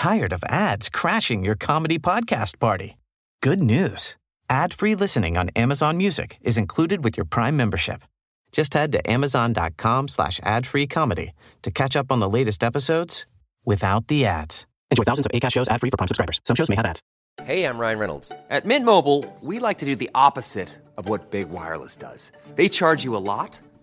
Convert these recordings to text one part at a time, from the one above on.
tired of ads crashing your comedy podcast party? Good news. Ad-free listening on Amazon Music is included with your Prime membership. Just head to amazon.com slash ad-free comedy to catch up on the latest episodes without the ads. Enjoy thousands of ACAST shows ad-free for Prime subscribers. Some shows may have ads. Hey, I'm Ryan Reynolds. At Mint Mobile, we like to do the opposite of what Big Wireless does. They charge you a lot,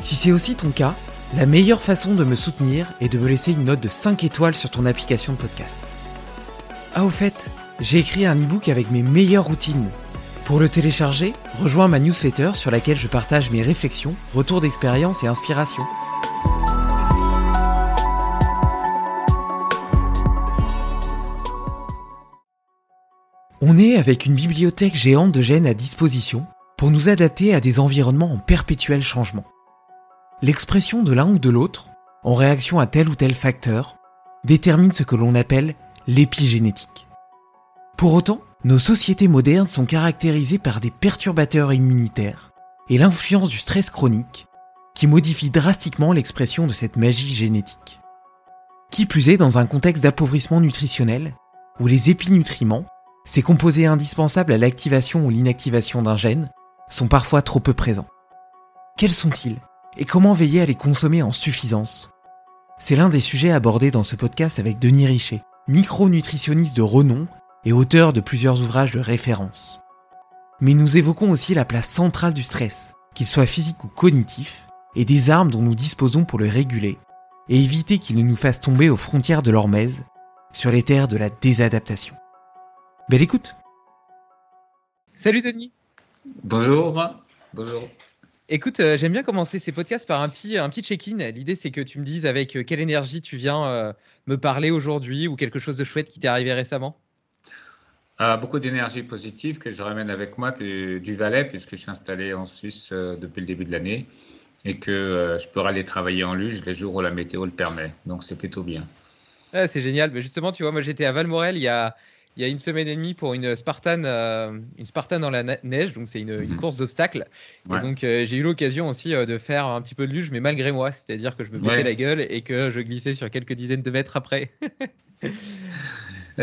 Si c'est aussi ton cas, la meilleure façon de me soutenir est de me laisser une note de 5 étoiles sur ton application de podcast. Ah au fait, j'ai écrit un e-book avec mes meilleures routines. Pour le télécharger, rejoins ma newsletter sur laquelle je partage mes réflexions, retours d'expérience et inspiration. On est avec une bibliothèque géante de gènes à disposition pour nous adapter à des environnements en perpétuel changement. L'expression de l'un ou de l'autre, en réaction à tel ou tel facteur, détermine ce que l'on appelle l'épigénétique. Pour autant, nos sociétés modernes sont caractérisées par des perturbateurs immunitaires et l'influence du stress chronique qui modifie drastiquement l'expression de cette magie génétique. Qui plus est dans un contexte d'appauvrissement nutritionnel où les épinutriments, ces composés indispensables à l'activation ou l'inactivation d'un gène, sont parfois trop peu présents. Quels sont-ils? Et comment veiller à les consommer en suffisance? C'est l'un des sujets abordés dans ce podcast avec Denis Richer, micronutritionniste de renom et auteur de plusieurs ouvrages de référence. Mais nous évoquons aussi la place centrale du stress, qu'il soit physique ou cognitif, et des armes dont nous disposons pour le réguler, et éviter qu'il ne nous fasse tomber aux frontières de l'hormèse, sur les terres de la désadaptation. Belle écoute! Salut Denis! Bonjour! Bonjour Écoute, euh, j'aime bien commencer ces podcasts par un petit, un petit check-in. L'idée, c'est que tu me dises avec euh, quelle énergie tu viens euh, me parler aujourd'hui ou quelque chose de chouette qui t'est arrivé récemment. beaucoup d'énergie positive que je ramène avec moi du, du Valais, puisque je suis installé en Suisse depuis le début de l'année et que je pourrai aller travailler en luge les jours où la météo le permet. Donc, c'est plutôt bien. c'est génial. Mais justement, tu vois, moi, j'étais à Valmorel il y a, il y a une semaine et demie pour une Spartan, euh, une Spartan dans la neige, donc c'est une, mhm. course d'obstacles. Et donc euh, j'ai eu l'occasion aussi euh, de faire un petit peu de luge, mais malgré moi, c'est-à-dire que je me pétais la gueule et que je glissais sur quelques dizaines de mètres après.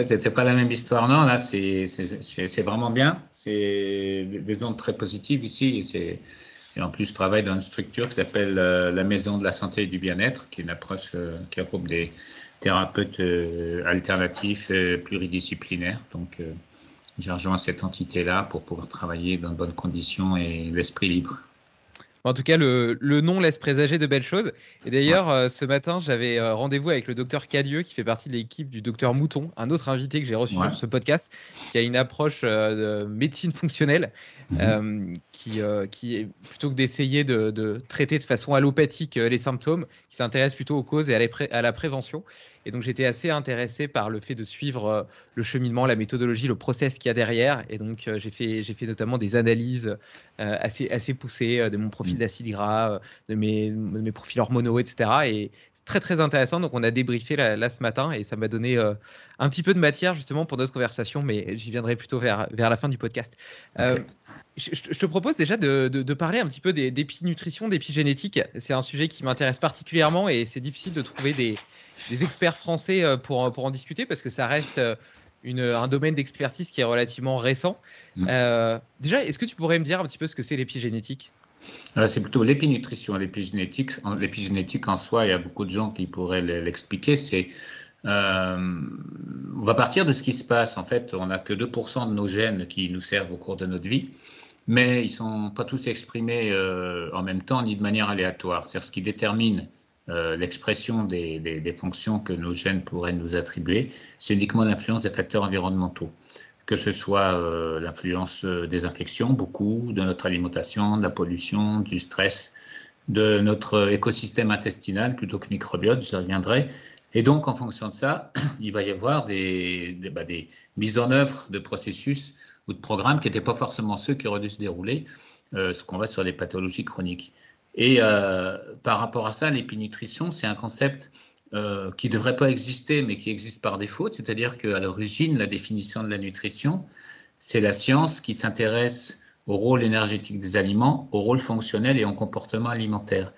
C'était pas la même histoire, non. Là, c'est vraiment bien. C'est des ondes très positives ici. Et en plus, je travaille dans une structure qui s'appelle la Maison de la Santé et du Bien-être, qui est une approche qui regroupe des thérapeute euh, alternatif euh, pluridisciplinaire. Donc, euh, j'ai rejoint cette entité-là pour pouvoir travailler dans de bonnes conditions et l'esprit libre. En tout cas, le, nom laisse présager de belles choses. Et d'ailleurs, ce matin, j'avais rendez-vous avec le docteur Cadieux, qui fait partie de l'équipe du docteur Mouton, un autre invité que j'ai reçu sur ce podcast, qui a une approche de médecine fonctionnelle, mhm. qui, qui est plutôt que d'essayer de, traiter de façon allopathique les symptômes, qui s'intéresse plutôt aux causes et à, à la prévention. Et donc j'étais assez intéressé par le fait de suivre euh, le cheminement, la méthodologie, le process qu'il y a derrière. Et donc euh, j'ai fait, j'ai fait notamment des analyses euh, assez, assez poussées de mon profil mmh. d'acide gras, de mes, de mes profils hormonaux, etc. Et très très intéressant. Donc on a débriefé là, ce matin et ça m'a donné un petit peu de matière justement pour notre conversation, mais j'y viendrai plutôt vers, vers la fin du podcast. Je, te propose déjà de, de, parler un petit peu d'épinutrition, d'épigénétique. C'est un sujet qui m'intéresse particulièrement et c'est difficile de trouver des, des, experts français pour, pour en discuter parce que ça reste une, un domaine d'expertise qui est relativement récent. Mm. Euh, déjà, est-ce que tu pourrais me dire un petit peu ce que c'est l'épigénétique c'est plutôt l'épinutrition. L'épigénétique, en soi, il y a beaucoup de gens qui pourraient l'expliquer. C'est, euh, on va partir de ce qui se passe. En fait, on n'a que 2% de nos gènes qui nous servent au cours de notre vie, mais ils ne sont pas tous exprimés euh, en même temps ni de manière aléatoire. C'est-à-dire ce qui détermine euh, l'expression des, fonctions que nos gènes pourraient nous attribuer, c'est uniquement l'influence des facteurs environnementaux, que ce soit euh, l'influence euh, des infections, beaucoup, de notre alimentation, de la pollution, du stress, de notre écosystème intestinal plutôt que microbiote, j'y reviendrai. Et donc, en fonction de ça, il va y avoir des, bah, des mises en œuvre de processus ou de programmes qui n'étaient pas forcément ceux qui auraient dû se dérouler, ce qu'on va sur les pathologies chroniques. Et euh, par rapport à ça, l'épinitrition, c'est un concept euh, qui ne devrait pas exister, mais qui existe par défaut. C'est-à-dire qu'à l'origine, la définition de la nutrition, c'est la science qui s'intéresse au rôle énergétique des aliments, au rôle fonctionnel et au comportement alimentaire.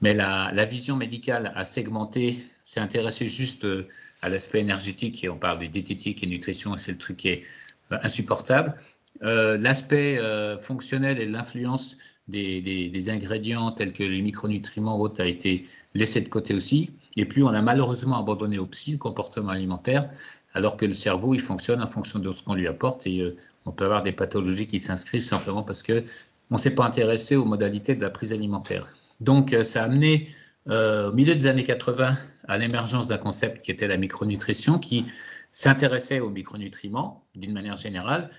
Mais la, la vision médicale a segmenté, s'est intéressée juste euh, à l'aspect énergétique, et on parle de diététique et nutrition, et c'est le truc qui est insupportable. Euh, l'aspect euh, fonctionnel et l'influence des, ingrédients tels que les micronutriments autres a été laissé de côté aussi. Et puis, on a malheureusement abandonné au psy le comportement alimentaire, alors que le cerveau, il fonctionne en fonction de ce qu'on lui apporte. Et euh, on peut avoir des pathologies qui s'inscrivent simplement parce que on ne s'est pas intéressé aux modalités de la prise alimentaire. Donc, ça a amené, au milieu des années 80, à l'émergence d'un concept qui était la micronutrition, qui s'intéressait aux micronutriments d'une manière générale.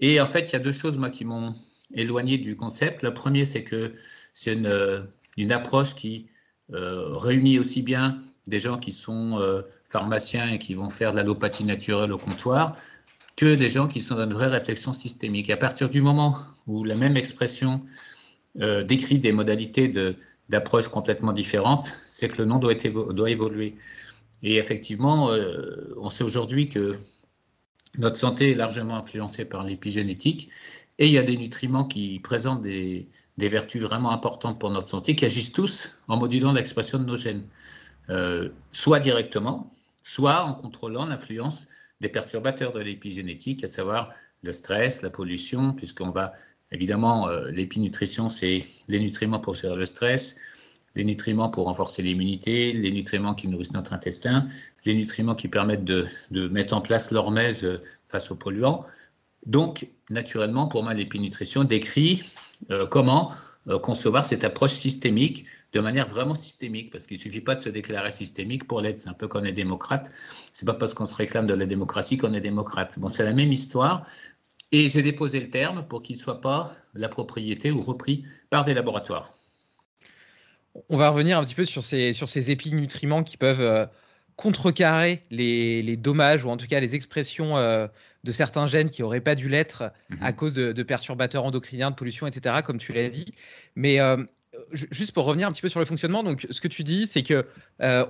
Et en fait, il y a deux choses, moi, qui m'ont éloigné du concept. Le premier, c'est que c'est une, une, approche qui euh, réunit aussi bien des gens qui sont euh, pharmaciens et qui vont faire de l'allopathie naturelle au comptoir, que des gens qui sont dans une vraie réflexion systémique. à partir du moment où la même expression euh, décrit des modalités d'approche complètement différentes, c'est que le nom doit évoluer. Et effectivement, on sait aujourd'hui que notre santé est largement influencée par l'épigénétique et il y a des nutriments qui présentent des, vertus vraiment importantes pour notre santé, qui agissent tous en modulant l'expression de nos gènes, euh, soit directement, soit en contrôlant l'influence des perturbateurs de l'épigénétique, à savoir le stress, la pollution, puisqu'on va, évidemment, euh, l'épinutrition, c'est les nutriments pour gérer le stress, les nutriments pour renforcer l'immunité, les nutriments qui nourrissent notre intestin, les nutriments qui permettent de, mettre en place l'hormèse euh, face aux polluants. Donc, naturellement, pour moi, l'épinitrition décrit euh, comment euh, concevoir cette approche systémique de manière vraiment systémique, parce qu'il ne suffit pas de se déclarer systémique pour l'être. C'est un peu comme on est démocrate. C'est pas parce qu'on se réclame de la démocratie qu'on est démocrate. Bon, c'est la même histoire. Et j'ai déposé le terme pour qu'il ne soit pas la propriété ou repris par des laboratoires. On va revenir un petit peu sur ces, sur ces épinutriments qui peuvent euh, contrecarrer les, dommages ou en tout cas les expressions euh, de certains gènes qui n'auraient pas dû l'être mhm. à cause de, perturbateurs endocriniens, de pollution, etc., comme tu l'as dit. Mais euh, juste pour revenir un petit peu sur le fonctionnement, donc ce que tu dis, c'est que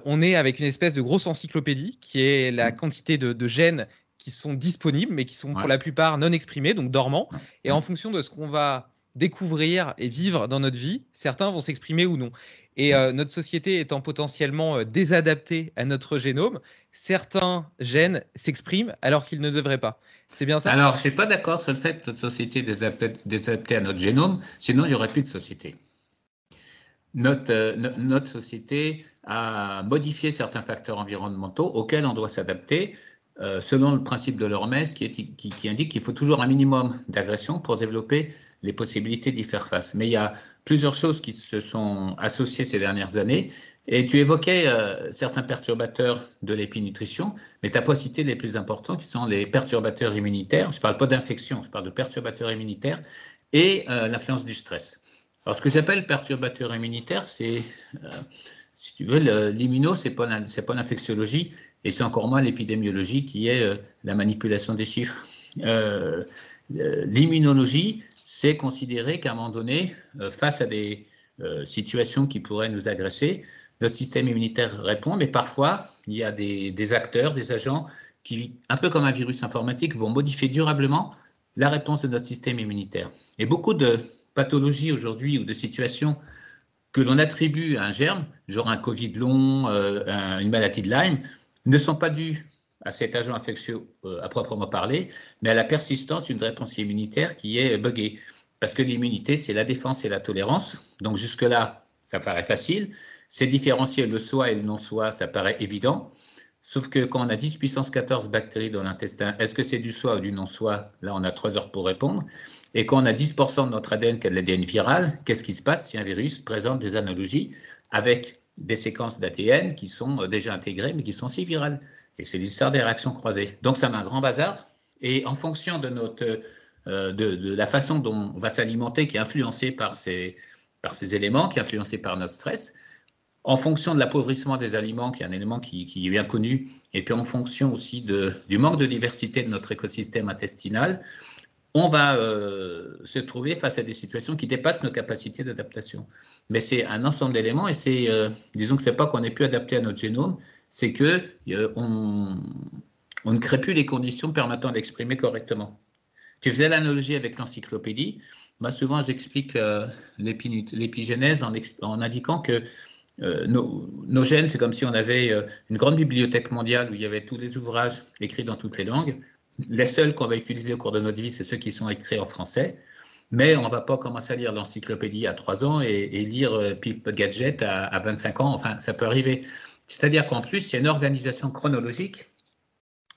on est avec une espèce de grosse encyclopédie qui est la mhm. quantité de, gènes qui sont disponibles, mais qui sont pour la plupart non exprimés, donc dormants. Et en fonction de ce qu'on va découvrir et vivre dans notre vie, certains vont s'exprimer ou non. Et euh, notre société étant potentiellement euh, désadaptée à notre génome, certains gènes s'expriment alors qu'ils ne devraient pas. C'est bien ça? Alors, je ne suis pas d'accord sur le fait que notre société est désadaptée à notre génome, sinon il n'y aurait plus de société. Notre, euh, notre société a modifié certains facteurs environnementaux auxquels on doit s'adapter. selon le principe de l'hormèse qui indique qu'il faut toujours un minimum d'agression pour développer les possibilités d'y faire face. Mais il y a plusieurs choses qui se sont associées ces dernières années. Et tu évoquais euh, certains perturbateurs de l'épinutrition, mais tu n'as pas cité les plus importants qui sont les perturbateurs immunitaires. Je ne parle pas d'infection, je parle de perturbateurs immunitaires et euh, l'influence du stress. Alors, ce que j'appelle perturbateur immunitaire, c'est, euh, si tu veux, l'immuno, ce n'est pas l'infectiologie et c'est encore moins l'épidémiologie qui est la manipulation des chiffres. L'immunologie, c'est considérer qu'à un moment donné, euh, face à des, situation qui pourrait nous agresser, notre système immunitaire répond, mais parfois, il y a des, des, acteurs, des agents qui, un peu comme un virus informatique, vont modifier durablement la réponse de notre système immunitaire. Et beaucoup de pathologies aujourd'hui ou de situations que l'on attribue à un germe, genre un Covid long, euh, une maladie de Lyme, ne sont pas dues à cet agent infectieux euh, à proprement parler, mais à la persistance d'une réponse immunitaire qui est buggée. Parce que l'immunité, c'est la défense et la tolérance. Donc jusque-là, ça paraît facile. C'est différencier le soi et le non-soi, ça paraît évident. Sauf que quand on a 10 puissance 14 bactéries dans l'intestin, est-ce que c'est du soi ou du non-soi? Là, on a 3 heures pour répondre. Et quand on a 10% de notre ADN qui est de l'ADN viral, qu'est-ce qui se passe? Si un virus présente des analogies avec des séquences d'ADN qui sont euh, déjà intégrées mais qui sont aussi virales Et c'est l'histoire des réactions croisées. Donc ça met un grand bazar. Et en fonction de, notre, euh, de, la façon dont on va s'alimenter, qui est influencée par ces, par ces éléments, qui est influencée par notre stress, en fonction de l'appauvrissement des aliments, qui est un élément qui, est bien connu, et puis en fonction aussi de, du manque de diversité de notre écosystème intestinal, on va euh, se trouver face à des situations qui dépassent nos capacités d'adaptation. Mais c'est un ensemble d'éléments et c'est, euh, disons que c'est pas qu'on ait pu adapter à notre génome, c'est que euh, on, ne crée plus les conditions permettant d'exprimer correctement. Tu faisais l'analogie avec l'encyclopédie. Moi, souvent, j'explique l'épigénèse en, indiquant que nos, nos, gènes, c'est comme si on avait une grande bibliothèque mondiale où il y avait tous les ouvrages écrits dans toutes les langues. Les seuls qu'on va utiliser au cours de notre vie, c'est ceux qui sont écrits en français. Mais on ne va pas commencer à lire l'encyclopédie à 3 ans et, lire euh, Pif Gadget à, à 25 ans. Enfin, ça peut arriver. C'est-à-dire qu'en plus, il y a une organisation chronologique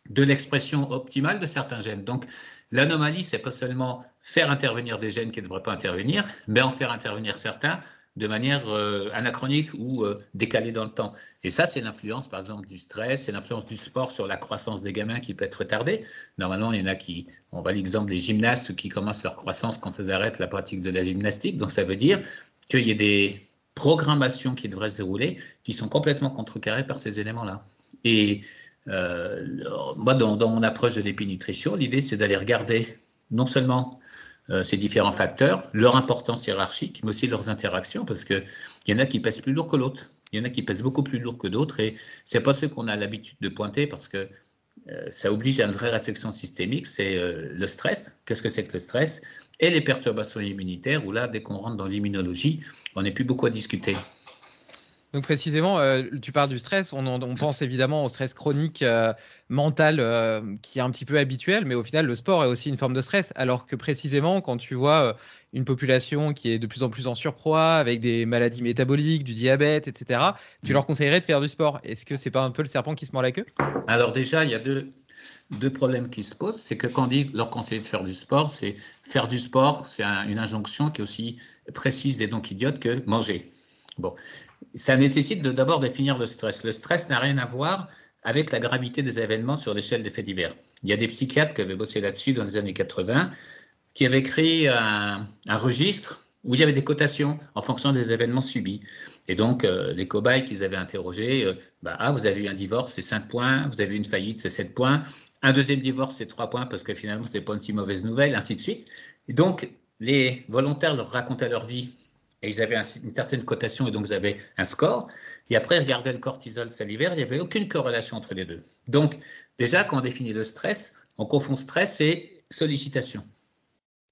de l'expression optimale de certains gènes. Donc, l'anomalie, c'est pas seulement faire intervenir des gènes qui ne devraient pas intervenir, mais en faire intervenir certains de manière euh, anachronique ou euh, décalée dans le temps. Et ça, c'est l'influence, par exemple, du stress, c'est l'influence du sport sur la croissance des gamins qui peut être retardée. Normalement, il y en a qui, on va l'exemple des gymnastes qui commencent leur croissance quand ils arrêtent la pratique de la gymnastique. Donc, ça veut dire qu'il y a des programmations qui devraient se dérouler qui sont complètement contrecarrées par ces éléments-là. Et euh, moi, dans, mon approche de l'épinitrition, l'idée, c'est d'aller regarder non seulement euh, ces différents facteurs, leur importance hiérarchique, mais aussi leurs interactions, parce qu'il y en a qui pèsent plus lourd que l'autre. Il y en a qui pèsent beaucoup plus lourd que d'autres, et c'est pas ce qu'on a l'habitude de pointer, parce que euh, ça oblige à une vraie réflexion systémique, c'est le stress. Qu'est-ce que c'est que le stress? Et les perturbations immunitaires, où là, dès qu'on rentre dans l'immunologie, on n'est plus beaucoup à discuter. Donc précisément, euh, tu parles du stress, on, pense évidemment au stress chronique euh, mental euh, qui est un petit peu habituel, mais au final, le sport est aussi une forme de stress. Alors que précisément, quand tu vois une population qui est de plus en plus en surpoids, avec des maladies métaboliques, du diabète, etc., tu leur conseillerais de faire du sport. Est-ce que c'est pas un peu le serpent qui se mord la queue? Alors déjà, il y a deux, deux problèmes qui se posent. C'est que quand on dit leur conseiller de faire du sport, c'est faire du sport, c'est une injonction qui est aussi précise et donc idiote que manger. Bon, ça nécessite de d'abord définir le stress. Le stress n'a rien à voir avec la gravité des événements sur l'échelle des faits divers. Il y a des psychiatres qui avaient bossé là-dessus dans les années 80, qui avaient créé un, registre où il y avait des cotations en fonction des événements subis. Et donc, euh, les cobayes qu'ils avaient interrogés, euh, bah, ah, vous avez eu un divorce, c'est 5 points, vous avez eu une faillite, c'est 7 points, un deuxième divorce, c'est 3 points, parce que finalement, ce n'est pas une si mauvaise nouvelle, ainsi de suite. Et donc, les volontaires leur racontaient leur vie et ils avaient une certaine cotation et donc ils avaient un score. Et après, ils regardaient le cortisol salivaire, il n'y avait aucune corrélation entre les deux. Donc, déjà, quand on définit le stress, on confond stress et sollicitation.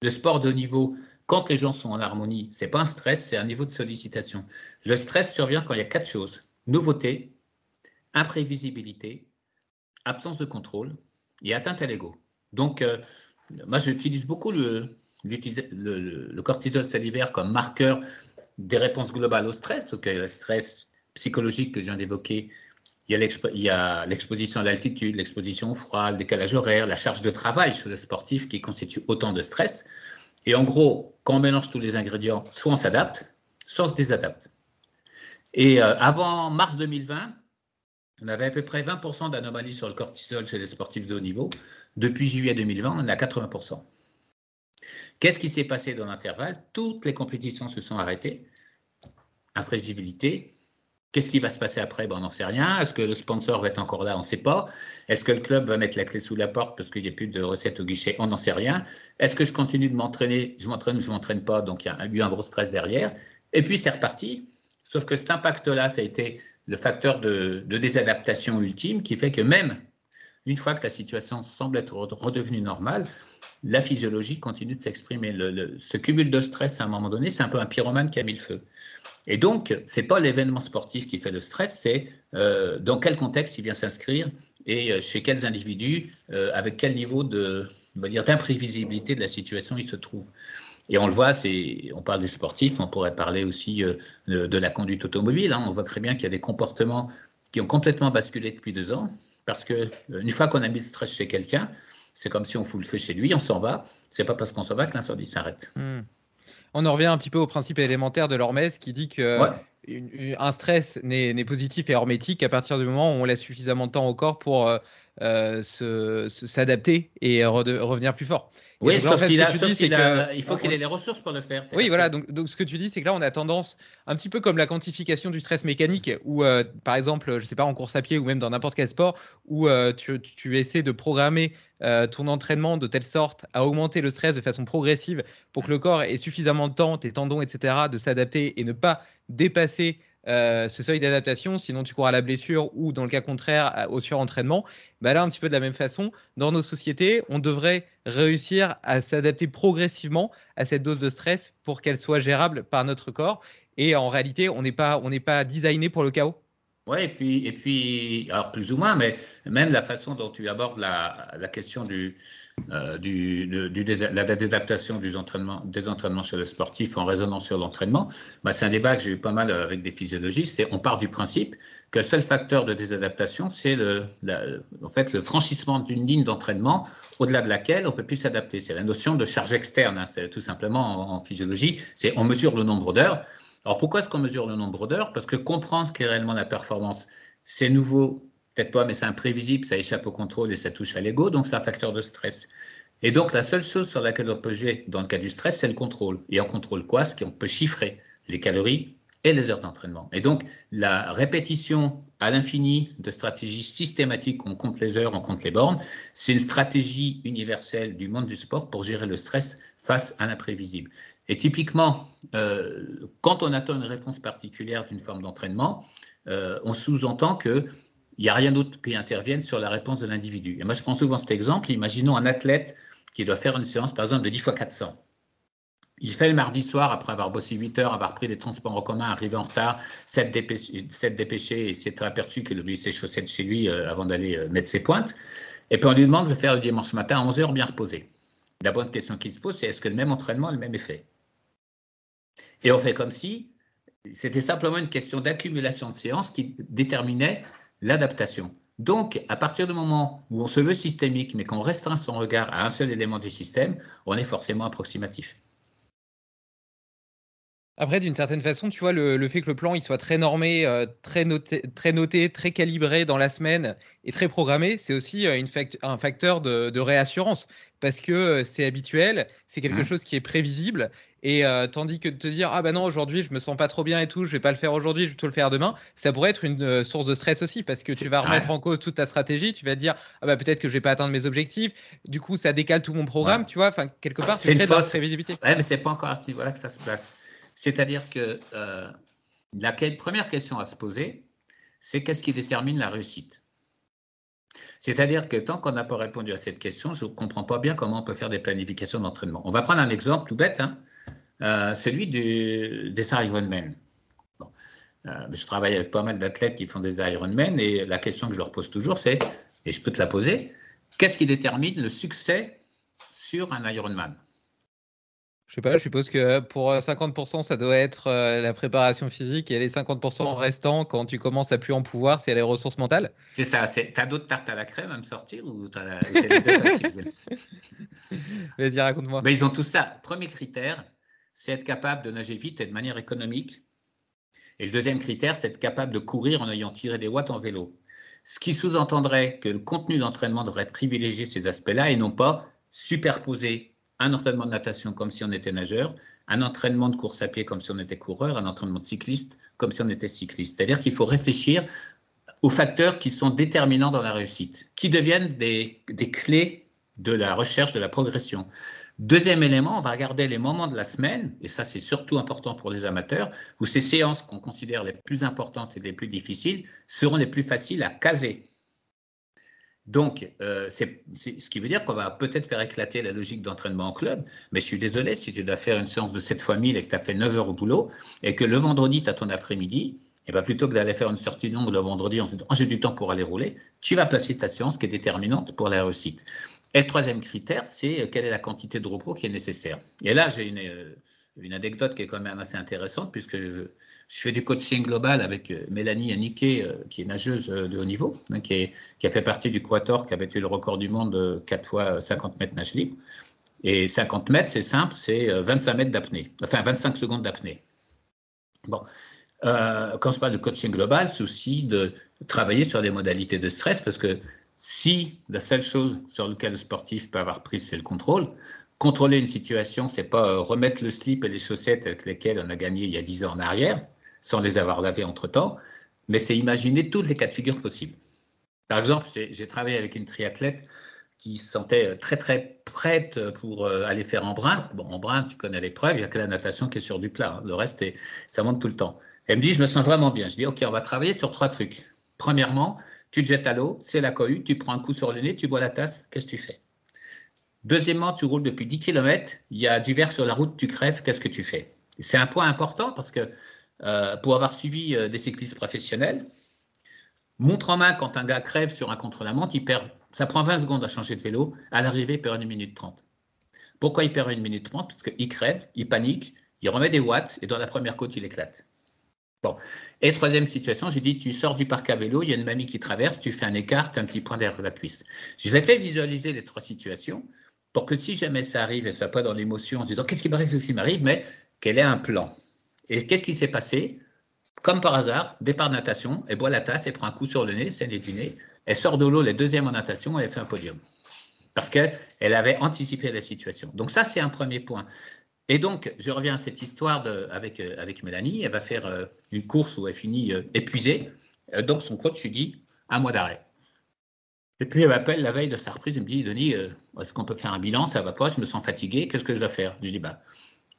Le sport de niveau, quand les gens sont en harmonie, c'est pas un stress, c'est un niveau de sollicitation. Le stress survient quand il y a quatre choses nouveauté, imprévisibilité, absence de contrôle et atteinte à l'ego. Donc, euh, moi, j'utilise beaucoup le, le, le, cortisol salivaire comme marqueur des réponses globales au stress, parce que le stress psychologique que je viens d'évoquer, il y a l'exposition à l'altitude, l'exposition au froid, le décalage horaire, la charge de travail chez les sportifs qui constitue autant de stress. Et en gros, quand on mélange tous les ingrédients, soit on s'adapte, soit on se désadapte. Et euh, avant mars 2020, on avait à peu près 20% d'anomalies sur le cortisol chez les sportifs de haut niveau. Depuis juillet 2020, on est à 80%. Qu'est-ce qui s'est passé dans l'intervalle? Toutes les compétitions se sont arrêtées. Infrégibilité. Qu'est-ce qui va se passer après? Ben, On n'en sait rien. Est-ce que le sponsor va être encore là? On ne sait pas. Est-ce que le club va mettre la clé sous la porte parce qu'il n'y a plus de recettes au guichet? On n'en sait rien. Est-ce que je continue de m'entraîner? Je m'entraîne ou je ne m'entraîne pas? Donc il y a eu un gros stress derrière. Et puis c'est reparti. Sauf que cet impact-là, ça a été le facteur de, désadaptation ultime qui fait que même une fois que la situation semble être redevenue normale, la physiologie continue de s'exprimer. ce cumul de stress, à un moment donné, c'est un peu un pyromane qui a mis le feu. Et donc, ce n'est pas l'événement sportif qui fait le stress, c'est euh, dans quel contexte il vient s'inscrire et euh, chez quels individus, euh, avec quel niveau de, d'imprévisibilité de la situation il se trouve. Et on le voit, on parle des sportifs, on pourrait parler aussi de, la conduite automobile. Hein. On voit très bien qu'il y a des comportements qui ont complètement basculé depuis deux ans, parce que une fois qu'on a mis le stress chez quelqu'un, c'est comme si on fout le feu chez lui, on s'en va. C'est pas parce qu'on s'en va que l'incendie s'arrête. Hmm on en revient un petit peu au principe élémentaire de l'hormèse qui dit que un stress n'est positif et hermétique à partir du moment où on laisse suffisamment de temps au corps pour euh, euh, s'adapter et revenir plus fort. Oui, sauf il faut qu'il ait les ressources pour le faire. Oui, voilà. Donc, donc, ce que tu dis, c'est que là, on a tendance, un petit peu comme la quantification du stress mécanique, où, euh, par exemple, je sais pas, en course à pied ou même dans n'importe quel sport, où euh, tu, tu, essaies de programmer ton entraînement de telle sorte à augmenter le stress de façon progressive pour que le corps ait suffisamment de temps, tes tendons, etc., de s'adapter et ne pas dépasser euh, ce seuil d'adaptation, sinon tu cours à la blessure ou dans le cas contraire au surentraînement. Bah là, un petit peu de la même façon, dans nos sociétés, on devrait réussir à s'adapter progressivement à cette dose de stress pour qu'elle soit gérable par notre corps. Et en réalité, on n'est pas, pas designé pour le chaos. Oui, et puis, et puis, alors plus ou moins, mais même la façon dont tu abordes la, la question du, euh, du, la désadaptation des entraînements, des entraînements chez le sportif en raisonnant sur l'entraînement, bah, c'est un débat que j'ai eu pas mal avec des physiologistes. Et on part du principe que le seul facteur de désadaptation, c'est le, en fait, le franchissement d'une ligne d'entraînement au-delà de laquelle on peut plus s'adapter. C'est la notion de charge externe. Hein. tout simplement en, physiologie, c'est on mesure le nombre d'heures. Alors pourquoi est-ce qu'on mesure le nombre d'heures? Parce que comprendre ce qu'est réellement la performance, c'est nouveau peut-être pas, mais c'est imprévisible, ça échappe au contrôle et ça touche à l'ego, donc c'est un facteur de stress. Et donc la seule chose sur laquelle on peut jouer dans le cas du stress, c'est le contrôle. Et on contrôle quoi? Ce qu'on peut chiffrer les calories et les heures d'entraînement. Et donc la répétition à l'infini de stratégies systématiques, on compte les heures, on compte les bornes, c'est une stratégie universelle du monde du sport pour gérer le stress face à l'imprévisible. Et typiquement, euh, quand on attend une réponse particulière d'une forme d'entraînement, euh, on sous-entend que il n'y a rien d'autre qui intervienne sur la réponse de l'individu. Et moi, je prends souvent cet exemple. Imaginons un athlète qui doit faire une séance, par exemple, de 10 fois 400. Il fait le mardi soir, après avoir bossé 8 heures, avoir pris les transports en commun, arrivé en retard, s'être dépêché, et s'être aperçu qu'il oubliait ses chaussettes chez lui euh, avant d'aller euh, mettre ses pointes. Et puis on lui demande de le faire le dimanche matin à 11 heures bien reposé. La bonne question qu'il se pose, c'est est-ce que le même entraînement a le même effet? Et on fait comme si c'était simplement une question d'accumulation de séances qui déterminait l'adaptation. Donc, à partir du moment où on se veut systémique, mais qu'on restreint son regard à un seul élément du système, on est forcément approximatif. Après, d'une certaine façon, tu vois, le, fait que le plan il soit très normé, euh, très, noté, très noté, très calibré dans la semaine et très programmé, c'est aussi euh, une un facteur de, réassurance parce que euh, c'est habituel, c'est quelque mmh. chose qui est prévisible. Et tandis que de te dire, ah ben non, aujourd'hui, je me sens pas trop bien et tout, je vais pas le faire aujourd'hui, je vais plutôt le faire demain, ça pourrait être une source de stress aussi parce que tu vas remettre en cause toute ta stratégie, tu vas te dire, ah bah peut-être que je vais pas atteindre mes objectifs, du coup, ça décale tout mon programme, tu vois, enfin, quelque part, c'est une fausse prévisibilité. Ouais, mais c'est pas encore à ce niveau-là que ça se place. C'est-à-dire que euh, la première question à se poser, c'est qu'est-ce qui détermine la réussite? C'est-à-dire que tant qu'on n'a pas répondu à cette question, je ne comprends pas bien comment on peut faire des planifications d'entraînement. On va prendre un exemple tout bête, hein, euh, celui du, des Ironman. Euh, je travaille avec pas mal d'athlètes qui font des Ironman et la question que je leur pose toujours, c'est, et je peux te la poser, qu'est-ce qui détermine le succès sur un Ironman? Je sais pas, je suppose que pour 50%, euh, ça doit être euh, la préparation physique et les 50% restants, quand tu commences à plus en pouvoir, c'est les ressources mentales. C'est ça. Tu as d'autres tartes à la crème à me sortir ou Vas-y, raconte-moi. Mais ils ont tout ça. Premier critère, c'est être capable de nager vite et de manière économique. Et le deuxième critère, c'est être capable de courir en ayant tiré des watts en vélo. Ce qui sous-entendrait que le contenu d'entraînement devrait privilégier ces aspects-là et non pas superposer un entraînement de natation comme si on était nageur, un entraînement de course à pied comme si on était coureur, un entraînement de cycliste comme si on était cycliste. C'est-à-dire qu'il faut réfléchir aux facteurs qui sont déterminants dans la réussite, qui deviennent des, clés de la recherche, de la progression. Deuxième élément, on va regarder les moments de la semaine, et ça c'est surtout important pour les amateurs, où ces séances qu'on considère les plus importantes et les plus difficiles seront les plus faciles à caser. Donc, euh, c'est ce qui veut dire qu'on va peut-être faire éclater la logique d'entraînement en club, mais je suis désolé si tu dois faire une séance de 7 fois 1000 et que tu as fait 9 heures au boulot, et que le vendredi, tu as ton après-midi, et bien plutôt que d'aller faire une sortie longue le vendredi en se disant oh, j'ai du temps pour aller rouler, tu vas placer ta séance qui est déterminante pour la réussite. Et le troisième critère, c'est euh, quelle est la quantité de repos qui est nécessaire. Et là, j'ai une, euh, une, anecdote qui est quand même assez intéressante, puisque je, fais du coaching global avec euh, Mélanie Aniquet, qui est nageuse de haut niveau, hein, qui, a fait partie du Quator, qui avait eu le record du monde de 4 fois 50 mètres nage libre. Et 50 mètres, c'est simple, c'est 25 mètres d'apnée, enfin 25 secondes d'apnée. Bon, quand je parle de coaching global, c'est aussi de travailler sur des modalités de stress, parce que si la seule chose sur laquelle le sportif peut avoir prise, c'est le contrôle, contrôler une situation, c'est pas euh, remettre le slip et les chaussettes avec lesquelles on a gagné il y a 10 ans en arrière, sans les avoir lavés entre-temps, mais c'est imaginer tous les cas de figure possibles. Par exemple, j'ai travaillé avec une triathlète qui se sentait euh, très très prête pour euh, aller faire en brin. Bon, en brin, tu connais l'épreuve, il n'y a que la natation qui est sur du plat. Hein. Le reste, ça monte tout le temps. Elle me dit, je me sens vraiment bien. Je dis, OK, on va travailler sur trois trucs. Premièrement, tu te jettes à l'eau, c'est la cohue, tu prends un coup sur le nez, tu bois la tasse, qu'est-ce que tu fais? Deuxièmement, tu roules depuis 10 km, il y a du verre sur la route, tu crèves, qu'est-ce que tu fais? C'est un point important parce que euh, pour avoir suivi euh, des cyclistes professionnels, montre en main quand un gars crève sur un contre-la-montre, il perd, ça prend 20 secondes à changer de vélo, à l'arrivée, il perd 1 minute 30. Pourquoi il perd 1 minute 30 Parce qu'il crève, il panique, il remet des watts et dans la première côte, il éclate. Bon. Et troisième situation, j'ai dit, tu sors du parc à vélo, il y a une mamie qui traverse, tu fais un écart, un petit point derrière la cuisse. Je l'ai fait visualiser les trois situations pour que si jamais ça arrive et ça pas dans l'émotion en se disant qu'est-ce qui m'arrive, qu'est-ce qui m'arrive, mais qu'elle ait un plan? Et qu'est-ce qui s'est passé? Comme par hasard, départ de natation, elle boit la tasse, elle prend un coup sur le nez, c'est nez, elle sort de l'eau, les deuxième en natation, elle fait un podium. Parce qu'elle avait anticipé la situation. Donc ça, c'est un premier point. Et donc, je reviens à cette histoire avec, euh, avec Mélanie. Elle va faire euh, une course où elle finit euh, épuisée. donc, son coach lui dit un mois d'arrêt. Et puis, elle m'appelle la veille de sa reprise. Elle me dit Denis, est-ce qu'on peut faire un bilan? Ça va pas, je me sens fatigué. Qu'est-ce que je dois faire? Je dis bah,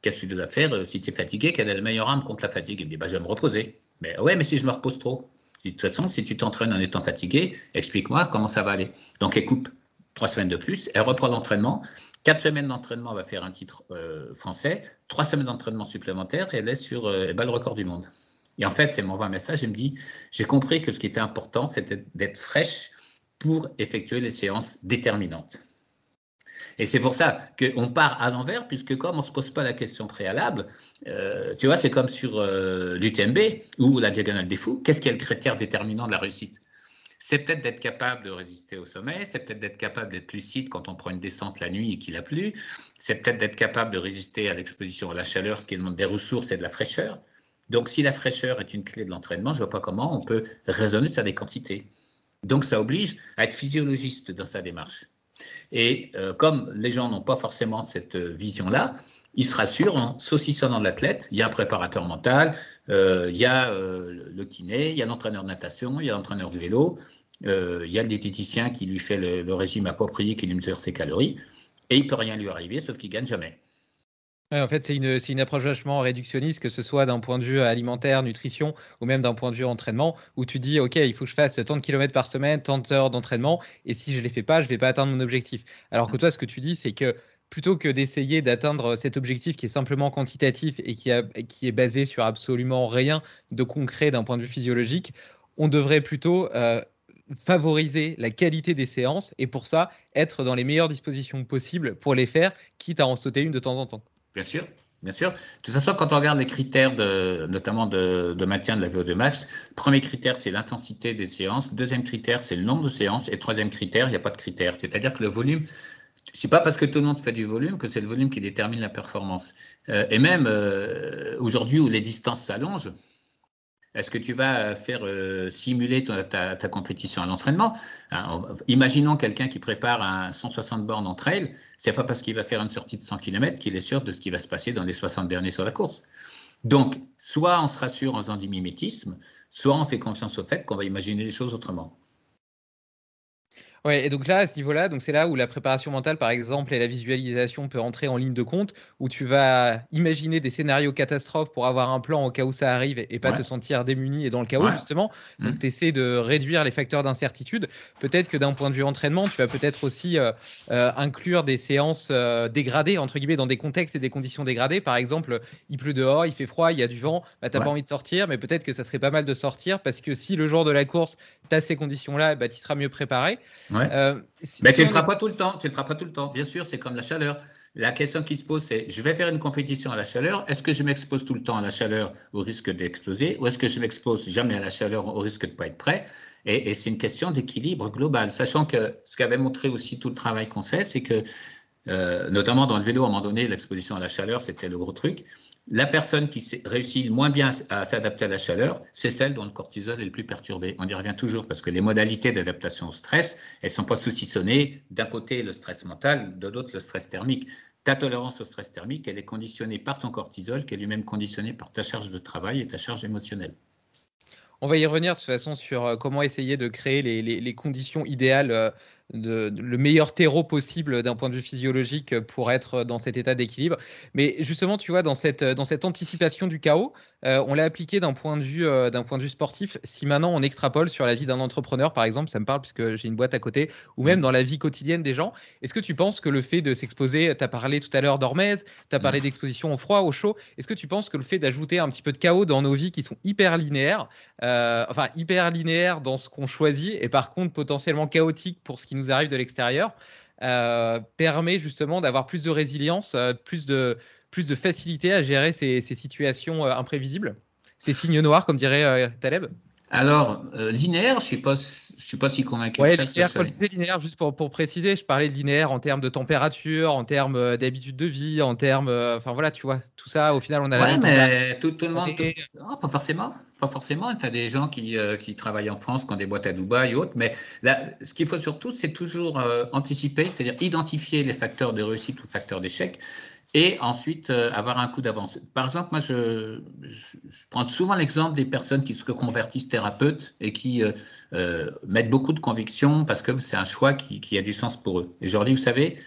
Qu'est-ce que tu dois faire Si tu es fatigué, quelle est la meilleure arme contre la fatigue? Elle me dit bah, Je vais me reposer. Mais ouais, mais si je me repose trop de toute façon, si tu t'entraînes en étant fatigué, explique-moi comment ça va aller. Donc, elle coupe trois semaines de plus, elle reprend l'entraînement. Quatre semaines d'entraînement, va faire un titre euh, français. Trois semaines d'entraînement supplémentaires et elle est sur euh, le record du monde. Et en fait, elle m'envoie un message, elle me dit, j'ai compris que ce qui était important, c'était d'être fraîche pour effectuer les séances déterminantes. Et c'est pour ça qu'on part à l'envers, puisque comme on ne se pose pas la question préalable, euh, tu vois, c'est comme sur euh, l'UTMB ou la diagonale des fous, qu'est-ce qui est le critère déterminant de la réussite? C'est peut-être d'être capable de résister au sommet, c'est peut-être d'être capable d'être lucide quand on prend une descente la nuit et qu'il a plu, c'est peut-être d'être capable de résister à l'exposition à la chaleur, ce qui demande des ressources et de la fraîcheur. Donc si la fraîcheur est une clé de l'entraînement, je ne vois pas comment on peut raisonner sur des quantités. Donc ça oblige à être physiologiste dans sa démarche. Et euh, comme les gens n'ont pas forcément cette euh, vision-là, ils se rassurent en saucissonnant l'athlète. Il y a un préparateur mental, euh, il y a le kiné, il y a l'entraîneur de natation, il y a l'entraîneur de vélo, il y a le diététicien qui lui fait le, régime approprié, qui lui mesure ses calories, et il peut rien lui arriver, sauf qu'il gagne jamais. En fait, c'est une, une, approche vachement réductionniste, que ce soit d'un point de vue alimentaire, nutrition, ou même d'un point de vue entraînement, où tu dis, OK, il faut que je fasse tant de kilomètres par semaine, tant d'heures d'entraînement, et si je ne les fais pas, je ne vais pas atteindre mon objectif. Alors que toi, ce que tu dis, c'est que plutôt que d'essayer d'atteindre cet objectif qui est simplement quantitatif et qui, est basé sur absolument rien de concret d'un point de vue physiologique, on devrait plutôt euh, favoriser la qualité des séances et pour ça être dans les meilleures dispositions possibles pour les faire, quitte à en sauter une de temps en temps. Bien sûr. Bien sûr. De toute façon, quand on regarde les critères, de, notamment de, maintien de la VO2 max, premier critère, c'est l'intensité des séances. Deuxième critère, c'est le nombre de séances. Et troisième critère, il n'y a pas de critère. C'est-à-dire que le volume, c'est pas parce que tout le monde fait du volume que c'est le volume qui détermine la performance. Euh, et même euh, aujourd'hui où les distances s'allongent, est-ce que tu vas faire euh, simuler ta, compétition à l'entraînement? Hein, Imaginons quelqu'un qui prépare un 160 bornes en trail, c'est pas parce qu'il va faire une sortie de 100 km qu'il est sûr de ce qui va se passer dans les 60 derniers sur la course. Donc, soit on se rassure en faisant du mimétisme, soit on fait confiance au fait qu'on va imaginer les choses autrement. Ouais, et donc là, à ce niveau-là, donc c'est là où la préparation mentale, par exemple, et la visualisation peut entrer en ligne de compte, où tu vas imaginer des scénarios catastrophes pour avoir un plan au cas où ça arrive et pas te sentir démuni et dans le chaos, justement. Donc, mmh. tu essaies de réduire les facteurs d'incertitude. Peut-être que d'un point de vue entraînement, tu vas peut-être aussi euh, euh, inclure des séances euh, dégradées, entre guillemets, dans des contextes et des conditions dégradées. Par exemple, il pleut dehors, il fait froid, il y a du vent, bah, tu n'as pas envie de sortir, mais peut-être que ça serait pas mal de sortir parce que si le jour de la course, tu as ces conditions-là, bah, tu seras mieux préparé. Ouais. Euh, mais tu ne le feras pas tout le temps. Tu le feras pas tout le temps. Bien sûr, c'est comme la chaleur. La question qui se pose, c'est je vais faire une compétition à la chaleur. Est-ce que je m'expose tout le temps à la chaleur au risque d'exploser ou est-ce que je m'expose jamais à la chaleur au risque de ne pas être prêt? Et, c'est une question d'équilibre global. Sachant que ce qu'avait montré aussi tout le travail qu'on fait, c'est que, euh, notamment dans le vélo, à un moment donné, l'exposition à la chaleur, c'était le gros truc la personne qui réussit moins bien à s'adapter à la chaleur, c'est celle dont le cortisol est le plus perturbé. On y revient toujours parce que les modalités d'adaptation au stress, elles ne sont pas saucissonnées. D'un côté, le stress mental, de l'autre, le stress thermique. Ta tolérance au stress thermique, elle est conditionnée par ton cortisol, qui est lui-même conditionné par ta charge de travail et ta charge émotionnelle. On va y revenir de toute façon sur euh, comment essayer de créer les, conditions idéales le meilleur terreau possible d'un point de vue physiologique pour être dans cet état d'équilibre. Mais justement, tu vois, dans cette, dans cette anticipation du chaos, euh, on l'a appliqué d'un point, de vue, euh, d'un point de vue sportif. Si maintenant on extrapole sur la vie d'un entrepreneur, par exemple, ça me parle puisque j'ai une boîte à côté, ou même dans la vie quotidienne des gens, est-ce que tu penses que le fait de s'exposer, tu as parlé tout à l'heure d'hormèse, tu as parlé d'exposition au froid, au chaud, est-ce que tu penses que le fait d'ajouter un petit peu de chaos dans nos vies qui sont hyper linéaires, euh, enfin hyper linéaires dans ce qu'on choisit, et par contre potentiellement chaotiques pour ce qui nous arrive de l'extérieur, permet justement d'avoir plus de résilience, plus de plus de facilité à gérer ces, situations euh, imprévisibles Ces signes noirs, comme dirait euh, Taleb alors, euh, linéaire, je ne suis, pas si convaincu. Oui, linéaire, je disais linéaire, juste pour, pour, préciser, je parlais de linéaire en termes de température, en termes d'habitude de vie, en termes. Enfin voilà, tu vois, tout ça, au final, on a ouais, mais tout, le monde. Non, pas forcément. Pas forcément. Tu as des gens qui, qui, travaillent en France, qui ont des boîtes à Dubaï et autres. Mais là, ce qu'il faut surtout, c'est toujours anticiper, c'est-à-dire identifier les facteurs de réussite ou facteurs d'échec et ensuite euh, avoir un coup d'avance. Par exemple, moi, je, prends souvent l'exemple des personnes qui se reconvertissent thérapeutes et qui euh, euh, mettent beaucoup de conviction parce que c'est un choix qui, a du sens pour eux. Et je leur dis, vous savez,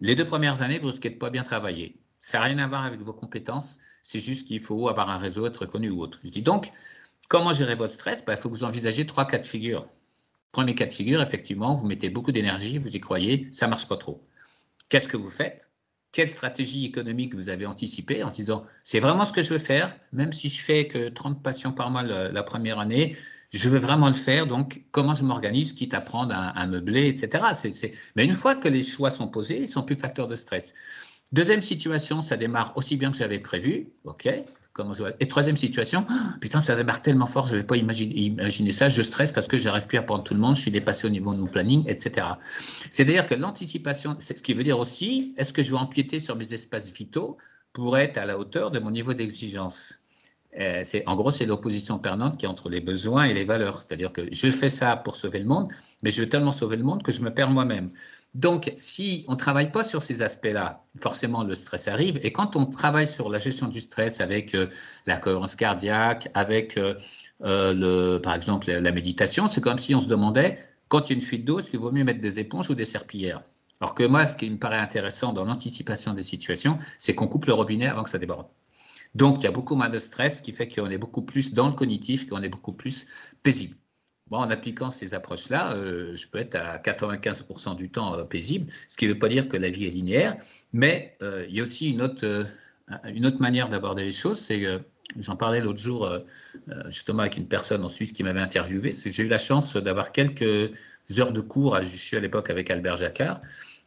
les deux premières années, vous risquez de pas bien travailler. Ça n'a rien à voir avec vos compétences, c'est juste qu'il faut avoir un réseau, être connu ou autre. Je dis donc, comment gérer votre stress? Ben, Il faut que vous envisagez trois cas de figure. Premier cas de figure, effectivement, vous mettez beaucoup d'énergie, vous y croyez, ça marche pas trop. Qu'est-ce que vous faites? Quelle stratégie économique vous avez anticipée en disant c'est vraiment ce que je veux faire, même si je fais que 30 patients par mois la, première année, je veux vraiment le faire, donc comment je m'organise, quitte à prendre un, meublé, etc. Mais une fois que les choix sont posés, ils sont plus facteurs de stress. Deuxième situation, ça démarre aussi bien que j'avais prévu, ok, et troisième situation, putain, ça démarre tellement fort, je n'avais pas imaginé, ça, je stresse parce que j'arrive plus à prendre tout le monde, je suis dépassé au niveau de mon planning, etc. C'est-à-dire que l'anticipation, c'est ce qui veut dire aussi, est-ce que je vais empiéter sur mes espaces vitaux pour être à la hauteur de mon niveau d'exigence? Euh, en gros, c'est l'opposition permanente qui est entre les besoins et les valeurs. C'est-à-dire que je fais ça pour sauver le monde, mais je veux tellement sauver le monde que je me perds moi-même. Donc, si on ne travaille pas sur ces aspects-là, forcément le stress arrive. Et quand on travaille sur la gestion du stress avec euh, la cohérence cardiaque, avec, euh, euh, le, par exemple, la, méditation, c'est comme si on se demandait, quand il y a une fuite d'eau, est-ce qu'il vaut mieux mettre des éponges ou des serpillères? Alors que moi, ce qui me paraît intéressant dans l'anticipation des situations, c'est qu'on coupe le robinet avant que ça déborde. Donc, il y a beaucoup moins de stress, ce qui fait qu'on est beaucoup plus dans le cognitif, qu'on est beaucoup plus paisible en appliquant ces approches-là, euh, je peux être à 95% du temps euh, paisible, ce qui ne veut pas dire que la vie est linéaire, mais euh, il y a aussi une autre, manière d'aborder les choses. C'est, j'en parlais l'autre jour justement avec une personne en Suisse qui m'avait interviewé. J'ai eu la chance d'avoir quelques heures de cours, je suis à l'époque avec Albert Jacquard,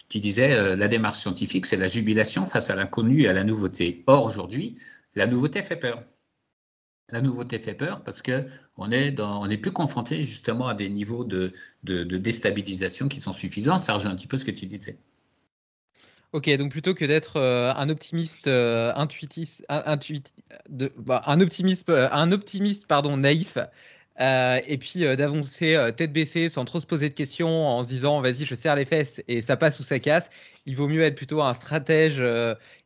qui disait la démarche scientifique, c'est la jubilation face à l'inconnu et à la nouveauté. Or, aujourd'hui, la nouveauté fait peur. La nouveauté fait peur parce qu'on est, on est plus confronté justement à des niveaux de, de, déstabilisation qui sont suffisants. Ça rejoint un petit peu ce que tu disais. Ok, donc plutôt que d'être euh, un optimiste euh, intuitif, de, bah, un optimiste, euh, un optimiste pardon, naïf, et puis d'avancer tête baissée sans trop se poser de questions en se disant vas-y je serre les fesses et ça passe ou ça casse, il vaut mieux être plutôt un stratège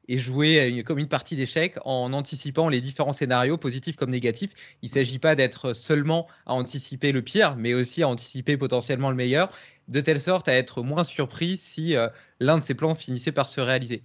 et jouer comme une partie d'échecs en anticipant les différents scénarios, positifs comme négatifs. Il ne s'agit pas d'être seulement à anticiper le pire, mais aussi à anticiper potentiellement le meilleur, de telle sorte à être moins surpris si euh, l'un de ces plans finissait par se réaliser.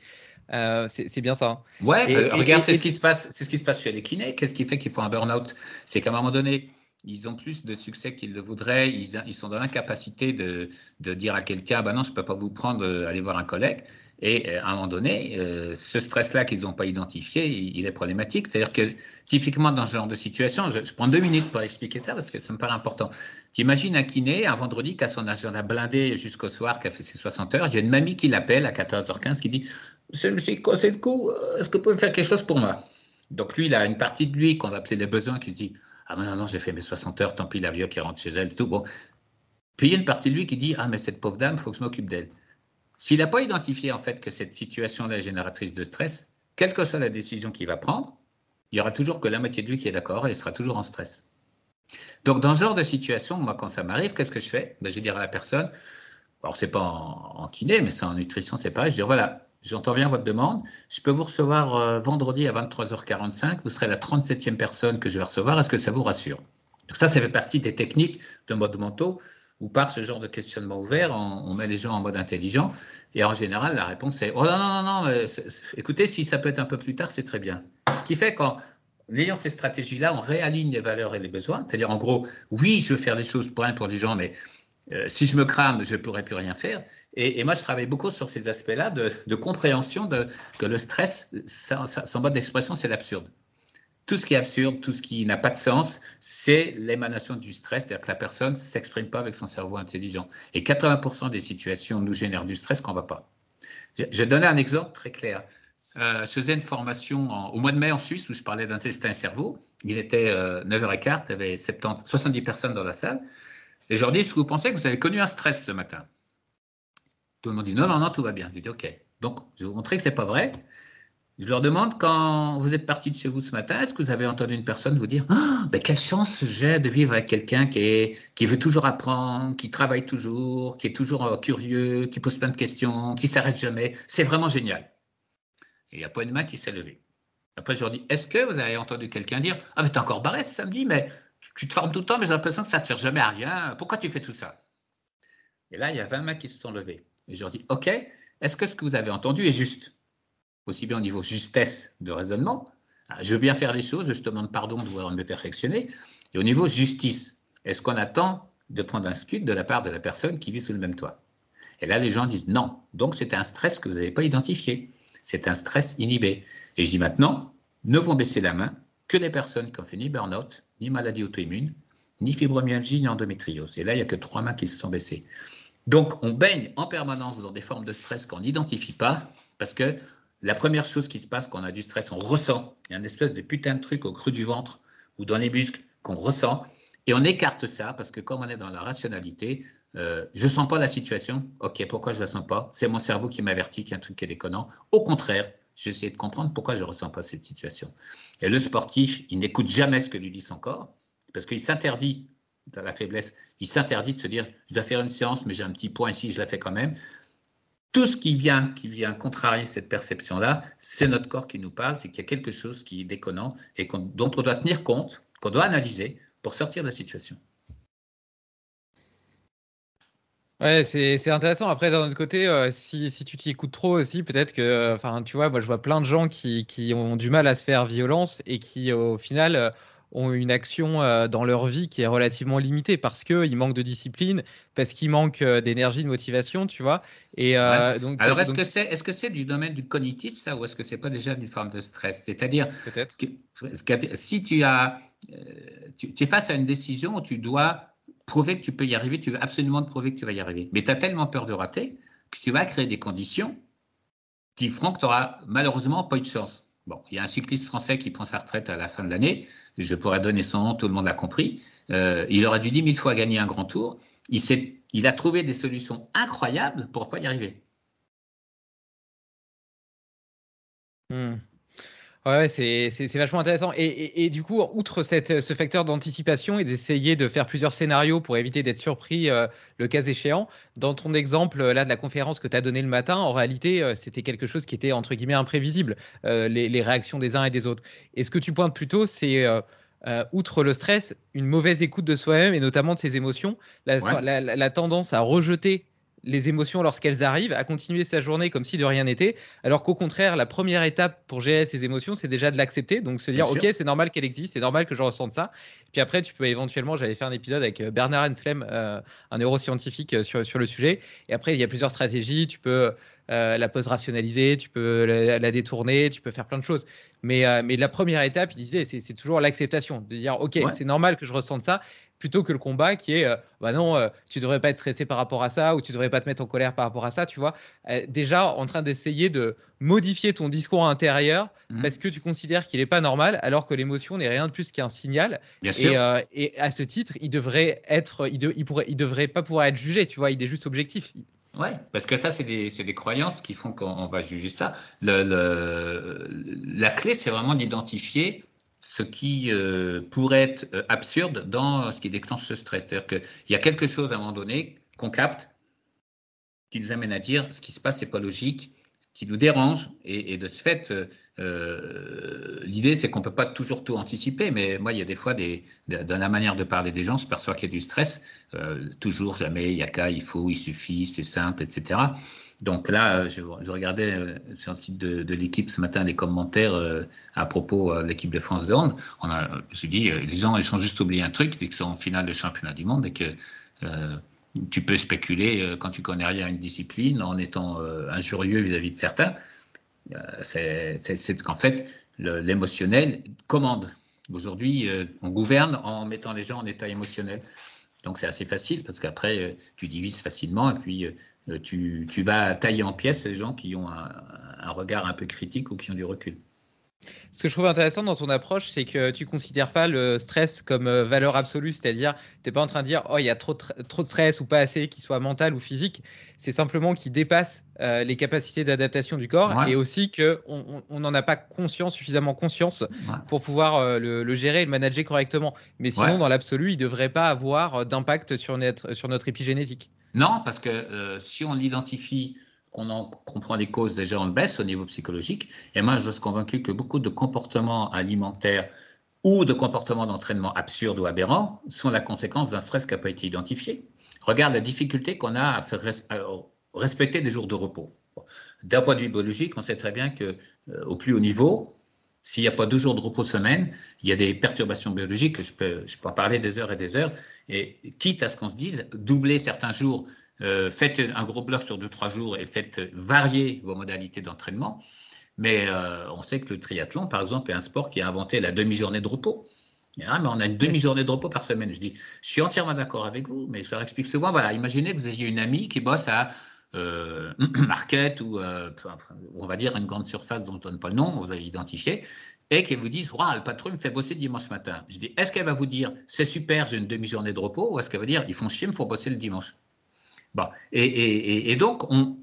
Euh, c'est bien ça. Hein. Ouais, regarde, c'est ce qui se passe, c'est ce qui se passe chez les kinés. Qu'est-ce qui fait qu'ils font un burn-out? C'est qu'à un moment donné, ils ont plus de succès qu'ils le voudraient. Ils, ils sont dans l'incapacité de, de, dire à quelqu'un, bah non, je peux pas vous prendre, euh, aller voir un collègue. Et euh, à un moment donné, euh, ce stress-là qu'ils n'ont pas identifié, il, est problématique. C'est-à-dire que typiquement dans ce genre de situation, je, prends deux minutes pour expliquer ça parce que ça me paraît important. Tu imagines un kiné un vendredi qui a son agenda blindé jusqu'au soir, qui a fait ses 60 heures. A une mamie qui l'appelle à 14h15 qui dit suis cassé le cou, est-ce que vous pouvez faire quelque chose pour moi? Donc lui, il a une partie de lui qu'on va appeler les besoins qui se dit Ah, non, non, j'ai fait mes 60 heures, tant pis, la vieux qui rentre chez elle, tout. Bon. Puis il y a une partie de lui qui dit Ah, mais cette pauvre dame, il faut que je m'occupe d'elle. S'il n'a pas identifié en fait que cette situation est génératrice de stress, quelle que soit la décision qu'il va prendre, il y aura toujours que la moitié de lui qui est d'accord et il sera toujours en stress. Donc dans ce genre de situation, moi quand ça m'arrive, qu'est-ce que je fais? Ben, Je vais dire à la personne, alors c'est pas en, kiné, mais c'est en nutrition, c'est pas. Je dis voilà, j'entends bien votre demande, je peux vous recevoir euh, vendredi à 23h45, vous serez la 37e personne que je vais recevoir, est-ce que ça vous rassure? Donc ça, ça fait partie des techniques de mode mentaux ou par ce genre de questionnement ouvert, on, met les gens en mode intelligent. Et en général, la réponse est Oh non, non, non, non écoutez, si ça peut être un peu plus tard, c'est très bien. Ce qui fait qu'en ayant ces stratégies-là, on réaligne les valeurs et les besoins. C'est-à-dire, en gros, oui, je veux faire des choses pour pour des gens, mais euh, si je me crame, je ne pourrai plus rien faire. Et, moi, je travaille beaucoup sur ces aspects-là de, compréhension de, que le stress, son mode d'expression, c'est l'absurde tout ce qui est absurde, tout ce qui n'a pas de sens, c'est l'émanation du stress, c'est-à-dire que la personne ne s'exprime pas avec son cerveau intelligent. Et 80% des situations nous génèrent du stress qu'on ne va pas. Je vais donner un exemple très clair. Euh, je faisais une formation au mois de mai en Suisse où je parlais d'intestin et cerveau. Il était 9h15, il y avait 70, 70 personnes dans la salle. Et je leur dis, est-ce que vous pensez que vous avez connu un stress ce matin? Tout le monde dit, non, non, non, tout va bien. Je dis, OK. Donc, je vais vous montrer que ce n'est pas vrai. Je leur demande, quand vous êtes parti de chez vous ce matin, est-ce que vous avez entendu une personne vous dire oh, ben Quelle chance j'ai de vivre avec quelqu'un qui, veut toujours apprendre, qui travaille toujours, qui est toujours euh, curieux, qui pose plein de questions, qui s'arrête jamais. C'est vraiment génial. Et il n'y a pas une main qui s'est levée. Après, je leur dis Est-ce que vous avez entendu quelqu'un dire Ah, mais t'es encore barré ce samedi, mais tu te formes tout le temps, mais j'ai l'impression que ça ne te sert jamais à rien. Pourquoi tu fais tout ça? Et là, il y a 20 mains qui se sont levées. Et je leur dis Ok, est-ce que ce que vous avez entendu est juste? Aussi bien au niveau justesse de raisonnement. Ah, je veux bien faire les choses, je te demande pardon de vouloir me perfectionner. Et au niveau justice, est-ce qu'on attend de prendre un scud de la part de la personne qui vit sous le même toit? Et là, les gens disent non. Donc, c'est un stress que vous n'avez pas identifié. C'est un stress inhibé. Et je dis maintenant, ne vont baisser la main que les personnes qui ont fait ni burn-out, ni maladie auto-immune, ni fibromyalgie, ni endométriose. Et là, il n'y a que trois mains qui se sont baissées. Donc, on baigne en permanence dans des formes de stress qu'on n'identifie pas parce que la première chose qui se passe quand on a du stress, on ressent. Il y a une espèce de putain de truc au creux du ventre ou dans les muscles qu'on ressent. Et on écarte ça parce que comme on est dans la rationalité, euh, je ne sens pas la situation. Ok, pourquoi je ne la sens pas? C'est mon cerveau qui m'avertit qu'il y a un truc qui est déconnant. Au contraire, j'essaie de comprendre pourquoi je ne ressens pas cette situation. Et le sportif, il n'écoute jamais ce que lui dit son corps parce qu'il s'interdit, dans la faiblesse, il s'interdit de se dire je dois faire une séance, mais j'ai un petit point ici, je la fais quand même tout ce qui vient, qui vient contrarier cette perception-là, c'est notre corps qui nous parle, c'est qu'il y a quelque chose qui est déconnant et dont on doit tenir compte, qu'on doit analyser pour sortir de la situation. Ouais, c'est intéressant. Après, d'un autre côté, euh, si, si, tu t'y écoutes trop aussi, peut-être que, enfin, tu vois, moi, je vois plein de gens qui, qui, ont du mal à se faire violence et qui, au final, euh, ont une action euh, dans leur vie qui est relativement limitée parce qu'ils manquent de discipline, parce qu'ils manquent euh, d'énergie, de motivation, tu vois. Et, euh, donc, Alors, est-ce que c'est est -ce c'est du domaine du cognitif, ça, ou est-ce que c'est pas déjà une forme de stress? C'est-à-dire, si tu, as, tu, es face à une décision où tu dois prouver que tu peux y arriver, tu veux absolument prouver que tu vas y arriver, mais tu as tellement peur de rater que tu vas créer des conditions qui feront que tu n'auras malheureusement pas eu de chance. Bon, il y a un cycliste français qui prend sa retraite à la fin de l'année. Je pourrais donner son nom, tout le monde l'a compris. Euh, il aurait dû dix mille fois gagner un grand tour. Il, il a trouvé des solutions incroyables pour pas y arriver? Hmm. Ouais, c'est vachement intéressant. Et, du coup, outre cette, ce facteur d'anticipation et d'essayer de faire plusieurs scénarios pour éviter d'être surpris euh, le cas échéant, dans ton exemple là de la conférence que tu as donné le matin, en réalité, euh, c'était quelque chose qui était entre guillemets imprévisible, euh, les, réactions des uns et des autres. Et ce que tu pointes plutôt, c'est outre le stress, une mauvaise écoute de soi-même et notamment de ses émotions, la tendance à rejeter les émotions lorsqu'elles arrivent, à continuer sa journée comme si de rien n'était, alors qu'au contraire, la première étape pour gérer ces émotions, c'est déjà de l'accepter, donc se dire, ok, c'est normal qu'elle existe, c'est normal que je ressente ça. Puis après, tu peux éventuellement, j'avais fait un épisode avec euh, Bernard Henslem, euh, un neuroscientifique euh, sur, sur le sujet, et après, il y a plusieurs stratégies, tu peux la post-rationaliser, tu peux la, détourner, tu peux faire plein de choses. Mais, mais la première étape, il disait, c'est toujours l'acceptation, de dire, ok, c'est normal que je ressente ça, plutôt que le combat qui est euh, bah non, euh, tu devrais pas être stressé par rapport à ça ou tu devrais pas te mettre en colère par rapport à ça, tu vois. Euh, déjà en train d'essayer de modifier ton discours intérieur mmh. parce que tu considères qu'il n'est pas normal alors que l'émotion n'est rien de plus qu'un signal. Bien et, sûr. et, à ce titre, il devrait être, il, il, pourrait, il devrait pas pouvoir être jugé, tu vois. Il est juste objectif. Ouais, parce que ça, c'est des, des, croyances qui font qu'on va juger ça. Le, le, la clé, c'est vraiment d'identifier ce qui euh, pourrait être euh, absurde dans ce qui déclenche ce stress. C'est-à-dire qu'il y a quelque chose à un moment donné qu'on capte qui nous amène à dire ce qui se passe, n'est pas logique, qui nous dérange. Et, de ce fait, euh, l'idée, c'est qu'on ne peut pas toujours tout anticiper. Mais moi, il y a des fois, des, dans la manière de parler des gens, je perçois qu'il y a du stress. toujours, jamais, il y a qu'à, il faut, il suffit, c'est simple, etc. Donc là, euh, je, regardais euh, sur le site de, l'équipe ce matin les commentaires euh, à propos de l'équipe de France de hand. On a, je me suis dit, les gens, ils ont juste oublié un truc, c'est qu'ils sont en finale de championnat du monde et que tu peux spéculer quand tu connais rien à une discipline en étant injurieux vis-à-vis de certains. c'est qu'en fait, l'émotionnel commande. Aujourd'hui, on gouverne en mettant les gens en état émotionnel. Donc c'est assez facile parce qu'après, tu divises facilement et puis euh, tu, vas tailler en pièces les gens qui ont un, regard un peu critique ou qui ont du recul. Ce que je trouve intéressant dans ton approche, c'est que tu ne considères pas le stress comme euh, valeur absolue, c'est-à-dire tu n'es pas en train de dire oh il y a trop de, trop de stress ou pas assez, qu'il soit mental ou physique. C'est simplement qu'il dépasse euh, les capacités d'adaptation du corps et aussi qu'on n'en a pas conscience, suffisamment conscience pour pouvoir le, gérer et le manager correctement. Mais sinon, dans l'absolu, il ne devrait pas avoir d'impact sur notre, sur notre épigénétique. Non, parce que euh, si on l'identifie, qu'on en comprend les causes, déjà on baisse au niveau psychologique. Et moi, je suis convaincu que beaucoup de comportements alimentaires ou de comportements d'entraînement absurdes ou aberrants sont la conséquence d'un stress qui n'a pas été identifié. Regarde la difficulté qu'on a à respecter des jours de repos. D'un point de vue biologique, on sait très bien que euh, au plus haut niveau, s'il n'y a pas deux jours de repos semaine, il y a des perturbations biologiques, je peux, je peux en parler des heures et des heures, et quitte à ce qu'on se dise, doubler certains jours, euh, faites un gros bloc sur deux, trois jours et faites varier vos modalités d'entraînement. Mais euh, on sait que le triathlon, par exemple, est un sport qui a inventé la demi-journée de repos. Ah, mais on a une demi-journée de repos par semaine. Je dis, je suis entièrement d'accord avec vous, mais je leur explique souvent, voilà, imaginez que vous ayez une amie qui bosse à euh, market ou euh, on va dire une grande surface dont on ne donne pas le nom, vous avez identifié, et qu'elle vous dise le patron me fait bosser dimanche matin. Je dis Est-ce qu'elle va vous dire C'est super, j'ai une demi-journée de repos ou est-ce qu'elle va dire Ils font chier, il faut bosser le dimanche? Bon. Et, donc, on,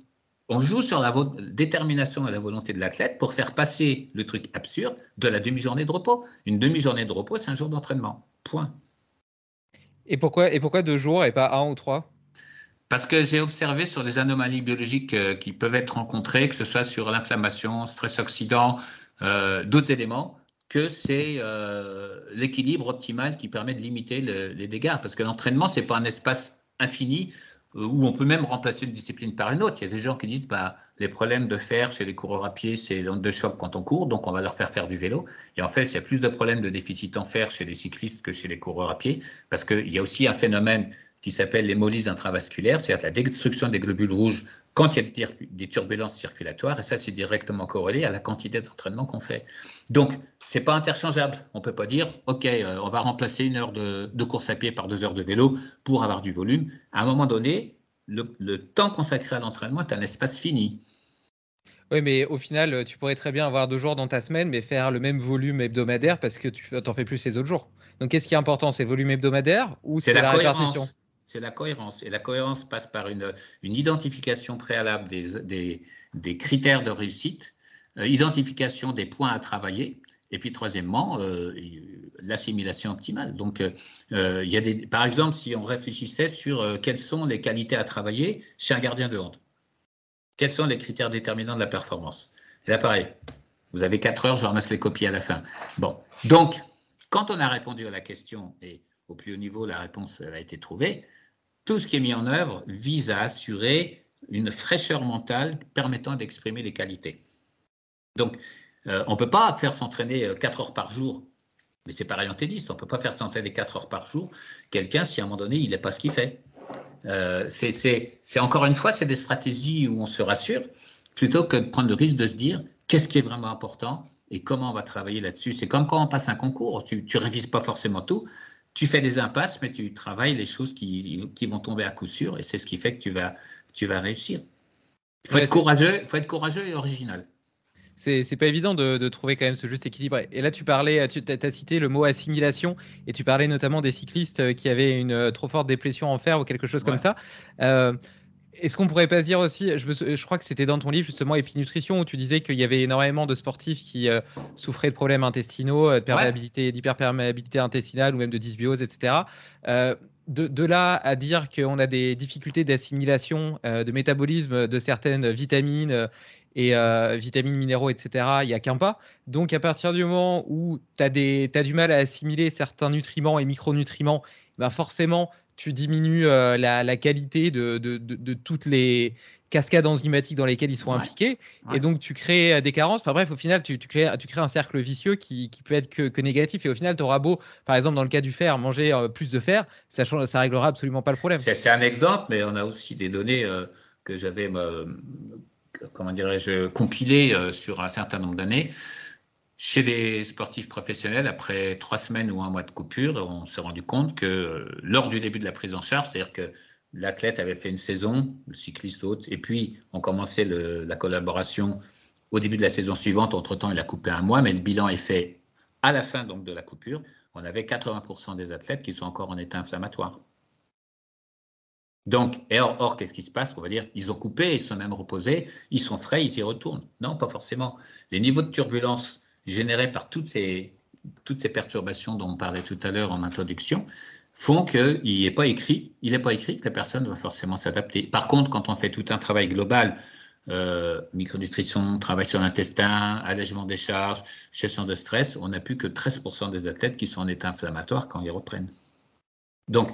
on, joue sur la détermination et la volonté de l'athlète pour faire passer le truc absurde de la demi-journée de repos. Une demi-journée de repos, c'est un jour d'entraînement. Point. Et pourquoi, et pourquoi deux jours et pas un ou trois? Parce que j'ai observé sur des anomalies biologiques euh, qui peuvent être rencontrées, que ce soit sur l'inflammation, stress oxydant, euh, d'autres éléments, que c'est euh, l'équilibre optimal qui permet de limiter les dégâts. Parce que l'entraînement, ce n'est pas un espace infini où on peut même remplacer une discipline par une autre. Il y a des gens qui disent bah, les problèmes de fer chez les coureurs à pied, c'est l'onde de choc quand on court, donc on va leur faire faire du vélo. Et en fait, il y a plus de problèmes de déficit en fer chez les cyclistes que chez les coureurs à pied, parce qu'il y a aussi un phénomène qui s'appelle l'hémolyse intravasculaire, c'est-à-dire la destruction des globules rouges quand il y a des turbulences circulatoires, et ça c'est directement corrélé à la quantité d'entraînement qu'on fait. Donc, c'est pas interchangeable. On peut pas dire, OK, euh, on va remplacer une heure de, course à pied par deux heures de vélo pour avoir du volume. À un moment donné, le, temps consacré à l'entraînement est un espace fini. Oui, mais au final, tu pourrais très bien avoir deux jours dans ta semaine, mais faire le même volume hebdomadaire parce que tu en fais plus les autres jours. Donc, qu'est-ce qui est important? C'est le volume hebdomadaire ou c'est la, la répartition? C'est la cohérence. Et la cohérence passe par une, identification préalable des, critères de réussite identification des points à travailler. Et puis troisièmement, l'assimilation optimale. Donc, il y a des, par exemple, si on réfléchissait sur quelles sont les qualités à travailler chez un gardien de hand, quels sont les critères déterminants de la performance? Et là, pareil, vous avez 4 heures, je ramasse les copies à la fin. Bon, donc, quand on a répondu à la question, et au plus haut niveau, la réponse a été trouvée, tout ce qui est mis en œuvre vise à assurer une fraîcheur mentale permettant d'exprimer les qualités. Donc, euh, on ne peut pas faire s'entraîner 4 euh, heures par jour, mais c'est pareil en tennis, on ne peut pas faire s'entraîner 4 heures par jour quelqu'un si à un moment donné, il n'est pas ce qu'il fait. Euh, c'est encore une fois, c'est des stratégies où on se rassure, plutôt que de prendre le risque de se dire qu'est-ce qui est vraiment important et comment on va travailler là-dessus. C'est comme quand on passe un concours, tu ne révises pas forcément tout, tu fais des impasses, mais tu travailles les choses qui, qui vont tomber à coup sûr, et c'est ce qui fait que tu vas, tu vas réussir. Il faut, être courageux, faut être courageux et original c'est pas évident de, trouver quand même ce juste équilibre. Et là, tu parlais, tu as, cité le mot assimilation, et tu parlais notamment des cyclistes euh, qui avaient une euh, trop forte dépression en fer ou quelque chose comme ça. Euh, est-ce qu'on pourrait pas se dire aussi, je, crois que c'était dans ton livre justement Nutrition où tu disais qu'il y avait énormément de sportifs qui souffraient de problèmes intestinaux, de perméabilité, d'hyperperméabilité intestinale ou même de dysbiose, etc. de, là à dire qu'on a des difficultés d'assimilation, de métabolisme de certaines vitamines et euh, vitamines, minéraux, etc., il n'y a qu'un pas. Donc, à partir du moment où tu as, as, du mal à assimiler certains nutriments et micronutriments, ben forcément, tu diminues euh, la, qualité de, de, de, toutes les cascades enzymatiques dans lesquelles ils sont impliqués. Et donc, tu crées euh, des carences. Enfin bref, au final, tu, tu, crées, tu crées un cercle vicieux qui, qui peut être que, que, négatif. Et au final, tu auras beau, par exemple, dans le cas du fer, manger plus de fer, ça ne ça réglera absolument pas le problème. C'est un exemple, mais on a aussi des données que j'avais comment dirais-je, compilé euh, sur un certain nombre d'années. Chez les sportifs professionnels, après trois semaines ou un mois de coupure, on s'est rendu compte que euh, lors du début de la prise en charge, c'est-à-dire que l'athlète avait fait une saison, le cycliste haute, et puis on commençait la collaboration au début de la saison suivante. Entre-temps, il a coupé un mois, mais le bilan est fait à la fin donc de la coupure. On avait 80% des athlètes qui sont encore en état inflammatoire. Donc, et or, qu'est-ce qui se passe? On va dire, ils ont coupé, ils sont même reposés, ils sont frais, ils y retournent. Non, pas forcément. Les niveaux de turbulence générés par toutes ces, toutes ces perturbations dont on parlait tout à l'heure en introduction font qu'il n'est pas écrit, il pas écrit que la personne va forcément s'adapter. Par contre, quand on fait tout un travail global, euh, micronutrition, travail sur l'intestin, allègement des charges, gestion de stress, on n'a plus que 13% des athlètes qui sont en état inflammatoire quand ils reprennent. Donc,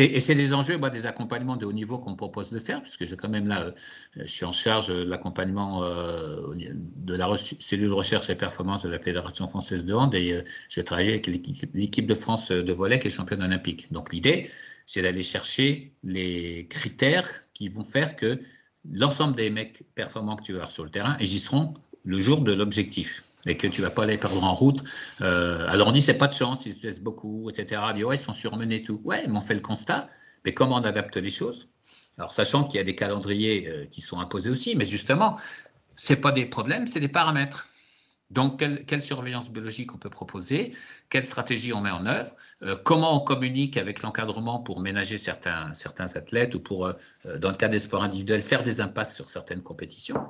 et c'est les enjeux des accompagnements de haut niveau qu'on propose de faire, puisque j'ai quand même là, euh, je suis en charge de l'accompagnement euh, de la cellule de recherche et performance de la Fédération française de hand et euh, je travaille avec l'équipe de France de volley qui est championne olympique. Donc l'idée, c'est d'aller chercher les critères qui vont faire que l'ensemble des mecs performants que tu vas avoir sur le terrain agisseront le jour de l'objectif et que tu vas pas les perdre en route. Euh, alors on dit c'est pas de chance, ils se laissent beaucoup, etc. On dit ouais, ils sont surmenés tout. Ouais, mais on fait le constat. Mais comment on adapte les choses? Alors sachant qu'il y a des calendriers euh, qui sont imposés aussi, mais justement, c'est pas des problèmes, c'est des paramètres. Donc, quelle, surveillance biologique on peut proposer? Quelle stratégie on met en œuvre? Euh, Comment on communique avec l'encadrement pour ménager certains, certains athlètes ou pour, euh, dans le cas des sports individuels, faire des impasses sur certaines compétitions?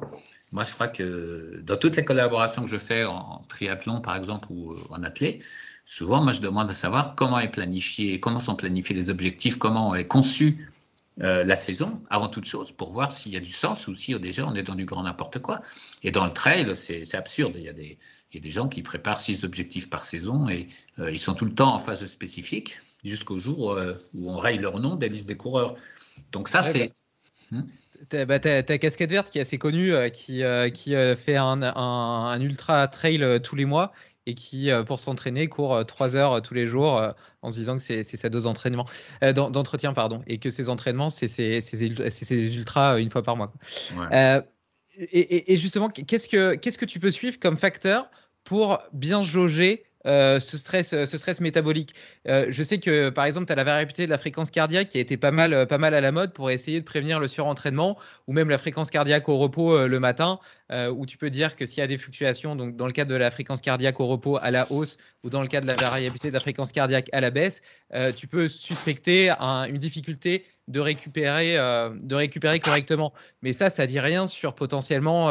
Moi, je crois que dans toutes les collaborations que je fais en triathlon, par exemple, ou euh, en athlète, souvent, moi, je demande à savoir comment est planifié, comment sont planifiés les objectifs, comment est conçu euh, la saison, avant toute chose, pour voir s'il y a du sens ou si déjà on est dans du grand n'importe quoi. Et dans le trail, c'est absurde. Il y, a des, il y, a des, gens qui préparent six objectifs par saison et euh, ils sont tout le temps en phase spécifique jusqu'au jour euh, où on raye leur nom des listes des coureurs. Donc ça, c'est... Bah, hmm? bah, ta, casquette verte qui est assez connue, qui, qui fait un, un, un, ultra trail tous les mois et qui, euh, pour s'entraîner, court 3 euh, heures euh, tous les jours en se disant que c'est sa dose d'entraînement, d'entretien, pardon, et que ces entraînements, c'est ces ultras une fois par mois. et, et, justement, qu'est-ce que, qu'est-ce que tu peux suivre comme facteur pour bien jauger euh, ce, stress, euh, ce stress métabolique. Euh, je sais que, par exemple, tu as la variabilité de la fréquence cardiaque qui a été pas mal, pas mal à la mode pour essayer de prévenir le surentraînement, ou même la fréquence cardiaque au repos le matin, où tu peux dire que s'il y a des fluctuations, donc dans le cas de la fréquence cardiaque au repos à la hausse, ou dans le cas de la variabilité de la fréquence cardiaque à la baisse, tu peux suspecter une difficulté de récupérer, de récupérer correctement. Mais ça, ça dit rien sur potentiellement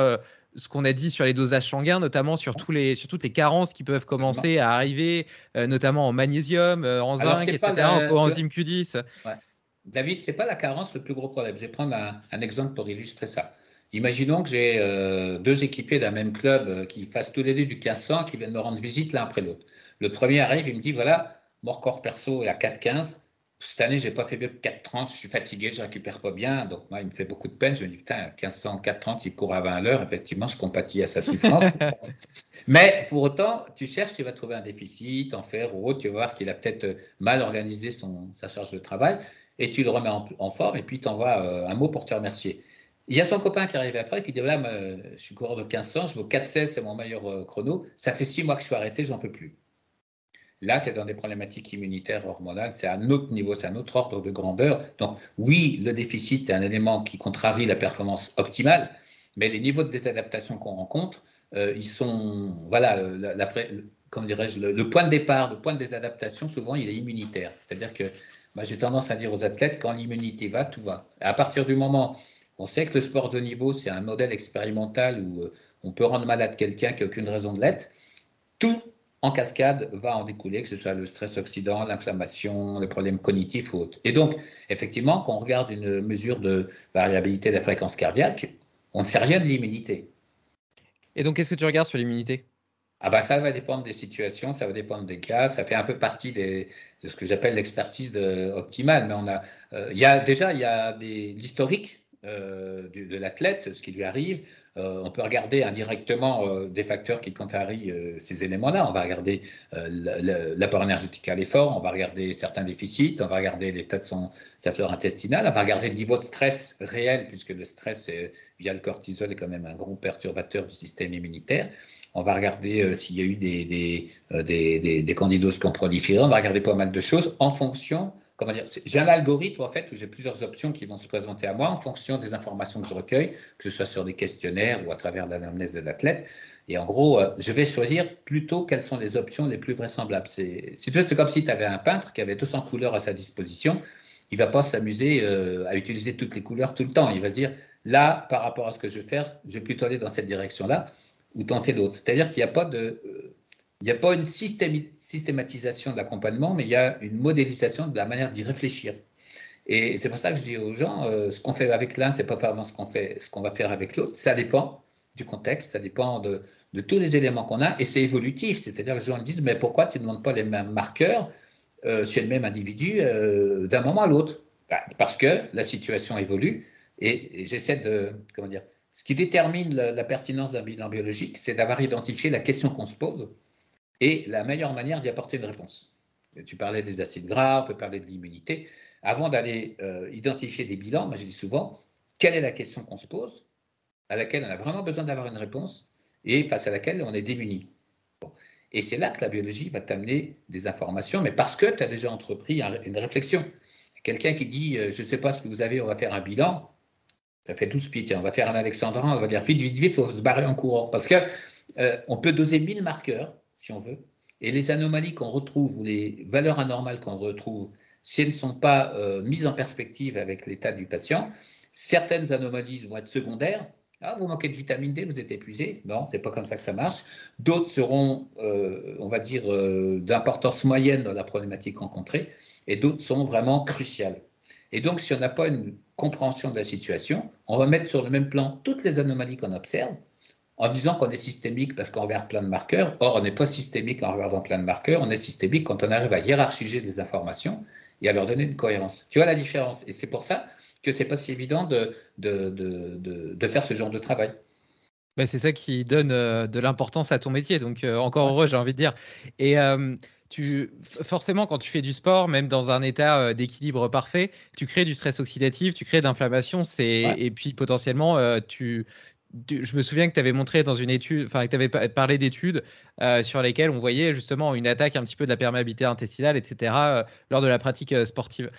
ce qu'on a dit sur les dosages sanguins, notamment sur, tous les, sur toutes les carences qui peuvent commencer à arriver, euh, notamment en magnésium, euh, en zinc, etc., en coenzyme Q10. Ouais. David, ce n'est pas la carence le plus gros problème. Je vais prendre un, exemple pour illustrer ça. Imaginons que j'ai euh, deux équipiers d'un même club qui fassent tous les deux du 1500, qui viennent me rendre visite l'un après l'autre. Le premier arrive, il me dit voilà, mon record perso est à 4,15 cette année, j'ai pas fait mieux que 4,30. Je suis fatigué, je récupère pas bien. Donc, moi, il me fait beaucoup de peine. Je me dis, putain, 1500, 4,30, il court à 20 à l'heure. Effectivement, je compatis à sa souffrance. Mais pour autant, tu cherches, tu vas trouver un déficit en fer ou autre. Tu vas voir qu'il a peut-être mal organisé son, sa charge de travail. Et tu le remets en, forme et puis tu envoies euh, un mot pour te remercier. Il y a son copain qui arrive après qui dit voilà, je suis coureur de 1500, je vaux 4,16, c'est mon meilleur euh, chrono. Ça fait six mois que je suis arrêté, j'en peux plus. Là, tu es dans des problématiques immunitaires hormonales, c'est un autre niveau, c'est un autre ordre de grandeur. Donc, oui, le déficit est un élément qui contrarie la performance optimale, mais les niveaux de désadaptation qu'on rencontre, euh, ils sont, voilà, la comme dirais-je, le, point de départ, le point de désadaptation, souvent, il est immunitaire. C'est-à-dire que moi, j'ai tendance à dire aux athlètes, quand l'immunité va, tout va. À partir du moment on sait que le sport de niveau, c'est un modèle expérimental où euh, on peut rendre malade quelqu'un qui n'a aucune raison de l'être. Tout en cascade va en découler, que ce soit le stress oxydant, l'inflammation, les problèmes cognitifs ou autres. Et donc, effectivement, quand on regarde une mesure de variabilité de la fréquence cardiaque, on ne sait rien de l'immunité. Et donc, qu'est-ce que tu regardes sur l'immunité? Ah bah ça va dépendre des situations, ça va dépendre des cas, ça fait un peu partie de ce que j'appelle l'expertise optimale. Mais on a, euh, il y a déjà il y a l'historique euh, de, l'athlète, ce qui lui arrive. Euh, on peut regarder indirectement euh, des facteurs qui contrarient ces éléments-là. On va regarder l'apport énergétique à l'effort, on va regarder certains déficits, on va regarder l'état de son, sa flore intestinale, on va regarder le niveau de stress réel, puisque le stress via le cortisol est quand même un gros perturbateur du système immunitaire. On va regarder s'il y a eu des, des, candidoses qui ont proliféré. On va regarder pas mal de choses en fonction comment dire, j'ai un algorithme en fait où j'ai plusieurs options qui vont se présenter à moi en fonction des informations que je recueille, que ce soit sur des questionnaires ou à travers l'anamnèse de l'athlète. Et en gros, euh, je vais choisir plutôt quelles sont les options les plus vraisemblables. C'est, c'est comme si tu avais un peintre qui avait 200 couleurs à sa disposition. Il va pas s'amuser euh, à utiliser toutes les couleurs tout le temps. Il va se dire, là, par rapport à ce que je vais faire, je vais plutôt aller dans cette direction-là ou tenter l'autre. C'est-à-dire qu'il n'y a pas de euh, il n'y a pas une systématisation de l'accompagnement, mais il y a une modélisation de la manière d'y réfléchir. Et c'est pour ça que je dis aux gens, euh, ce qu'on fait avec l'un, c'est pas vraiment ce qu'on fait, ce qu'on va faire avec l'autre. Ça dépend du contexte, ça dépend de, tous les éléments qu'on a, et c'est évolutif. C'est-à-dire que les gens disent, mais pourquoi tu ne demandes pas les mêmes marqueurs euh, chez le même individu euh, d'un moment à l'autre? Bah, Parce que la situation évolue, et, j'essaie de, comment dire, ce qui détermine la pertinence d'un bilan biologique, c'est d'avoir identifié la question qu'on se pose et la meilleure manière d'y apporter une réponse. Tu parlais des acides gras, on peut parler de l'immunité. Avant d'aller euh, identifier des bilans, moi je dis souvent, quelle est la question qu'on se pose, à laquelle on a vraiment besoin d'avoir une réponse, et face à laquelle on est démuni. Et c'est là que la biologie va t'amener des informations, mais parce que tu as déjà entrepris une réflexion. Quelqu'un qui dit, euh, je ne sais pas ce que vous avez, on va faire un bilan, ça fait 12 pieds, on va faire un alexandrin, on va dire vite, vite, vite, il faut se barrer en courant. Parce qu'on euh, on peut doser 1000 marqueurs, si on veut. Et les anomalies qu'on retrouve ou les valeurs anormales qu'on retrouve, si elles ne sont pas euh, mises en perspective avec l'état du patient, certaines anomalies vont être secondaires. Ah, vous manquez de vitamine D, vous êtes épuisé. Non, c'est pas comme ça que ça marche. D'autres seront, euh, on va dire, euh, d'importance moyenne dans la problématique rencontrée, et d'autres sont vraiment cruciales. Et donc, si on n'a pas une compréhension de la situation, on va mettre sur le même plan toutes les anomalies qu'on observe, en disant qu'on est systémique parce qu'on regarde plein de marqueurs. Or, on n'est pas systémique en regardant plein de marqueurs, on est systémique quand on arrive à hiérarchiser des informations et à leur donner une cohérence. Tu vois la différence Et c'est pour ça que c'est pas si évident de, de, de, de, faire ce genre de travail. Ben c'est ça qui donne euh, de l'importance à ton métier, donc euh, encore heureux, j'ai envie de dire. Et euh, tu, forcément, quand tu fais du sport, même dans un état d'équilibre parfait, tu crées du stress oxydatif, tu crées de l'inflammation, et puis potentiellement, tu, je me souviens que tu avais montré dans une étude, enfin que tu avais parlé d'études euh, sur lesquelles on voyait justement une attaque un petit peu de la perméabilité intestinale, etc. Euh, lors de la pratique euh, sportive.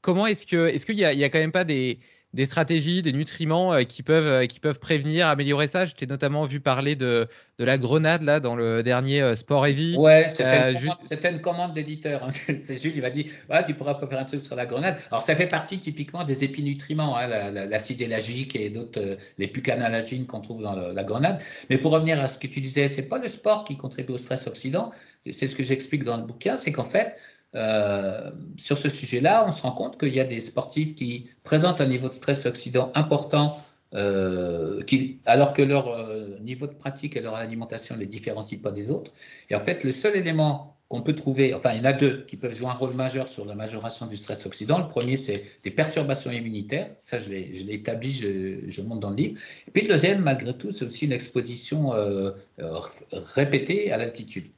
Comment est-ce que, est-ce qu'il y, a quand même pas des, des stratégies, des nutriments euh, qui, peuvent, euh, qui peuvent prévenir, améliorer ça. Je t'ai notamment vu parler de, de la grenade là, dans le dernier euh, Sport Vie. Ouais, c'était une, commande d'éditeur. Hein. C'est Jules, il m'a dit ah, Tu pourras faire un truc sur la grenade. Alors, ça fait partie typiquement des épinutriments, hein, l'acide élagique et d'autres, les pucanalagines qu'on trouve dans la grenade. Mais pour revenir à ce que tu disais, c'est pas le sport qui contribue au stress oxydant. C'est ce que j'explique dans le bouquin c'est qu'en fait, euh, sur ce sujet-là, on se rend compte qu'il y a des sportifs qui présentent un niveau de stress oxydant important, euh, qui, alors que leur euh, niveau de pratique et leur alimentation ne les différencie pas des autres. Et en fait, le seul élément qu'on peut trouver, enfin, il y en a deux qui peuvent jouer un rôle majeur sur la majoration du stress oxydant. Le premier, c'est des perturbations immunitaires. Ça, je l'ai établi, je, je, montre dans le livre. Et puis le deuxième, malgré tout, c'est aussi une exposition répétée à l'altitude.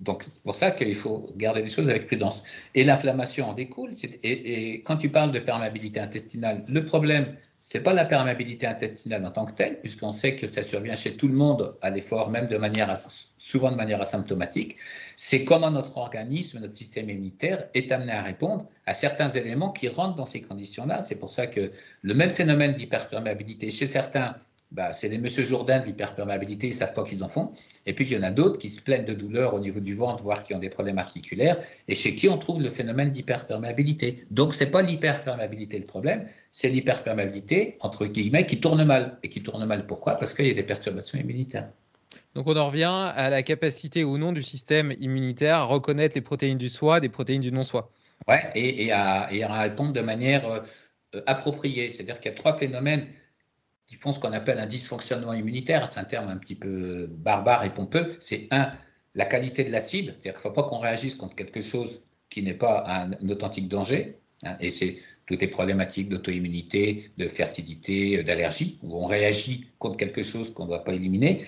Donc, c'est pour ça qu'il faut garder les choses avec prudence. Et l'inflammation en découle. Et, quand tu parles de perméabilité intestinale, le problème, c'est pas la perméabilité intestinale en tant que telle, puisqu'on sait que ça survient chez tout le monde à l'effort, même de manière, souvent de manière asymptomatique. C'est comment notre organisme, notre système immunitaire est amené à répondre à certains éléments qui rentrent dans ces conditions-là. C'est pour ça que le même phénomène d'hyperperméabilité chez certains bah, c'est les monsieur Jourdain de l'hyperperméabilité, ils ne savent pas qu'ils en font. Et puis, il y en a d'autres qui se plaignent de douleurs au niveau du ventre, voire qui ont des problèmes articulaires, et chez qui on trouve le phénomène d'hyperperméabilité. Donc, ce n'est pas l'hyperperméabilité le problème, c'est l'hyperperméabilité, entre guillemets, qui tourne mal. Et qui tourne mal pourquoi? Parce qu'il y a des perturbations immunitaires. Donc on en revient à la capacité ou non du système immunitaire à reconnaître les protéines du soi des protéines du non-soi. Ouais, et, à, répondre de manière euh, appropriée. C'est-à-dire qu'il y a trois phénomènes qui font ce qu'on appelle un dysfonctionnement immunitaire, c'est un terme un petit peu barbare et pompeux, c'est un, la qualité de la cible, c'est-à-dire qu'il ne faut pas qu'on réagisse contre quelque chose qui n'est pas un, authentique danger, hein, et c'est toutes les problématiques d'auto-immunité, de fertilité, d'allergie, où on réagit contre quelque chose qu'on ne doit pas éliminer.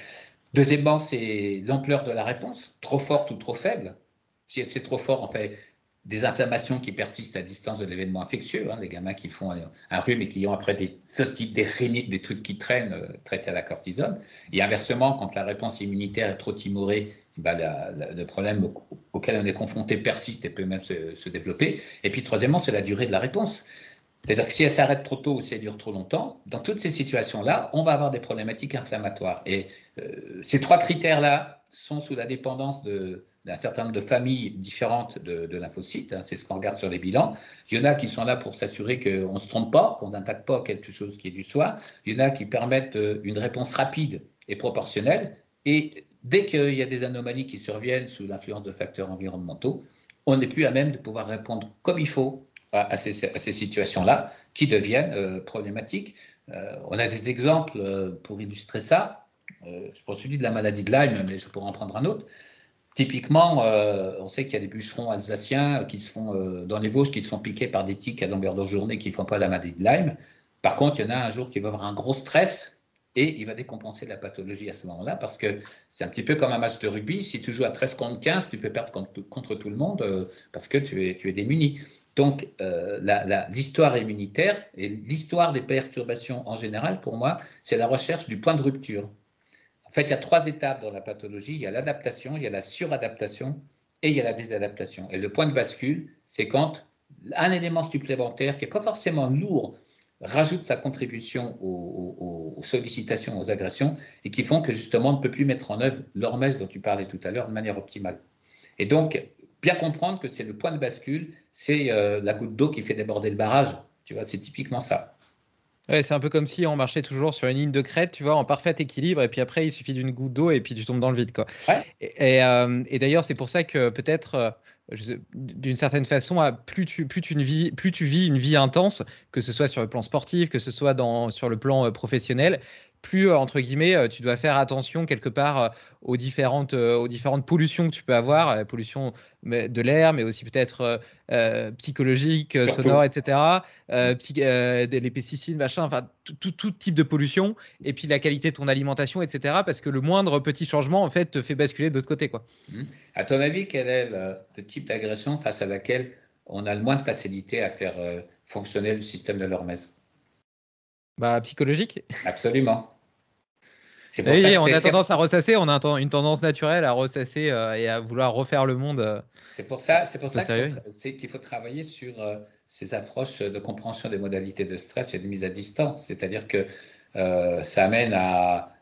Deuxièmement, c'est l'ampleur de la réponse, trop forte ou trop faible. Si c'est trop fort, en fait, des inflammations qui persistent à distance de l'événement infectieux, hein, les gamins qui font un, rhume et qui ont après des des rhinites, des trucs qui traînent euh, traités à la cortisone. Et inversement, quand la réponse immunitaire est trop timorée, eh ben, le problème auquel on est confronté persiste et peut même se, développer. Et puis troisièmement, c'est la durée de la réponse. C'est-à-dire que si elle s'arrête trop tôt ou si elle dure trop longtemps, dans toutes ces situations-là, on va avoir des problématiques inflammatoires. Et euh, ces trois critères-là sont sous la dépendance de, d'un certain nombre de familles différentes de, lymphocytes. Hein, c'est ce qu'on regarde sur les bilans. Il y en a qui sont là pour s'assurer qu'on ne se trompe pas, qu'on n'attaque pas quelque chose qui est du soi. Il y en a qui permettent euh, une réponse rapide et proportionnelle. Et dès qu'il y a des anomalies qui surviennent sous l'influence de facteurs environnementaux, on n'est plus à même de pouvoir répondre comme il faut à, ces, situations-là qui deviennent euh, problématiques. Euh, on a des exemples pour illustrer ça. Je prends celui de la maladie de Lyme, mais je pourrais en prendre un autre. Typiquement, euh, on sait qu'il y a des bûcherons alsaciens qui se font euh, dans les Vosges qui se font piquer par des tiques à longueur de journée qui ne font pas la maladie de Lyme. Par contre, il y en a un jour qui va avoir un gros stress et il va décompenser la pathologie à ce moment-là parce que c'est un petit peu comme un match de rugby. Si tu joues à 13 contre 15, tu peux perdre contre, tout le monde euh, parce que tu es démuni. Donc, l'histoire immunitaire et l'histoire des perturbations en général, pour moi, c'est la recherche du point de rupture. Fait, il y a trois étapes dans la pathologie. Il y a l'adaptation, il y a la suradaptation et il y a la désadaptation. Et le point de bascule, c'est quand un élément supplémentaire qui n'est pas forcément lourd rajoute sa contribution aux, sollicitations, aux agressions, et qui font que justement on ne peut plus mettre en œuvre l'hormèse dont tu parlais tout à l'heure de manière optimale. Et donc, bien comprendre que c'est le point de bascule, c'est euh, la goutte d'eau qui fait déborder le barrage. Tu vois, c'est typiquement ça. Ouais, c'est un peu comme si on marchait toujours sur une ligne de crête, tu vois, en parfait équilibre, et puis après, il suffit d'une goutte d'eau, et puis tu tombes dans le vide, quoi. Et, euh, et, d'ailleurs, c'est pour ça que peut-être, euh, d'une certaine façon, plus tu, plus, tu vis, plus tu vis une vie intense, que ce soit sur le plan sportif, que ce soit dans, sur le plan euh, professionnel, plus, euh, entre guillemets, euh, tu dois faire attention quelque part euh, aux différentes, aux différentes pollutions que tu peux avoir, la pollution de l'air, mais aussi peut-être psychologique, sonore, etc., les pesticides, machin, enfin, tout, tout, type de pollution, et puis la qualité de ton alimentation, etc., parce que le moindre petit changement, en fait, te fait basculer de l'autre côté. Quoi. Mmh. À ton avis, quel est le, type d'agression face à laquelle on a le moins de facilité à faire fonctionner le système de l'hormèse? Bah, psychologique Absolument oui, on a tendance à ressasser, on a une tendance naturelle à ressasser euh, et à vouloir refaire le monde. Euh, c'est pour ça, c'est pour ça qu'il faut, travailler sur, euh, ces approches de compréhension des modalités de stress et de mise à distance. C'est-à-dire que ça amène à,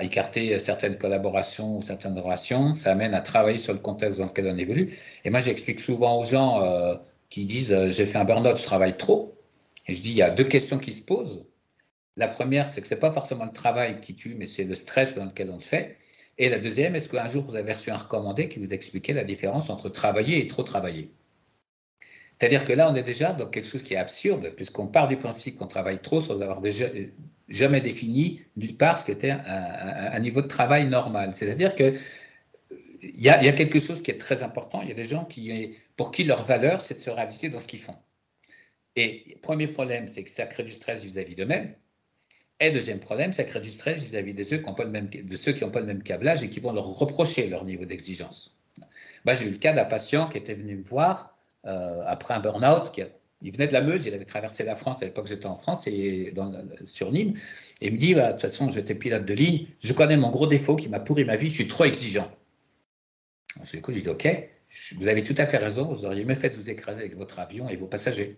écarter certaines collaborations ou certaines relations, ça amène à travailler sur le contexte dans lequel on évolue. Et moi, j'explique souvent aux gens qui disent j'ai fait un burn-out, je travaille trop. Et je dis il y a deux questions qui se posent. La première, c'est que ce n'est pas forcément le travail qui tue, mais c'est le stress dans lequel on le fait. Et la deuxième, est-ce qu'un jour vous avez reçu un recommandé qui vous expliquait la différence entre travailler et trop travailler? C'est-à-dire que là, on est déjà dans quelque chose qui est absurde, puisqu'on part du principe qu'on travaille trop sans avoir déjà jamais défini nulle part ce qu'était un, un, niveau de travail normal. C'est-à-dire que il y, a, quelque chose qui est très important. Il y a des gens qui, pour qui leur valeur, c'est de se réaliser dans ce qu'ils font. Et premier problème, c'est que ça crée du stress vis-à-vis d'eux-mêmes. Et deuxième problème, ça crée du stress vis-à-vis de ceux qui n'ont pas, le même, de ceux qui n'ont pas le même câblage et qui vont leur reprocher leur niveau d'exigence. Moi, j'ai eu le cas d'un patient qui était venu me voir euh, après un burn-out. il venait de la Meuse, il avait traversé la France à l'époque j'étais en France et sur Nîmes. Et il me dit bah, De toute façon, j'étais pilote de ligne, je connais mon gros défaut qui m'a pourri ma vie, je suis trop exigeant. Je l'écoute, je dis Ok, vous avez tout à fait raison, vous auriez mieux fait de vous écraser avec votre avion et vos passagers.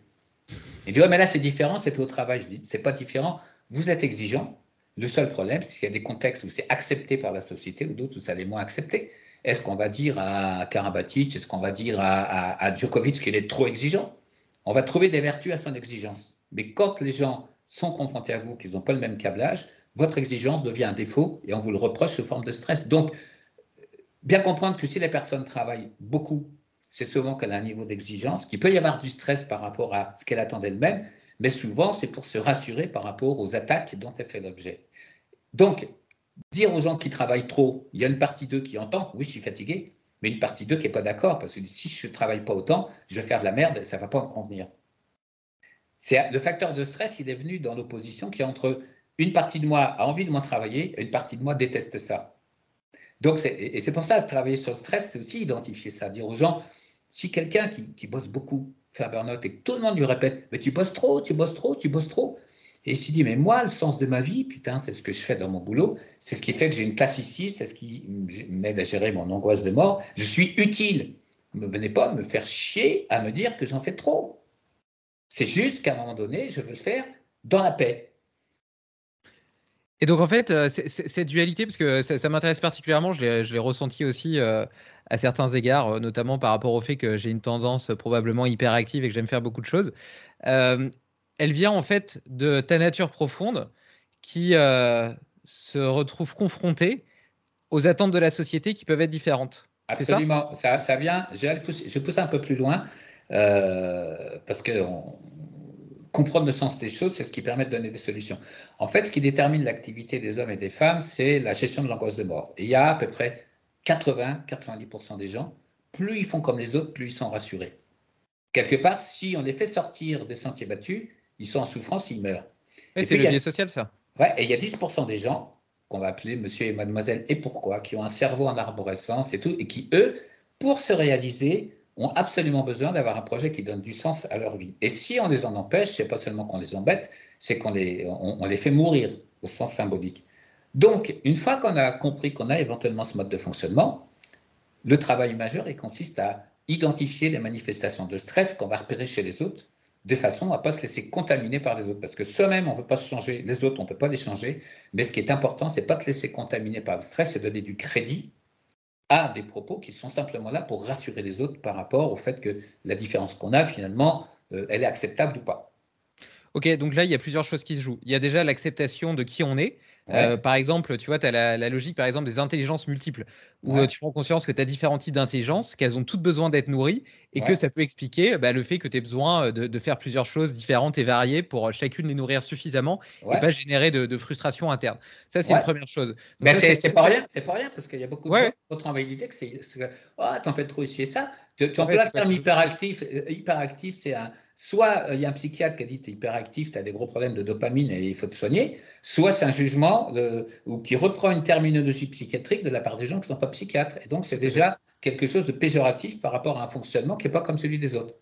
Il dit Ouais, mais là, c'est différent, c'est au travail. Je dis C'est pas différent vous êtes exigeant. Le seul problème, c'est qu'il y a des contextes où c'est accepté par la société ou d'autres où ça l'est moins accepté. Est-ce qu'on va dire à Karabatic, est-ce qu'on va dire à, Djokovic qu'il est trop exigeant? On va trouver des vertus à son exigence. Mais quand les gens sont confrontés à vous, qu'ils n'ont pas le même câblage, votre exigence devient un défaut et on vous le reproche sous forme de stress. Donc, bien comprendre que si la personne travaille beaucoup, c'est souvent qu'elle a un niveau d'exigence, qu'il peut y avoir du stress par rapport à ce qu'elle attend d'elle-même, mais souvent c'est pour se rassurer par rapport aux attaques dont elle fait l'objet. Donc, dire aux gens qui travaillent trop, il y a une partie d'eux qui entend, oui, je suis fatigué, mais une partie d'eux qui n'est pas d'accord, parce que si je ne travaille pas autant, je vais faire de la merde et ça ne va pas me convenir. Le facteur de stress, il est venu dans l'opposition qui est entre une partie de moi a envie de moins travailler et une partie de moi déteste ça. Donc, et c'est pour ça que travailler sur le stress, c'est aussi identifier ça, dire aux gens, si quelqu'un qui bosse beaucoup, faire burn-out et que tout le monde lui répète Mais tu bosses trop, tu bosses trop, tu bosses trop. Et il s'est dit Mais moi, le sens de ma vie, putain, c'est ce que je fais dans mon boulot, c'est ce qui fait que j'ai une place ici, c'est ce qui m'aide à gérer mon angoisse de mort. Je suis utile. Ne venez pas me faire chier à me dire que j'en fais trop. C'est juste qu'à un moment donné, je veux le faire dans la paix. Et donc, en fait, euh, cette dualité, parce que ça, m'intéresse particulièrement, je l'ai ressenti aussi euh, à certains égards, euh, notamment par rapport au fait que j'ai une tendance probablement hyperactive et que j'aime faire beaucoup de choses. elle vient en fait de ta nature profonde qui se retrouve confrontée aux attentes de la société qui peuvent être différentes. Absolument, ça, ça, vient, je, pousse un peu plus loin, parce que comprendre le sens des choses, c'est ce qui permet de donner des solutions. En fait, ce qui détermine l'activité des hommes et des femmes, c'est la gestion de l'angoisse de mort. Et il y a à peu près 80-90% des gens, plus ils font comme les autres, plus ils sont rassurés. Quelque part, si on les fait sortir des sentiers battus, ils sont en souffrance, ils meurent. Et c'est le biais social, ça. Ouais, et il y a 10% des gens, qu'on va appeler monsieur et mademoiselle et pourquoi, qui ont un cerveau en arborescence et tout, et qui, eux, pour se réaliser, ont absolument besoin d'avoir un projet qui donne du sens à leur vie. Et si on les en empêche, c'est pas seulement qu'on les embête, c'est qu'on les, on, les fait mourir au sens symbolique. Donc, une fois qu'on a compris qu'on a éventuellement ce mode de fonctionnement, le travail majeur il consiste à identifier les manifestations de stress qu'on va repérer chez les autres, de façon à ne pas se laisser contaminer par les autres. Parce que soi-même, on ne peut pas se changer, les autres, on ne peut pas les changer. Mais ce qui est important, c'est pas de laisser contaminer par le stress, c'est donner du crédit à des propos qui sont simplement là pour rassurer les autres par rapport au fait que la différence qu'on a, finalement, euh, elle est acceptable ou pas. Ok, donc là, il y a plusieurs choses qui se jouent. Il y a déjà l'acceptation de qui on est, euh, par exemple, tu vois, tu as la, logique, par exemple, des intelligences multiples, où euh, tu prends conscience que tu as différents types d'intelligence, qu'elles ont toutes besoin d'être nourries, et que ça peut expliquer bah, le fait que tu aies besoin euh, de, faire plusieurs choses différentes et variées pour chacune les nourrir suffisamment et pas générer de, frustration interne. Ça, c'est une première chose. Mais c'est pas rien, c'est pas rien, parce qu'il y a beaucoup de gens qui ont que c'est, oh, t'en fais trop ici et ça. Tu, tu emploies le terme hyperactif. Hyperactif, c'est un, soit il y a un psychiatre qui a dit tu es hyperactif, tu as des gros problèmes de dopamine et il faut te soigner, soit c'est un jugement ou qui reprend une terminologie psychiatrique de la part des gens qui ne sont pas psychiatres. Et donc c'est déjà quelque chose de péjoratif par rapport à un fonctionnement qui n'est pas comme celui des autres.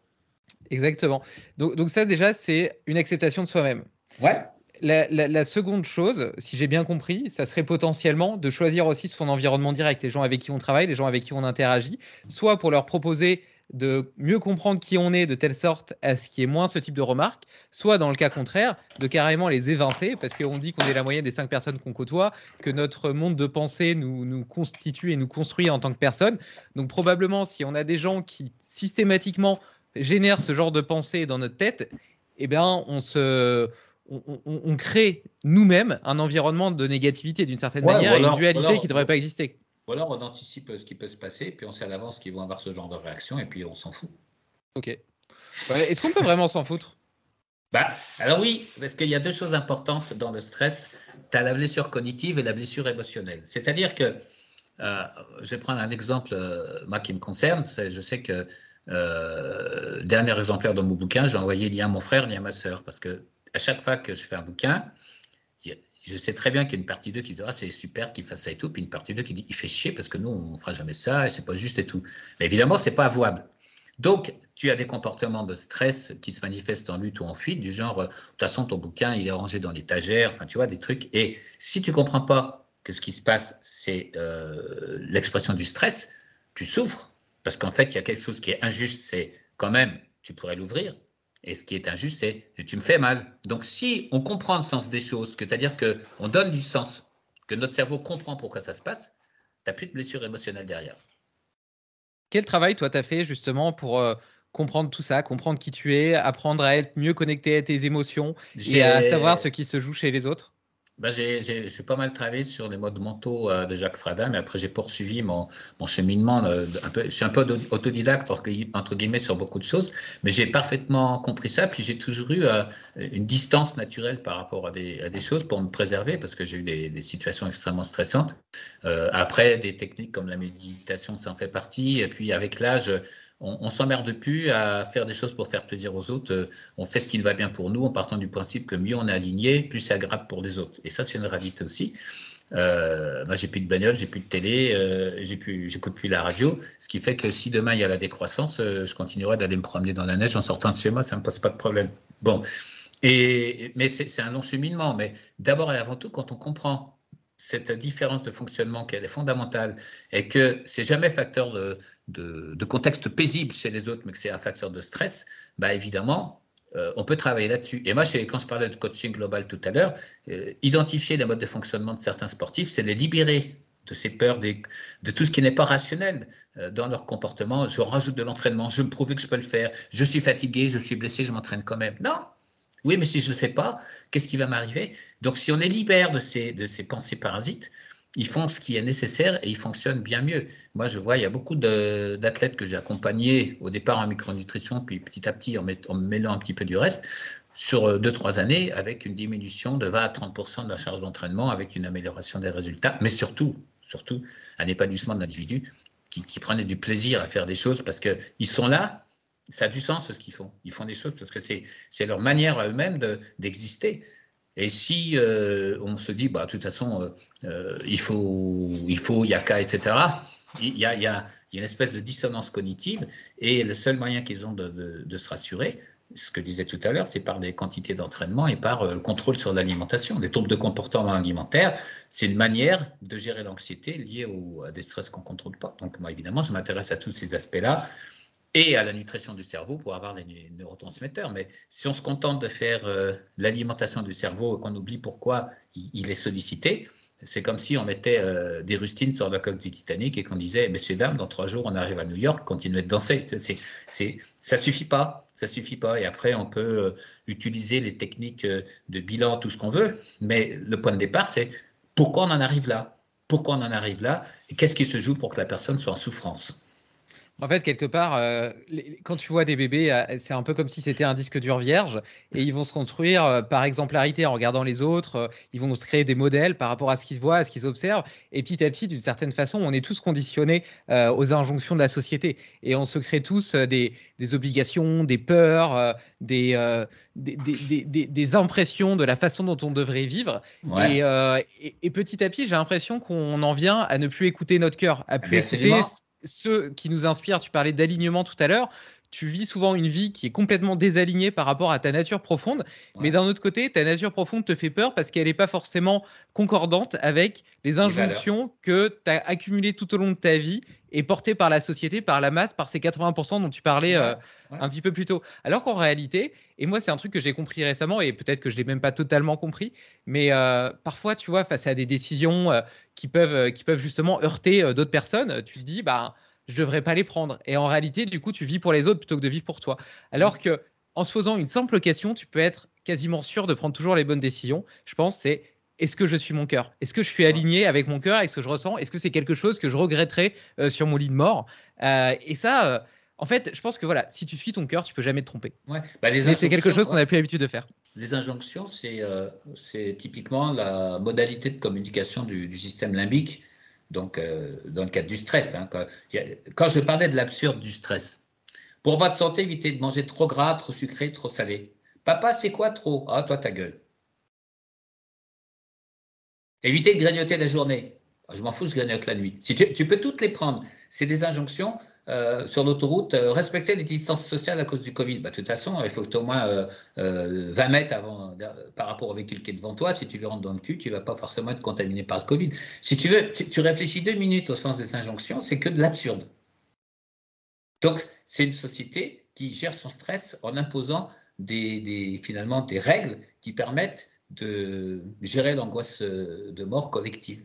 Exactement. Donc, donc ça déjà, c'est une acceptation de soi-même. Ouais. La, seconde chose, si j'ai bien compris, ça serait potentiellement de choisir aussi son environnement direct, les gens avec qui on travaille, les gens avec qui on interagit, soit pour leur proposer de mieux comprendre qui on est de telle sorte à ce qui est moins ce type de remarques, soit dans le cas contraire, de carrément les évincer, parce qu'on dit qu'on est la moyenne des cinq personnes qu'on côtoie, que notre monde de pensée nous, nous constitue et nous construit en tant que personne. Donc probablement, si on a des gens qui systématiquement génèrent ce genre de pensée dans notre tête, eh bien, on se on, crée nous-mêmes un environnement de négativité d'une certaine manière, une dualité qui ne devrait pas exister. Ou alors on anticipe ce qui peut se passer, puis on sait à l'avance qu'ils vont avoir ce genre de réaction, et puis on s'en fout. Ok. Est-ce qu'on peut vraiment s'en foutre? Bah, Alors oui, parce qu'il y a deux choses importantes dans le stress. Tu as la blessure cognitive et la blessure émotionnelle. C'est-à-dire que, euh, je vais prendre un exemple, euh, moi qui me concerne, je sais que euh, dernier exemplaire de mon bouquin, j'ai envoyé ni à mon frère ni à ma sœur, parce que à chaque fois que je fais un bouquin, je sais très bien qu'il y a une partie d'eux qui dit ah, c'est super qu'il fasse ça et tout, puis une partie d'eux qui dit il fait chier parce que nous on fera jamais ça et c'est pas juste et tout. Mais évidemment c'est pas avouable. Donc tu as des comportements de stress qui se manifestent en lutte ou en fuite du genre de toute façon ton bouquin il est rangé dans l'étagère, enfin tu vois des trucs. Et si tu comprends pas que ce qui se passe c'est euh, l'expression du stress, tu souffres parce qu'en fait il y a quelque chose qui est injuste, c'est quand même tu pourrais l'ouvrir, et ce qui est injuste, c'est tu me fais mal. Donc, si on comprend le sens des choses, c'est-à-dire qu'on donne du sens, que notre cerveau comprend pourquoi ça se passe, tu n'as plus de blessure émotionnelle derrière. Quel travail, toi, tu as fait justement pour euh, comprendre tout ça, comprendre qui tu es, apprendre à être mieux connecté à tes émotions et à savoir ce qui se joue chez les autres? Ben, j'ai pas mal travaillé sur les modes mentaux euh, de Jacques Frada, mais après j'ai poursuivi mon, mon cheminement. Euh, un peu, je suis un peu autodidacte, entre guillemets, sur beaucoup de choses, mais j'ai parfaitement compris ça. Puis j'ai toujours eu euh, une distance naturelle par rapport à des, à des, choses pour me préserver, parce que j'ai eu des, des, situations extrêmement stressantes. après, des techniques comme la méditation, ça en fait partie. Et puis avec l'âge, on, on s'emmerde plus à faire des choses pour faire plaisir aux autres. On fait ce qui va bien pour nous en partant du principe que mieux on est aligné, plus c'est agréable pour les autres. Et ça, c'est une réalité aussi. Euh, moi, j'ai plus de bagnole, j'ai plus de télé, euh, j'ai plus, j'écoute plus la radio, ce qui fait que si demain il y a la décroissance, euh, je continuerai d'aller me promener dans la neige en sortant de chez moi, ça me pose pas de problème. Bon, et mais c'est un long cheminement. Mais d'abord et avant tout, quand on comprend cette différence de fonctionnement qui est fondamentale et que c'est jamais facteur de, contexte paisible chez les autres, mais que c'est un facteur de stress, bah évidemment, euh, on peut travailler là-dessus. Et moi, quand je parlais de coaching global tout à l'heure, euh, identifier les modes de fonctionnement de certains sportifs, c'est les libérer de ces peurs, de tout ce qui n'est pas rationnel euh, dans leur comportement. Je rajoute de l'entraînement, je me prouve que je peux le faire, je suis fatigué, je suis blessé, je m'entraîne quand même. Non, oui, mais si je ne le fais pas, qu'est-ce qui va m'arriver? Donc, si on est libère de ces, de ces pensées parasites, ils font ce qui est nécessaire et ils fonctionnent bien mieux. Moi, je vois, il y a beaucoup d'athlètes que j'ai accompagnés au départ en micronutrition, puis petit à petit en, mêlant un petit peu du reste, sur 2-3 années, avec une diminution de 20 à 30% de la charge d'entraînement, avec une amélioration des résultats, mais surtout, surtout un épanouissement de l'individu qui, qui prenait du plaisir à faire des choses parce qu'ils sont là ça a du sens ce qu'ils font. Ils font des choses parce que c'est leur manière à eux-mêmes d'exister. et si euh, on se dit, bah, de toute façon, euh, euh, il faut, il faut, a qu'à, etc., il y a, une espèce de dissonance cognitive et le seul moyen qu'ils ont de, se rassurer, ce que je disais tout à l'heure, c'est par des quantités d'entraînement et par le contrôle sur l'alimentation. Les troubles de comportement alimentaire, c'est une manière de gérer l'anxiété liée à des stress qu'on ne contrôle pas. Donc, moi, évidemment, je m'intéresse à tous ces aspects-là et à la nutrition du cerveau pour avoir les neurotransmetteurs. Mais si on se contente de faire euh, l'alimentation du cerveau et qu'on oublie pourquoi il, est sollicité, c'est comme si on mettait euh, des rustines sur la coque du Titanic et qu'on disait, messieurs, dames, dans trois jours, on arrive à New York, continuez de danser. Ça suffit pas, ça suffit pas. Et après, on peut euh, utiliser les techniques de bilan, tout ce qu'on veut. Mais le point de départ, c'est pourquoi on en arrive là? Pourquoi on en arrive là? Et qu'est-ce qui se joue pour que la personne soit en souffrance? En fait, quelque part, euh, quand tu vois des bébés, euh, c'est un peu comme si c'était un disque dur vierge et ils vont se construire euh, par exemplarité en regardant les autres. ils vont se créer des modèles par rapport à ce qu'ils voient, à ce qu'ils observent. Et petit à petit, d'une certaine façon, on est tous conditionnés aux injonctions de la société et on se crée tous des, obligations, des peurs, des, des, impressions de la façon dont on devrait vivre. Et, petit à petit, j'ai l'impression qu'on en vient à ne plus écouter notre cœur, à plus écouter ceux qui nous inspirent, tu parlais d'alignement tout à l'heure, tu vis souvent une vie qui est complètement désalignée par rapport à ta nature profonde. Mais d'un autre côté, ta nature profonde te fait peur parce qu'elle n'est pas forcément concordante avec les injonctions que tu as accumulées tout au long de ta vie et portées par la société, par la masse, par ces 80% dont tu parlais euh, un petit peu plus tôt. Alors qu'en réalité, et moi c'est un truc que j'ai compris récemment et peut-être que je l'ai même pas totalement compris, mais euh, parfois tu vois face à des décisions euh, qui peuvent qui peuvent justement heurter d'autres personnes, tu te dis bah je devrais pas les prendre. Et en réalité, du coup, tu vis pour les autres plutôt que de vivre pour toi. Alors que en se posant une simple question, tu peux être quasiment sûr de prendre toujours les bonnes décisions. Je pense c'est est-ce que je suis mon cœur? Est-ce que je suis aligné avec mon cœur, avec ce que je ressens? Est-ce que c'est quelque chose que je regretterais euh, sur mon lit de mort? Euh, Et ça, euh, en fait, je pense que voilà, si tu suis ton cœur, tu peux jamais te tromper. Ouais. Bah, c'est quelque chose qu'on n'a plus l'habitude de faire. Les injonctions, c'est typiquement la modalité de communication du, du système limbique donc euh, dans le cadre du stress. Hein, quand, je parlais de l'absurde du stress, pour votre santé, évitez de manger trop gras, trop sucré, trop salé. Papa, c'est quoi trop? Ah, toi, ta gueule. Évitez de grignoter la journée. Ah, je m'en fous, je grignote la nuit. Si tu, tu peux toutes les prendre. C'est des injonctions euh, sur l'autoroute, euh, respecter les distances sociales à cause du Covid. Bah, de toute façon, il faut que tu au moins 20 euh, mètres par rapport au véhicule qui est devant toi. Si tu lui rentres dans le cul, tu ne vas pas forcément être contaminé par le Covid. Si tu veux, si tu réfléchis deux minutes au sens des injonctions, c'est que de l'absurde. Donc, c'est une société qui gère son stress en imposant finalement des règles qui permettent de gérer l'angoisse de mort collective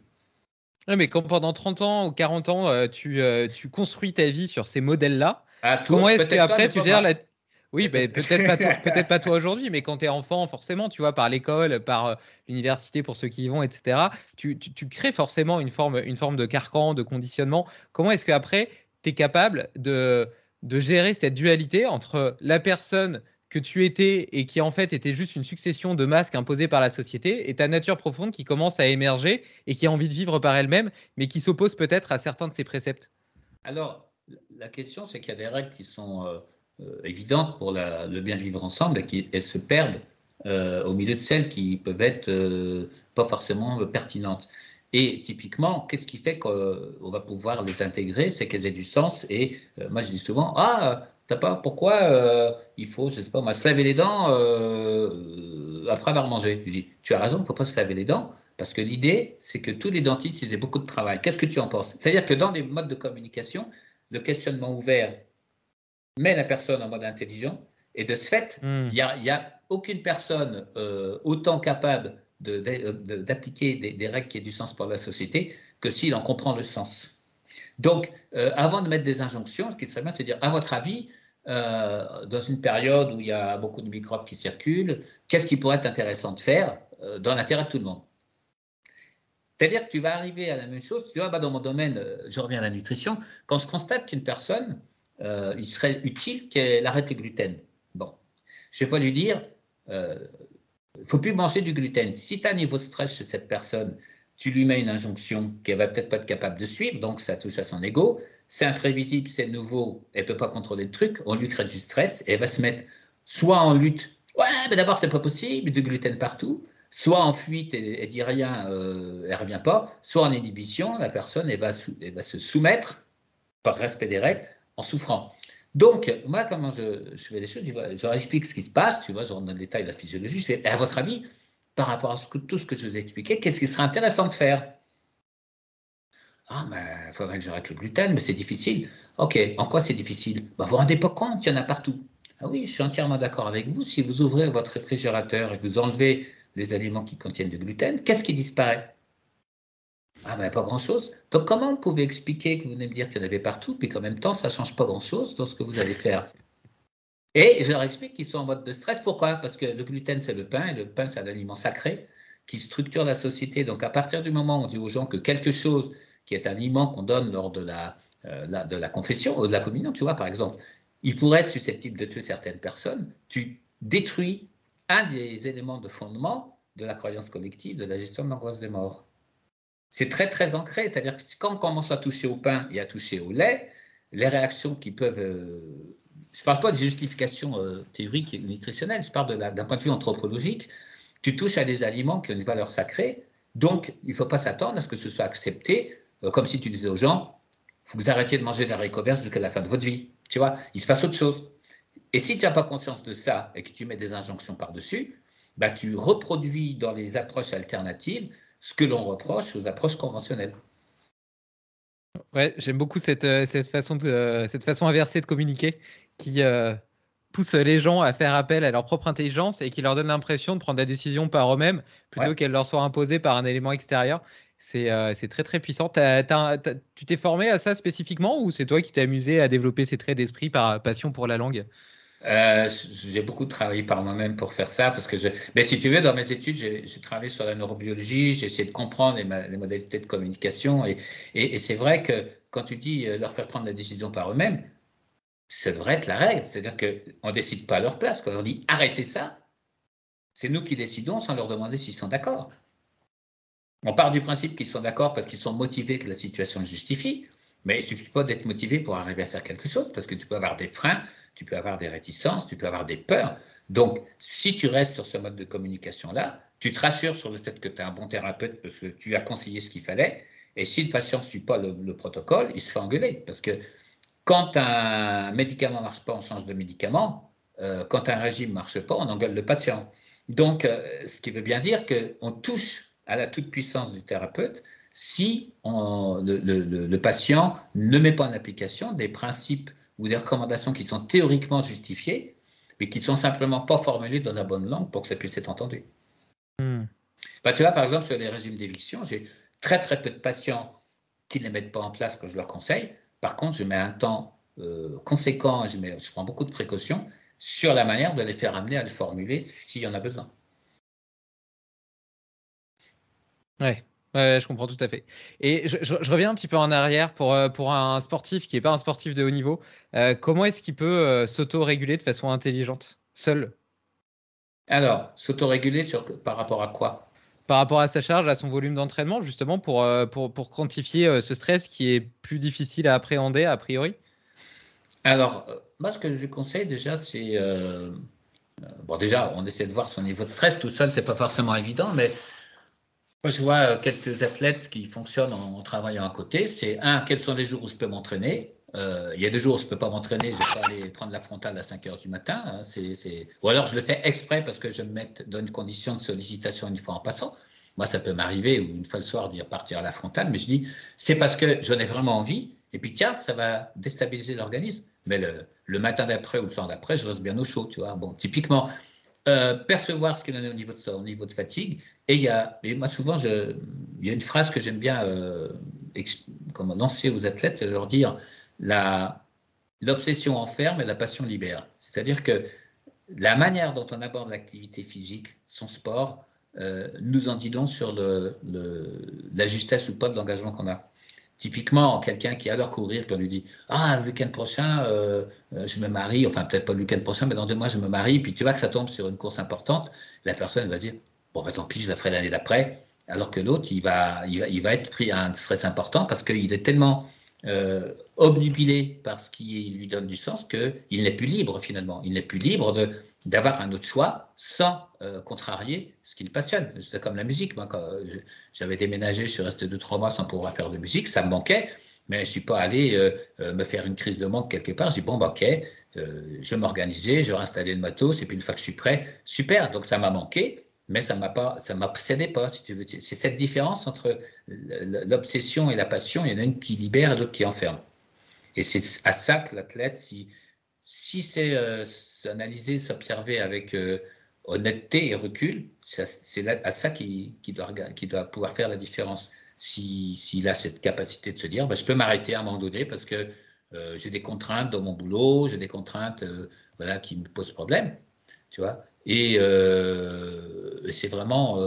mais quand pendant 30 ans ou 40 ans, euh, tu, euh, tu, construis ta vie sur ces modèles-là, ah, comment est-ce qu'après tu gères la. Oui, ben, peut-être pas, toi, peut pas toi aujourd'hui, mais quand tu es enfant, forcément, tu vois, par l'école, par euh, l'université pour ceux qui y vont, etc., tu, tu, tu, crées forcément une forme, une forme de carcan, de conditionnement. Comment est-ce qu'après, tu es capable de, de gérer cette dualité entre la personne que tu étais et qui en fait était juste une succession de masques imposés par la société et ta nature profonde qui commence à émerger et qui a envie de vivre par elle-même, mais qui s'oppose peut-être à certains de ses préceptes Alors, la question, c'est qu'il y a des règles qui sont euh, euh, évidentes pour le bien vivre ensemble et qui elles se perdent euh, au milieu de celles qui peuvent être pas forcément pertinentes. Et typiquement, qu'est-ce qui fait qu'on va pouvoir les intégrer? C'est qu'elles aient du sens. Et moi, je dis souvent, ah, T'as pas pourquoi euh, il faut, je sais pas, se laver les dents euh, après avoir mangé? Je dis, tu as raison, il ne faut pas se laver les dents, parce que l'idée, c'est que tous les dentistes, ils aient beaucoup de travail. Qu'est-ce que tu en penses? C'est-à-dire que dans les modes de communication, le questionnement ouvert met la personne en mode intelligent, et de ce fait, hmm. il n'y a, aucune personne euh, autant capable d'appliquer des, des, règles qui aient du sens pour la société que s'il en comprend le sens. Donc, euh, avant de mettre des injonctions, ce qui serait bien, c'est de dire, à votre avis, euh, dans une période où il y a beaucoup de microbes qui circulent, qu'est-ce qui pourrait être intéressant de faire euh, dans l'intérêt de tout le monde? C'est-à-dire que tu vas arriver à la même chose. Tu vois, bah, dans mon domaine, je reviens à la nutrition, quand je constate qu'une personne, il serait utile qu'elle arrête le gluten. Bon, je vais lui dire, il ne faut plus manger du gluten. Si tu as un niveau de stress chez cette personne, tu lui mets une injonction qu'elle va peut-être pas être capable de suivre, donc ça touche à son ego. C'est imprévisible, c'est nouveau, elle peut pas contrôler le truc, on lui crée du stress, et elle va se mettre soit en lutte, ouais, mais d'abord c'est pas possible, du gluten partout, soit en fuite, et, elle dit rien, euh, elle revient pas, soit en inhibition, la personne elle va, va se soumettre par respect des règles en souffrant. Donc, moi, comment je, fais les choses, je, leur explique ce qui se passe, tu vois, je rentre dans le détail de la physiologie, je fais, à votre avis, par rapport à tout ce que je vous ai expliqué, qu'est-ce qui serait intéressant de faire? Ah, mais il faudrait que j'arrête le gluten, mais c'est difficile. Ok, en quoi c'est difficile? Vous vous rendez pas compte, il y en a partout. Ah oui, je suis entièrement d'accord avec vous. Si vous ouvrez votre réfrigérateur et que vous enlevez les aliments qui contiennent du gluten, qu'est-ce qui disparaît? Ah ben pas grand-chose. Donc comment vous pouvez expliquer que vous venez me dire qu'il y en avait partout, puis qu'en même temps, ça ne change pas grand-chose dans ce que vous allez faire? Et je leur explique qu'ils sont en mode de stress. Pourquoi? Parce que le gluten, c'est le pain, et le pain, c'est un aliment sacré qui structure la société. Donc, à partir du moment où on dit aux gens que quelque chose qui est un aliment qu'on donne lors de la, euh, de la confession, ou de la communion, tu vois, par exemple, il pourrait être susceptible de tuer certaines personnes, tu détruis un des éléments de fondement de la croyance collective de la gestion de l'angoisse des morts. C'est très, très ancré. C'est-à-dire que quand on commence à toucher au pain et à toucher au lait, les réactions qui peuvent euh, je ne parle pas de justification euh, théorique et nutritionnelle, je parle d'un point de vue anthropologique. Tu touches à des aliments qui ont une valeur sacrée, donc il ne faut pas s'attendre à ce que ce soit accepté, euh, comme si tu disais aux gens, il faut que vous arrêtiez de manger des haricots verts jusqu'à la fin de votre vie. Tu vois, il se passe autre chose. Et si tu n'as pas conscience de ça et que tu mets des injonctions par-dessus, bah, tu reproduis dans les approches alternatives ce que l'on reproche aux approches conventionnelles. Ouais, j'aime beaucoup cette, euh, cette, façon de, euh, cette façon inversée de communiquer qui euh, pousse les gens à faire appel à leur propre intelligence et qui leur donne l'impression de prendre la décision par eux-mêmes plutôt qu'elle leur soit imposée par un élément extérieur. C'est très très puissant. tu t'es formé à ça spécifiquement ou c'est toi qui t'es amusé à développer ces traits d'esprit par passion pour la langue? Euh, j'ai beaucoup travaillé par moi-même pour faire ça, parce que je... Mais si tu veux, dans mes études, j'ai travaillé sur la neurobiologie, j'ai essayé de comprendre les, modalités de communication, et, c'est vrai que quand tu dis euh, leur faire prendre la décision par eux-mêmes, ça devrait être la règle. C'est-à-dire qu'on ne décide pas à leur place. Quand on leur dit arrêtez ça, c'est nous qui décidons sans leur demander s'ils sont d'accord. On part du principe qu'ils sont d'accord parce qu'ils sont motivés que la situation justifie, mais il ne suffit pas d'être motivé pour arriver à faire quelque chose, parce que tu peux avoir des freins tu peux avoir des réticences, tu peux avoir des peurs. Donc, si tu restes sur ce mode de communication-là, tu te rassures sur le fait que tu es un bon thérapeute parce que tu as conseillé ce qu'il fallait. Et si le patient ne suit pas le, protocole, il se fait engueuler. Parce que quand un médicament ne marche pas, on change de médicament. Euh, quand un régime ne marche pas, on engueule le patient. Donc, euh, ce qui veut bien dire qu'on touche à la toute-puissance du thérapeute si le, le, patient ne met pas en application des principes ou des recommandations qui sont théoriquement justifiées, mais qui ne sont simplement pas formulées dans la bonne langue pour que ça puisse être entendu. Bah, tu vois, par exemple, sur les régimes d'éviction, j'ai très très peu de patients qui ne les mettent pas en place que je leur conseille. Par contre, je mets un temps euh, conséquent, je, mets, je prends beaucoup de précautions sur la manière de les faire amener à le formuler s'il y en a besoin. Ouais, Ouais, je comprends tout à fait. Et je, reviens un petit peu en arrière pour, euh, pour un sportif qui n'est pas un sportif de haut niveau. Euh, comment est-ce qu'il peut euh, s'auto-réguler de façon intelligente, seul? Alors, s'auto-réguler par rapport à quoi? Par rapport à sa charge, à son volume d'entraînement, justement, pour, pour, pour, quantifier ce stress qui est plus difficile à appréhender a priori? Alors, moi, ce que je conseille déjà, c'est. bon, déjà, on essaie de voir son niveau de stress tout seul, c'est pas forcément évident, mais moi, je vois euh, quelques athlètes qui fonctionnent en, travaillant à côté. C'est un, quels sont les jours où je peux m'entraîner? Euh, Il y a des jours où je ne peux pas m'entraîner, je vais pas aller prendre la frontale à 5 heures du matin. Hein. Ou alors je le fais exprès parce que je me mets dans une condition de sollicitation une fois en passant. Moi, ça peut m'arriver, ou une fois le soir, dire partir à la frontale, mais je dis, c'est parce que j'en ai vraiment envie, et puis tiens, ça va déstabiliser l'organisme. Mais le, le matin d'après ou le soir d'après, je reste bien au chaud, tu vois. Bon, typiquement, euh, percevoir ce qu'il en est au niveau de son niveau de fatigue. Et il y a, et moi souvent, il y a une phrase que j'aime bien euh, lancer aux athlètes, c'est de leur dire la, l'obsession enferme et la passion libère. C'est-à-dire que la manière dont on aborde l'activité physique, son sport, euh, nous en dit long sur le, la justesse ou pas de l'engagement qu'on a. Typiquement, quelqu'un qui adore courir, quand on lui dit Ah, le week-end prochain, euh, euh, je me marie, enfin peut-être pas le week-end prochain, mais dans deux mois, je me marie, puis tu vois que ça tombe sur une course importante, la personne va dire Bon, ben, tant pis, je la ferai l'année d'après. Alors que l'autre, il va, il, va, être pris à un stress important parce qu'il est tellement euh, obnubilé par ce qui lui donne du sens qu'il n'est plus libre finalement. Il n'est plus libre de d'avoir un autre choix sans euh, contrarier ce qui le passionne. C'est comme la musique. Moi, quand j'avais déménagé, je suis resté deux, trois mois sans pouvoir faire de musique, ça me manquait, mais je ne suis pas allé euh, euh, me faire une crise de manque quelque part. J'ai dit, bon, bah, ok, je vais m'organiser, je installer le matos, et puis une fois que je suis prêt, super. Donc ça m'a manqué, mais ça m'a pas, ça m'obsédait pas, si tu veux. C'est cette différence entre l'obsession et la passion. Il y en a une qui libère et l'autre qui enferme. Et c'est à ça que l'athlète, si si c'est euh, s'analyser, s'observer avec euh, honnêteté et recul, c'est à ça qu'il doit, doit, pouvoir faire la différence. S'il a cette capacité de se dire, bah, je peux m'arrêter à un moment donné parce que euh, j'ai des contraintes dans mon boulot, j'ai des contraintes voilà, qui me posent problème, tu vois. Et, c'est vraiment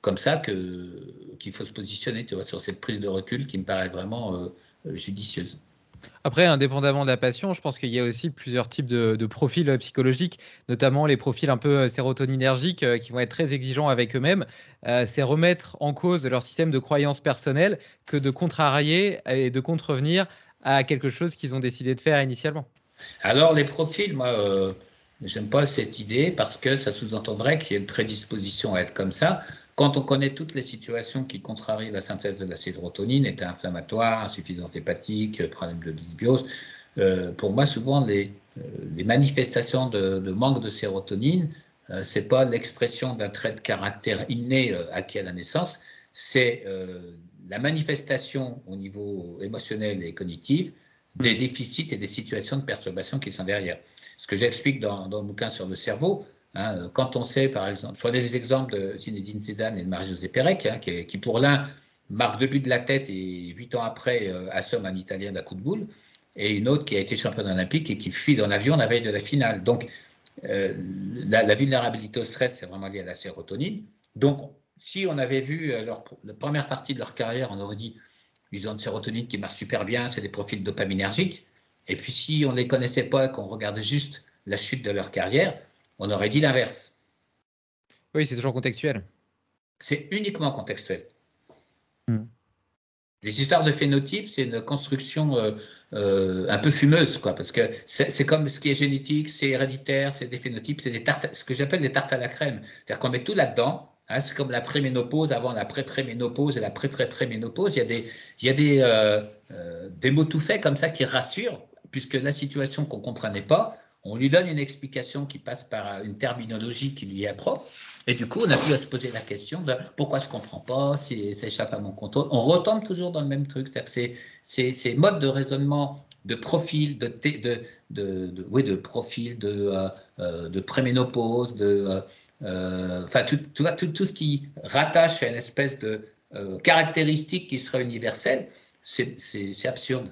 comme ça qu'il faut se positionner, tu vois, sur cette prise de recul qui me paraît vraiment judicieuse. Après, indépendamment de la passion, je pense qu'il y a aussi plusieurs types de, profils euh, psychologiques, notamment les profils un peu euh, sérotoninergiques euh, qui vont être très exigeants avec eux-mêmes. c'est remettre en cause leur système de croyances personnelles que de contrarier et de contrevenir à quelque chose qu'ils ont décidé de faire initialement. Alors, les profils, moi, j'aime pas cette idée parce que ça sous-entendrait qu'il y ait une prédisposition à être comme ça. Quand on connaît toutes les situations qui contrarient la synthèse de la sérotonine, état inflammatoire, insuffisance hépatique, problème de dysbiose, euh, pour moi, souvent, les, les manifestations de, manque de sérotonine, ce n'est pas l'expression d'un trait de caractère inné acquis à la naissance, c'est la manifestation au niveau émotionnel et cognitif des déficits et des situations de perturbation qui sont derrière. Ce que j'explique dans, dans, le bouquin sur le cerveau, hein, quand on sait, par exemple, je prenais les exemples de Zinedine Zidane et de Marie-José Pérec, hein, qui, pour l'un marque deux buts de la tête et huit ans après euh, assomme un Italien d'un coup de boule, et une autre qui a été championne olympique et qui fuit dans l'avion la veille de la finale. Donc, euh, la, vulnérabilité au stress, c'est vraiment lié à la sérotonine. Donc, si on avait vu euh, leur, la première partie de leur carrière, on aurait dit ils ont une sérotonine qui marche super bien, c'est des profils dopaminergiques. Et puis si on ne les connaissait pas, qu'on regardait juste la chute de leur carrière, on aurait dit l'inverse. Oui, c'est toujours contextuel. C'est uniquement contextuel. Hmm. Les histoires de phénotypes, c'est une construction euh, euh, un peu fumeuse, quoi, parce que c'est comme ce qui est génétique, c'est héréditaire, c'est des phénotypes, c'est des tartes, ce que j'appelle des tartes à la crème. C'est-à-dire qu'on met tout là-dedans, Hein, c'est comme la préménopause, avant la pré-pré-ménopause et la pré-pré-pré-ménopause. Il y a des, il y a des, euh, euh, des mots tout faits comme ça qui rassurent, puisque la situation qu'on ne comprenait pas, on lui donne une explication qui passe par une terminologie qui lui est propre. Et du coup, on a pu se poser la question de pourquoi je ne comprends pas, si ça échappe à mon contrôle. On retombe toujours dans le même truc. C'est-à-dire que ces, modes de raisonnement de profil, de, de, oui, de profil, de, euh, de préménopause, de euh, tout, ce qui rattache à une espèce de euh, caractéristique qui serait universelle, c'est absurde.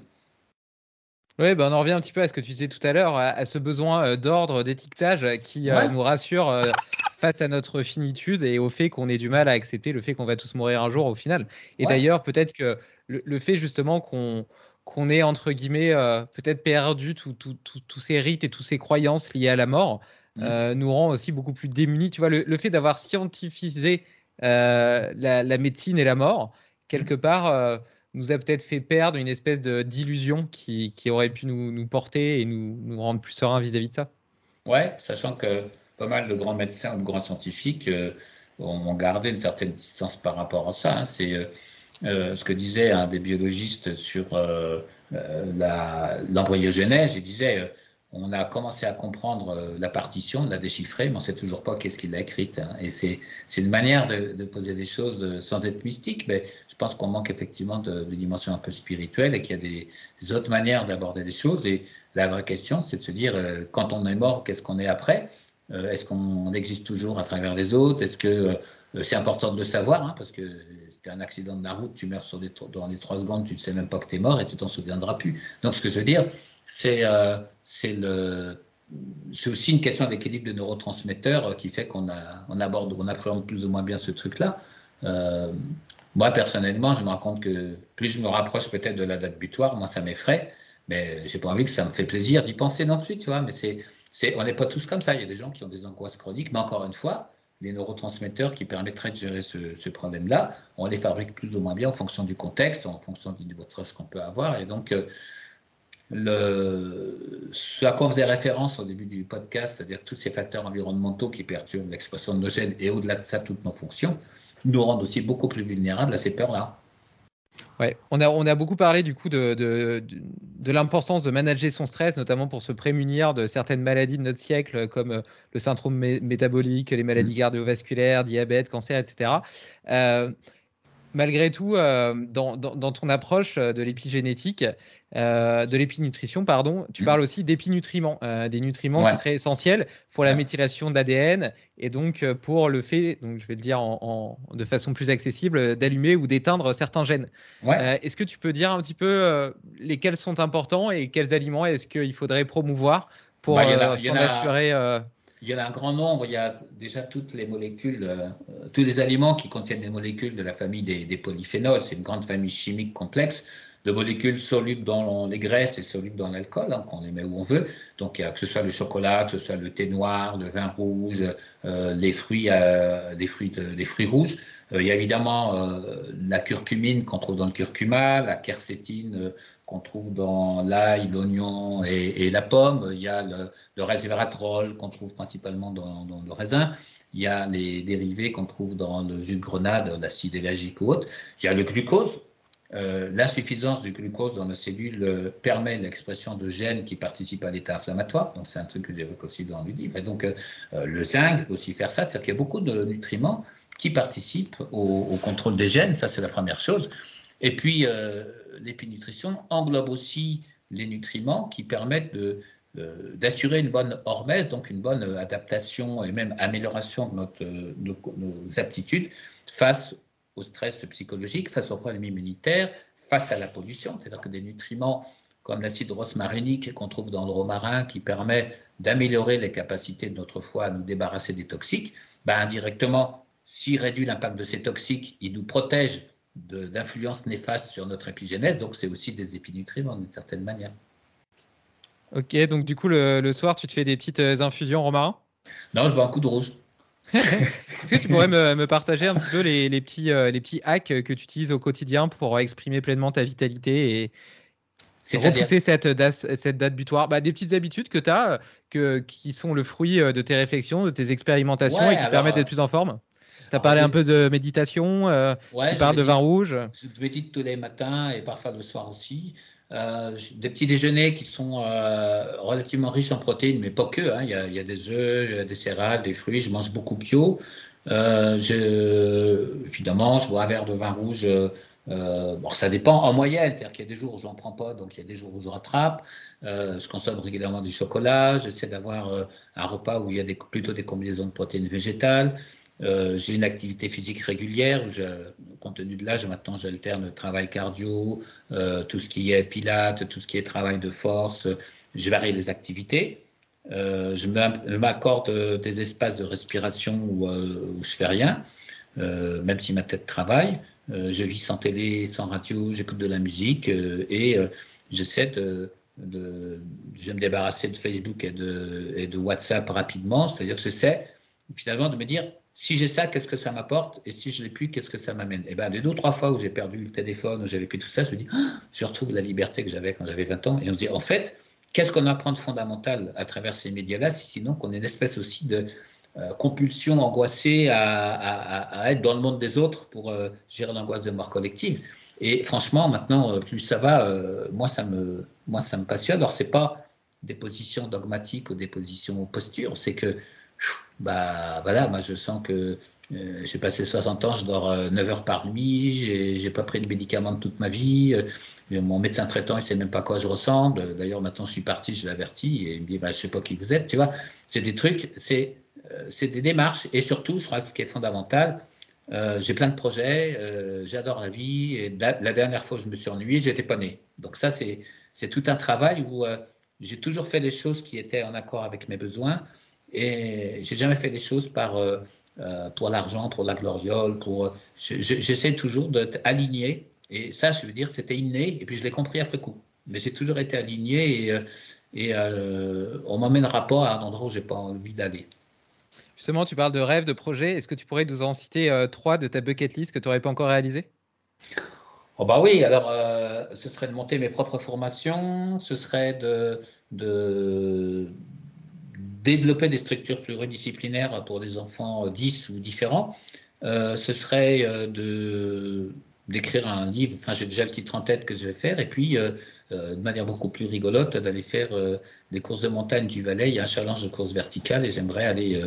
Oui, ben on en revient un petit peu à ce que tu disais tout à l'heure, à, ce besoin euh, d'ordre, d'étiquetage qui nous rassure face à notre finitude et au fait qu'on ait du mal à accepter le fait qu'on va tous mourir un jour au final. Et d'ailleurs, peut-être que le, fait justement qu'on qu'on ait entre guillemets peut-être perdu tous ces rites et toutes ces croyances liées à la mort, Mmh. Euh, nous rend aussi beaucoup plus démunis. Tu vois, le, fait d'avoir scientifisé euh, la, médecine et la mort, quelque mmh. part, euh, nous a peut-être fait perdre une espèce d'illusion qui, qui, aurait pu nous, nous, porter et nous, nous rendre plus sereins vis-à-vis de ça. Ouais, sachant que pas mal de grands médecins de grands scientifiques ont gardé une certaine distance par rapport à ça. Hein. C'est ce que disait un des biologistes sur l'embryogenèse. Il disait on a commencé à comprendre euh, la partition, de la déchiffrer, mais on ne sait toujours pas qu'est-ce qu'il a écrite. Hein. Et c'est une manière de, poser des choses euh, sans être mystique, mais je pense qu'on manque effectivement de, dimension un peu spirituelle et qu'il y a des, autres manières d'aborder les choses. Et la vraie question, c'est de se dire, euh, quand on est mort, qu'est-ce qu'on est après? Est-ce qu'on existe toujours à travers les autres? Est-ce que c'est important de le savoir hein, Parce que c'était un accident de la route, tu meurs sur dans les trois secondes, tu ne sais même pas que tu es mort et tu t'en souviendras plus. Donc ce que je veux dire, c'est euh, aussi une question d'équilibre de neurotransmetteurs euh, qui fait qu'on on aborde, on appréhende plus ou moins bien ce truc-là. Euh, moi, personnellement, je me rends compte que plus je me rapproche peut-être de la date butoir, moi, ça m'effraie, mais j'ai pas envie que ça me fait plaisir d'y penser non plus, tu vois. Mais c'est, c'est, on n'est pas tous comme ça. Il y a des gens qui ont des angoisses chroniques, mais encore une fois, les neurotransmetteurs qui permettraient de gérer ce, problème-là, on les fabrique plus ou moins bien en fonction du contexte, en fonction du niveau de stress qu'on peut avoir. Et donc, le, ce à quoi on faisait référence au début du podcast, c'est-à-dire tous ces facteurs environnementaux qui perturbent l'expression de nos gènes et au-delà de ça, toutes nos fonctions, nous rendent aussi beaucoup plus vulnérables à ces peurs-là. Ouais, on a, on a beaucoup parlé du coup de, de, de, l'importance de manager son stress, notamment pour se prémunir de certaines maladies de notre siècle, comme euh, le syndrome métabolique, les maladies mmh. cardiovasculaires, diabète, cancer, etc. Euh, malgré tout, euh, dans, ton approche euh, de l'épigénétique, euh, de l'épinutrition, pardon, tu mmh. parles aussi d'épinutriments, des nutriments qui seraient essentiels pour la méthylation d'ADN et donc pour le fait, donc je vais le dire en, de façon plus accessible, d'allumer ou d'éteindre certains gènes. est-ce que tu peux dire un petit peu lesquels sont importants et quels aliments est-ce qu'il faudrait promouvoir pour bah, s'en assurer il y en a un grand nombre. Il y a déjà toutes les molécules, euh, tous les aliments qui contiennent des molécules de la famille des, polyphénols. C'est une grande famille chimique complexe de molécules solubles dans les graisses et solubles dans l'alcool, hein, qu'on les met où on veut. Donc, que ce soit le chocolat, que ce soit le thé noir, le vin rouge, euh, les fruits, euh, les fruits, les fruits rouges. il y a évidemment la curcumine qu'on trouve dans le curcuma, la quercétine qu'on trouve dans l'ail, l'oignon et, la pomme. Il y a le, le resveratrol qu'on trouve principalement dans, le raisin. Il y a les dérivés qu'on trouve dans le jus de grenade, l'acide élagique ou autre. Il y a le glucose. Euh, l'insuffisance du glucose dans la cellule euh, permet l'expression de gènes qui participent à l'état inflammatoire. Donc, c'est un truc que j'évoque aussi dans le livre. Et donc, euh, le zinc peut aussi faire ça. Qu'il y a beaucoup de nutriments qui participent au, contrôle des gènes. Ça, c'est la première chose. Et puis, l'épinutrition englobe aussi les nutriments qui permettent de, d'assurer une bonne hormèse, donc une bonne adaptation et même amélioration de notre, nos aptitudes face au stress psychologique, face aux problèmes immunitaires, face à la pollution. C'est-à-dire que des nutriments comme l'acide rosmarinique qu'on trouve dans le romarin, qui permet d'améliorer les capacités de notre foie à nous débarrasser des toxiques, ben indirectement, s'il réduit l'impact de ces toxiques, il nous protège d'influences néfastes sur notre épigénèse, donc c'est aussi des épinutriments d'une certaine manière. Ok, donc du coup, le, le, soir, tu te fais des petites euh, infusions romarin? Non, je bois un coup de rouge. Est-ce que tu pourrais me, partager un petit peu les, petits, euh, les petits hacks que tu utilises au quotidien pour exprimer pleinement ta vitalité et repousser cette date, cette date butoir? Bah, Des petites habitudes que tu as que, qui sont le fruit euh, de tes réflexions, de tes expérimentations et qui te permettent d'être plus en forme? tu as parlé un peu de méditation, euh, tu parles de vin rouge. Je médite tous les matins et parfois le soir aussi. Euh, des petits déjeuners qui sont euh, relativement riches en protéines, mais pas que. Hein. Il, y a, des œufs, des céréales, des fruits. Je mange beaucoup bio. Euh, je, évidemment, je bois un verre de vin rouge. Euh, bon, ça dépend en moyenne, c'est-à-dire qu'il y a des jours où j'en prends pas, donc il y a des jours où je rattrape. je consomme régulièrement du chocolat. J'essaie d'avoir un repas où il y a plutôt des combinaisons de protéines végétales. Euh, j'ai une activité physique régulière. Je, compte tenu de l'âge, maintenant j'alterne travail cardio, euh, tout ce qui est pilates, tout ce qui est travail de force. Je varie les activités. Euh, je m'accorde des espaces de respiration où, où je fais rien, même si ma tête travaille. je vis sans télé, sans radio, j'écoute de la musique et j'essaie de, de, je me débarrasser de Facebook et de, et de WhatsApp rapidement, c'est-à-dire que j'essaie finalement de me dire si j'ai ça, qu'est-ce que ça m'apporte? Et si je l'ai plus, qu'est-ce que ça m'amène? Et eh bien, les deux ou trois fois où j'ai perdu le téléphone, où j'avais plus tout ça, je me dis, ah, je retrouve la liberté que j'avais quand j'avais 20 ans. Et on se dit, en fait, qu'est-ce qu'on apprend de fondamental à travers ces médias-là, sinon qu'on est une espèce aussi de euh, compulsion angoissée à, être dans le monde des autres pour euh, gérer l'angoisse de mort collective? Et franchement, maintenant, euh, plus ça va, moi, ça me, moi, ça me passionne. Alors, c'est pas des positions dogmatiques ou des positions postures, c'est que bah voilà, moi je sens que euh, j'ai passé 60 ans, je dors 9 euh, heures par nuit, j'ai pas pris de médicaments de toute ma vie. Euh, mon médecin traitant, il sait même pas quoi je ressemble. D'ailleurs, maintenant, je suis parti, je l'avertis, et il me dit, bah, je sais pas qui vous êtes, tu vois. C'est des trucs, c'est des démarches, et surtout, je crois que ce qui est fondamental, j'ai plein de projets, j'adore la vie, et la, dernière fois je me suis ennuyé, j'étais pas né. Donc ça, c'est tout un travail où j'ai toujours fait les choses qui étaient en accord avec mes besoins, et j'ai jamais fait des choses par, euh, euh, pour l'argent, pour la gloriole. Pour, j'essaie toujours d'être aligné. Et ça, je veux dire, c'était inné. Et puis je l'ai compris après coup. Mais j'ai toujours été aligné et, euh, et on m'emmènera pas à un endroit où j'ai pas envie d'aller. Justement, tu parles de rêves, de projets. Est-ce que tu pourrais nous en citer trois de ta bucket list que tu n'aurais pas encore réalisé Oh bah oui, alors ce serait de monter mes propres formations, ce serait de, de, développer des structures pluridisciplinaires pour des enfants 10 ou différents, euh, ce serait euh, d'écrire un livre, enfin j'ai déjà le titre en tête que je vais faire, et puis euh, de manière beaucoup plus rigolote d'aller faire des courses de montagne du Valais, il y a un challenge de course verticale et j'aimerais aller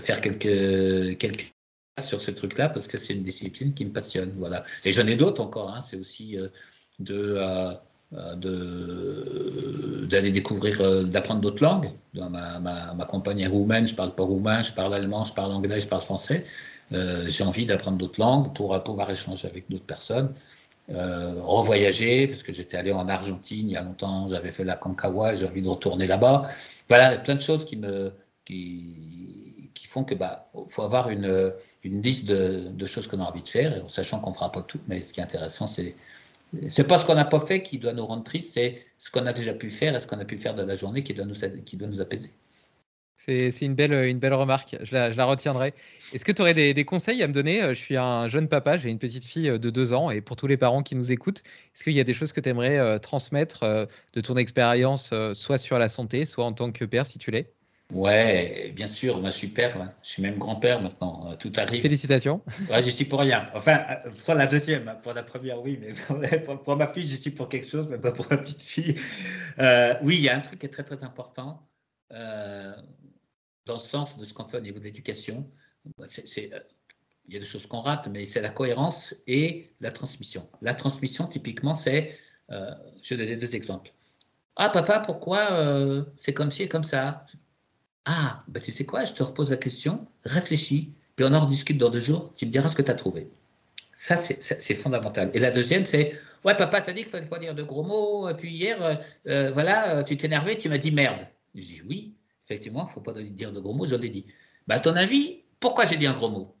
faire quelques, quelques sur ce truc-là parce que c'est une discipline qui me passionne. Voilà. Et j'en ai d'autres encore, hein. c'est aussi de euh, d'aller découvrir, euh, d'apprendre d'autres langues. Ma, ma, compagne est roumaine, je parle pas roumain, je parle allemand, je parle anglais, je parle français. Euh, j'ai envie d'apprendre d'autres langues pour pouvoir échanger avec d'autres personnes. Euh, revoyager, parce que j'étais allé en Argentine il y a longtemps, j'avais fait la Concawa, j'ai envie de retourner là-bas. Voilà, plein de choses qui me qui, qui font que bah faut avoir une, une liste de, de choses qu'on a envie de faire, sachant qu'on fera pas tout, mais ce qui est intéressant, c'est c'est pas ce qu'on n'a pas fait qui doit nous rendre tristes, c'est ce qu'on a déjà pu faire et ce qu'on a pu faire dans la journée qui doit nous, apaiser. C'est une belle, remarque, je la, retiendrai. Est-ce que tu aurais des, des, conseils à me donner? Je suis un jeune papa, j'ai une petite fille de deux ans, et pour tous les parents qui nous écoutent, est-ce qu'il y a des choses que tu aimerais euh, transmettre euh, de ton expérience, euh, soit sur la santé, soit en tant que père, si tu l'es? Ouais, bien sûr, moi je suis père, je suis même grand-père maintenant, euh, tout arrive. Félicitations. Ouais, je suis pour rien. Enfin, euh, pour la deuxième, hein, pour la première, oui, mais pour, ma fille, je suis pour quelque chose, mais pas pour ma petite fille. Euh, oui, il y a un truc qui est très très important dans le sens de ce qu'on fait au niveau de l'éducation. il y a des choses qu'on rate, mais c'est la cohérence et la transmission. La transmission, typiquement, c'est, je vais donner deux exemples. Ah, papa, pourquoi c'est comme ci et comme ça? Ah, bah tu sais quoi, je te repose la question, réfléchis, puis on en rediscute dans deux jours, tu me diras ce que tu as trouvé. Ça, c'est fondamental. Et la deuxième, c'est Ouais, papa, t'as dit qu'il fallait pas dire de gros mots, et puis hier, euh, euh, voilà, euh, tu t'es énervé, tu m'as dit merde. Je dis Oui, effectivement, il ne faut pas dire de gros mots, je l'ai dit. Bah, à ton avis, pourquoi j'ai dit un gros mot?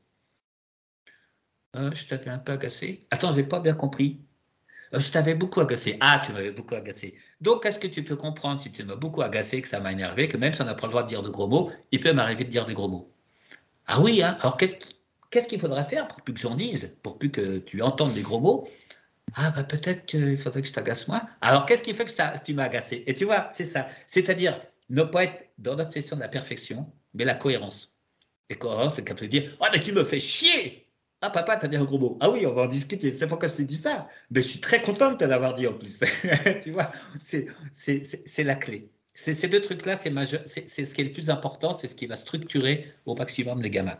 Je t'avais un peu agacé. Attends, j'ai pas bien compris. Je t'avais beaucoup agacé. Ah, tu m'avais beaucoup agacé. Donc, est-ce que tu peux comprendre, si tu m'as beaucoup agacé, que ça m'a énervé, que même si on n'a pas le droit de dire de gros mots, il peut m'arriver de dire des gros mots? Ah oui, hein alors qu'est-ce qu'il faudrait faire pour plus que j'en dise, pour plus que tu entendes des gros mots? Ah, bah peut-être qu'il faudrait que je t'agace moi. Alors, qu'est-ce qui fait que tu m'as agacé? Et tu vois, c'est ça. C'est-à-dire ne pas être dans l'obsession de la perfection, mais la cohérence. Et cohérence, c'est qu'elle peut dire Oh, mais tu me fais chier ah, papa, t'as dit un gros mot. Ah oui, on va en discuter. C'est pourquoi je t'ai dit ça. Mais je suis très content de l'avoir dit en plus. tu vois, c'est la clé. Ces deux trucs-là, c'est ce qui est le plus important, c'est ce qui va structurer au maximum les gamins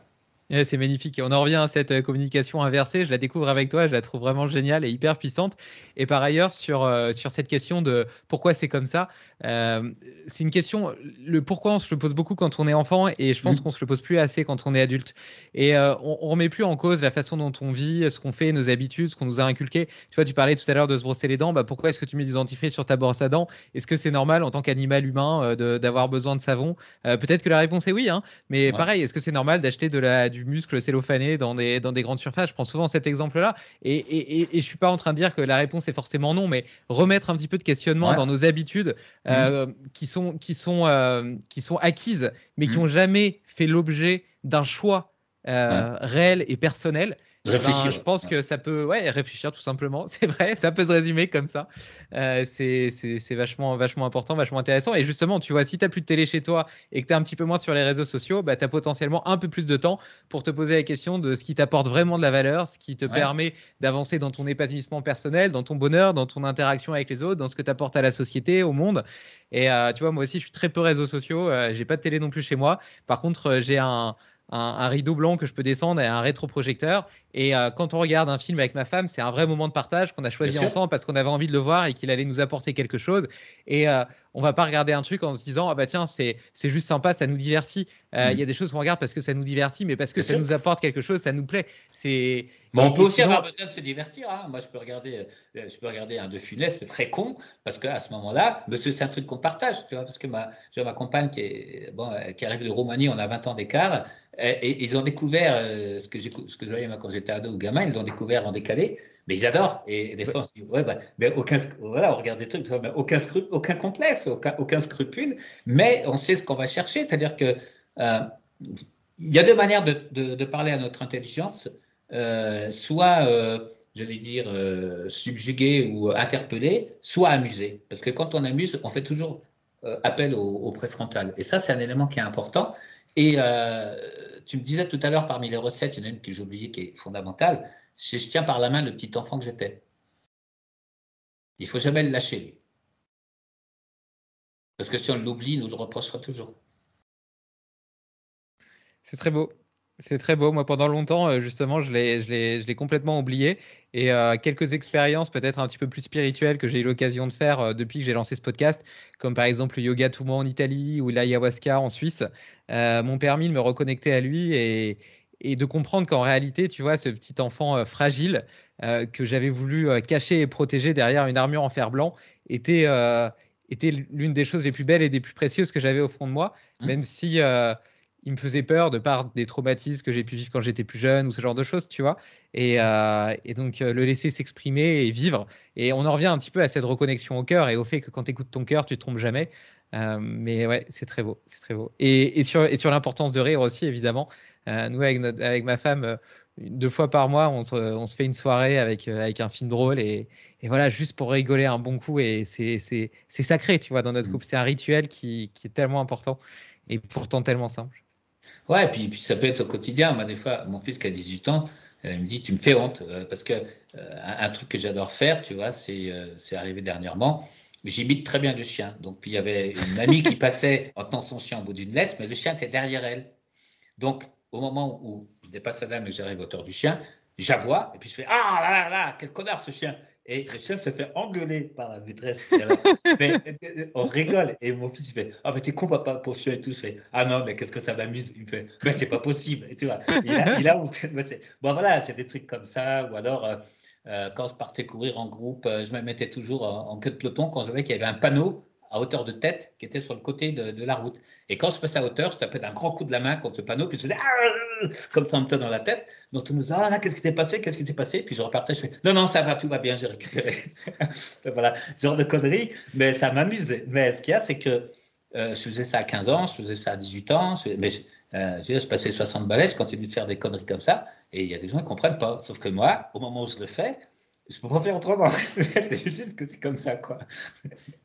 c'est magnifique. Et on en revient à cette euh, communication inversée. Je la découvre avec toi. Je la trouve vraiment géniale et hyper puissante. Et par ailleurs, sur, euh, sur cette question de pourquoi c'est comme ça, euh, c'est une question. Le pourquoi, on se le pose beaucoup quand on est enfant et je pense mmh. qu'on se le pose plus assez quand on est adulte. Et on, ne remet plus en cause la façon dont on vit, ce qu'on fait, nos habitudes, ce qu'on nous a inculqué. Tu vois, tu parlais tout à l'heure de se brosser les dents. Bah, pourquoi est-ce que tu mets du dentifrice sur ta brosse à dents? Est-ce que c'est normal en tant qu'animal humain d'avoir besoin de savon? Peut-être que la réponse est oui. Hein, mais pareil, est-ce que c'est normal d'acheter de la, du muscle cellophané dans des, dans des grandes surfaces? Je prends souvent cet exemple-là. Et, et, et, je suis pas en train de dire que la réponse est forcément non, mais remettre un petit peu de questionnement dans nos habitudes euh, mmh. qui, sont, qui, sont, euh, qui sont acquises, mais qui n'ont mmh. jamais fait l'objet d'un choix euh, réel et personnel. Réfléchir. je pense que ça peut, ouais, réfléchir tout simplement. C'est vrai, ça peut se résumer comme ça. Euh, c'est vachement, vachement important, vachement intéressant. Et justement, tu vois, si tu n'as plus de télé chez toi et que tu es un petit peu moins sur les réseaux sociaux, bah, tu as potentiellement un peu plus de temps pour te poser la question de ce qui t'apporte vraiment de la valeur, ce qui te permet d'avancer dans ton épanouissement personnel, dans ton bonheur, dans ton interaction avec les autres, dans ce que tu apportes à la société, au monde. Et euh, tu vois, moi aussi, je suis très peu réseaux sociaux. Euh, j'ai pas de télé non plus chez moi. Par contre, j'ai un un, rideau blanc que je peux descendre et un rétroprojecteur. Et euh, quand on regarde un film avec ma femme, c'est un vrai moment de partage qu'on a choisi ensemble parce qu'on avait envie de le voir et qu'il allait nous apporter quelque chose. Et euh, on va pas regarder un truc en se disant ah bah tiens c'est juste sympa, ça nous divertit. Euh. Il y a des choses qu'on regarde parce que ça nous divertit, mais parce que ça nous apporte quelque chose, ça nous plaît. C'est. Mais on peut aussi avoir besoin de se divertir. Hein. Moi je peux regarder, je peux regarder un de Funès, mais très con, parce qu'à ce moment-là, c'est un truc qu'on partage, tu vois, parce que ma, j'ai ma compagne qui est bon, qui arrive de Roumanie, on a 20 ans d'écart. Et, ils ont découvert euh, ce que j'ai, ce que je voyais quand j'étais ado ou gamin, ils l'ont découvert en décalé, mais ils adorent. Et des fois, on se dit, ouais, bah, mais aucun, voilà, on regarde des trucs, aucun, aucun complexe, aucun, aucun scrupule, mais on sait ce qu'on va chercher. C'est-à-dire que euh, il y a deux manières de, parler à notre intelligence, euh, soit, j'allais dire, subjuguer ou interpeller, soit amuser. Parce que quand on amuse, on fait toujours appel au, au préfrontal. Et ça, c'est un élément qui est important. Et euh, tu me disais tout à l'heure, parmi les recettes, il y en a une que j'ai oubliée qui est fondamentale, c'est je tiens par la main le petit enfant que j'étais. Il faut jamais le lâcher, lui. Parce que si on l'oublie, il nous le reprochera toujours. C'est très beau. C'est très beau. Moi, pendant longtemps, euh, justement, je l'ai complètement oublié. Et euh, quelques expériences peut-être un petit peu plus spirituelles que j'ai eu l'occasion de faire euh, depuis que j'ai lancé ce podcast, comme par exemple le yoga tout en Italie ou l'ayahuasca en Suisse, m'ont permis de me reconnecter à lui et, et de comprendre qu'en réalité, tu vois, ce petit enfant fragile que j'avais voulu cacher et protéger derrière une armure en fer blanc était, était l'une des choses les plus belles et des plus précieuses que j'avais au fond de moi, mmh. même si il me faisait peur de par des traumatismes que j'ai pu vivre quand j'étais plus jeune ou ce genre de choses, tu vois. Et, euh, donc euh, le laisser s'exprimer et vivre. Et on en revient un petit peu à cette reconnexion au cœur et au fait que quand tu écoutes ton cœur, tu te trompes jamais. Euh, mais ouais, c'est très beau, c'est très beau. Et, sur, et sur l'importance de rire aussi, évidemment. nous, avec, avec ma femme, deux fois par mois, on se, on se fait une soirée avec, avec un film drôle et, et voilà, juste pour rigoler un bon coup. Et c'est sacré, tu vois, dans notre mmh. couple. C'est un rituel qui, qui est tellement important. et pourtant tellement simple. Ouais, puis, puis ça peut être au quotidien. Moi, des fois, mon fils qui a 18 ans, il me dit Tu me fais honte. parce que un, truc que j'adore faire, tu vois, c'est arrivé dernièrement. J'imite très bien le chien. Donc, puis il y avait une amie qui passait en tenant son chien au bout d'une laisse, mais le chien était derrière elle. Donc, au moment où je dépasse la dame et j'arrive à hauteur du chien, j'avoue et puis je fais Ah là là là, quel connard ce chien Et le chien se fait engueuler par la maîtresse. mais, on rigole. Et mon fils, il fait Ah, mais t'es con, papa, pour et tout. Je fais Ah non, mais qu'est-ce que ça m'amuse? Il me fait Mais c'est pas possible. Et tu vois, il a, il a Bon, voilà, c'est des trucs comme ça. Ou alors. Euh, euh, quand je partais courir en groupe, euh, je me mettais toujours en, queue de peloton quand je voyais qu'il y avait un panneau à hauteur de tête qui était sur le côté de, la route. Et quand je passais à hauteur, je tapais d'un grand coup de la main contre le panneau, puis je faisais ah, comme ça me dans la tête. Donc tout nous disait, ah là, qu'est-ce qui s'est passé? Qu'est-ce qui s'est passé Puis je repartais, je fais, non, non, ça va, tout va bien, j'ai récupéré. voilà, genre de conneries, mais ça m'amuse. Mais ce qu'il y a, c'est que euh, je faisais ça à 15 ans, je faisais ça à 18 ans, mais je, je passais 60 balais, je continue de faire des conneries comme ça, et il y a des gens qui ne comprennent pas. Sauf que moi, au moment où je le fais, je peux pas faire autrement. c'est juste que c'est comme ça, quoi.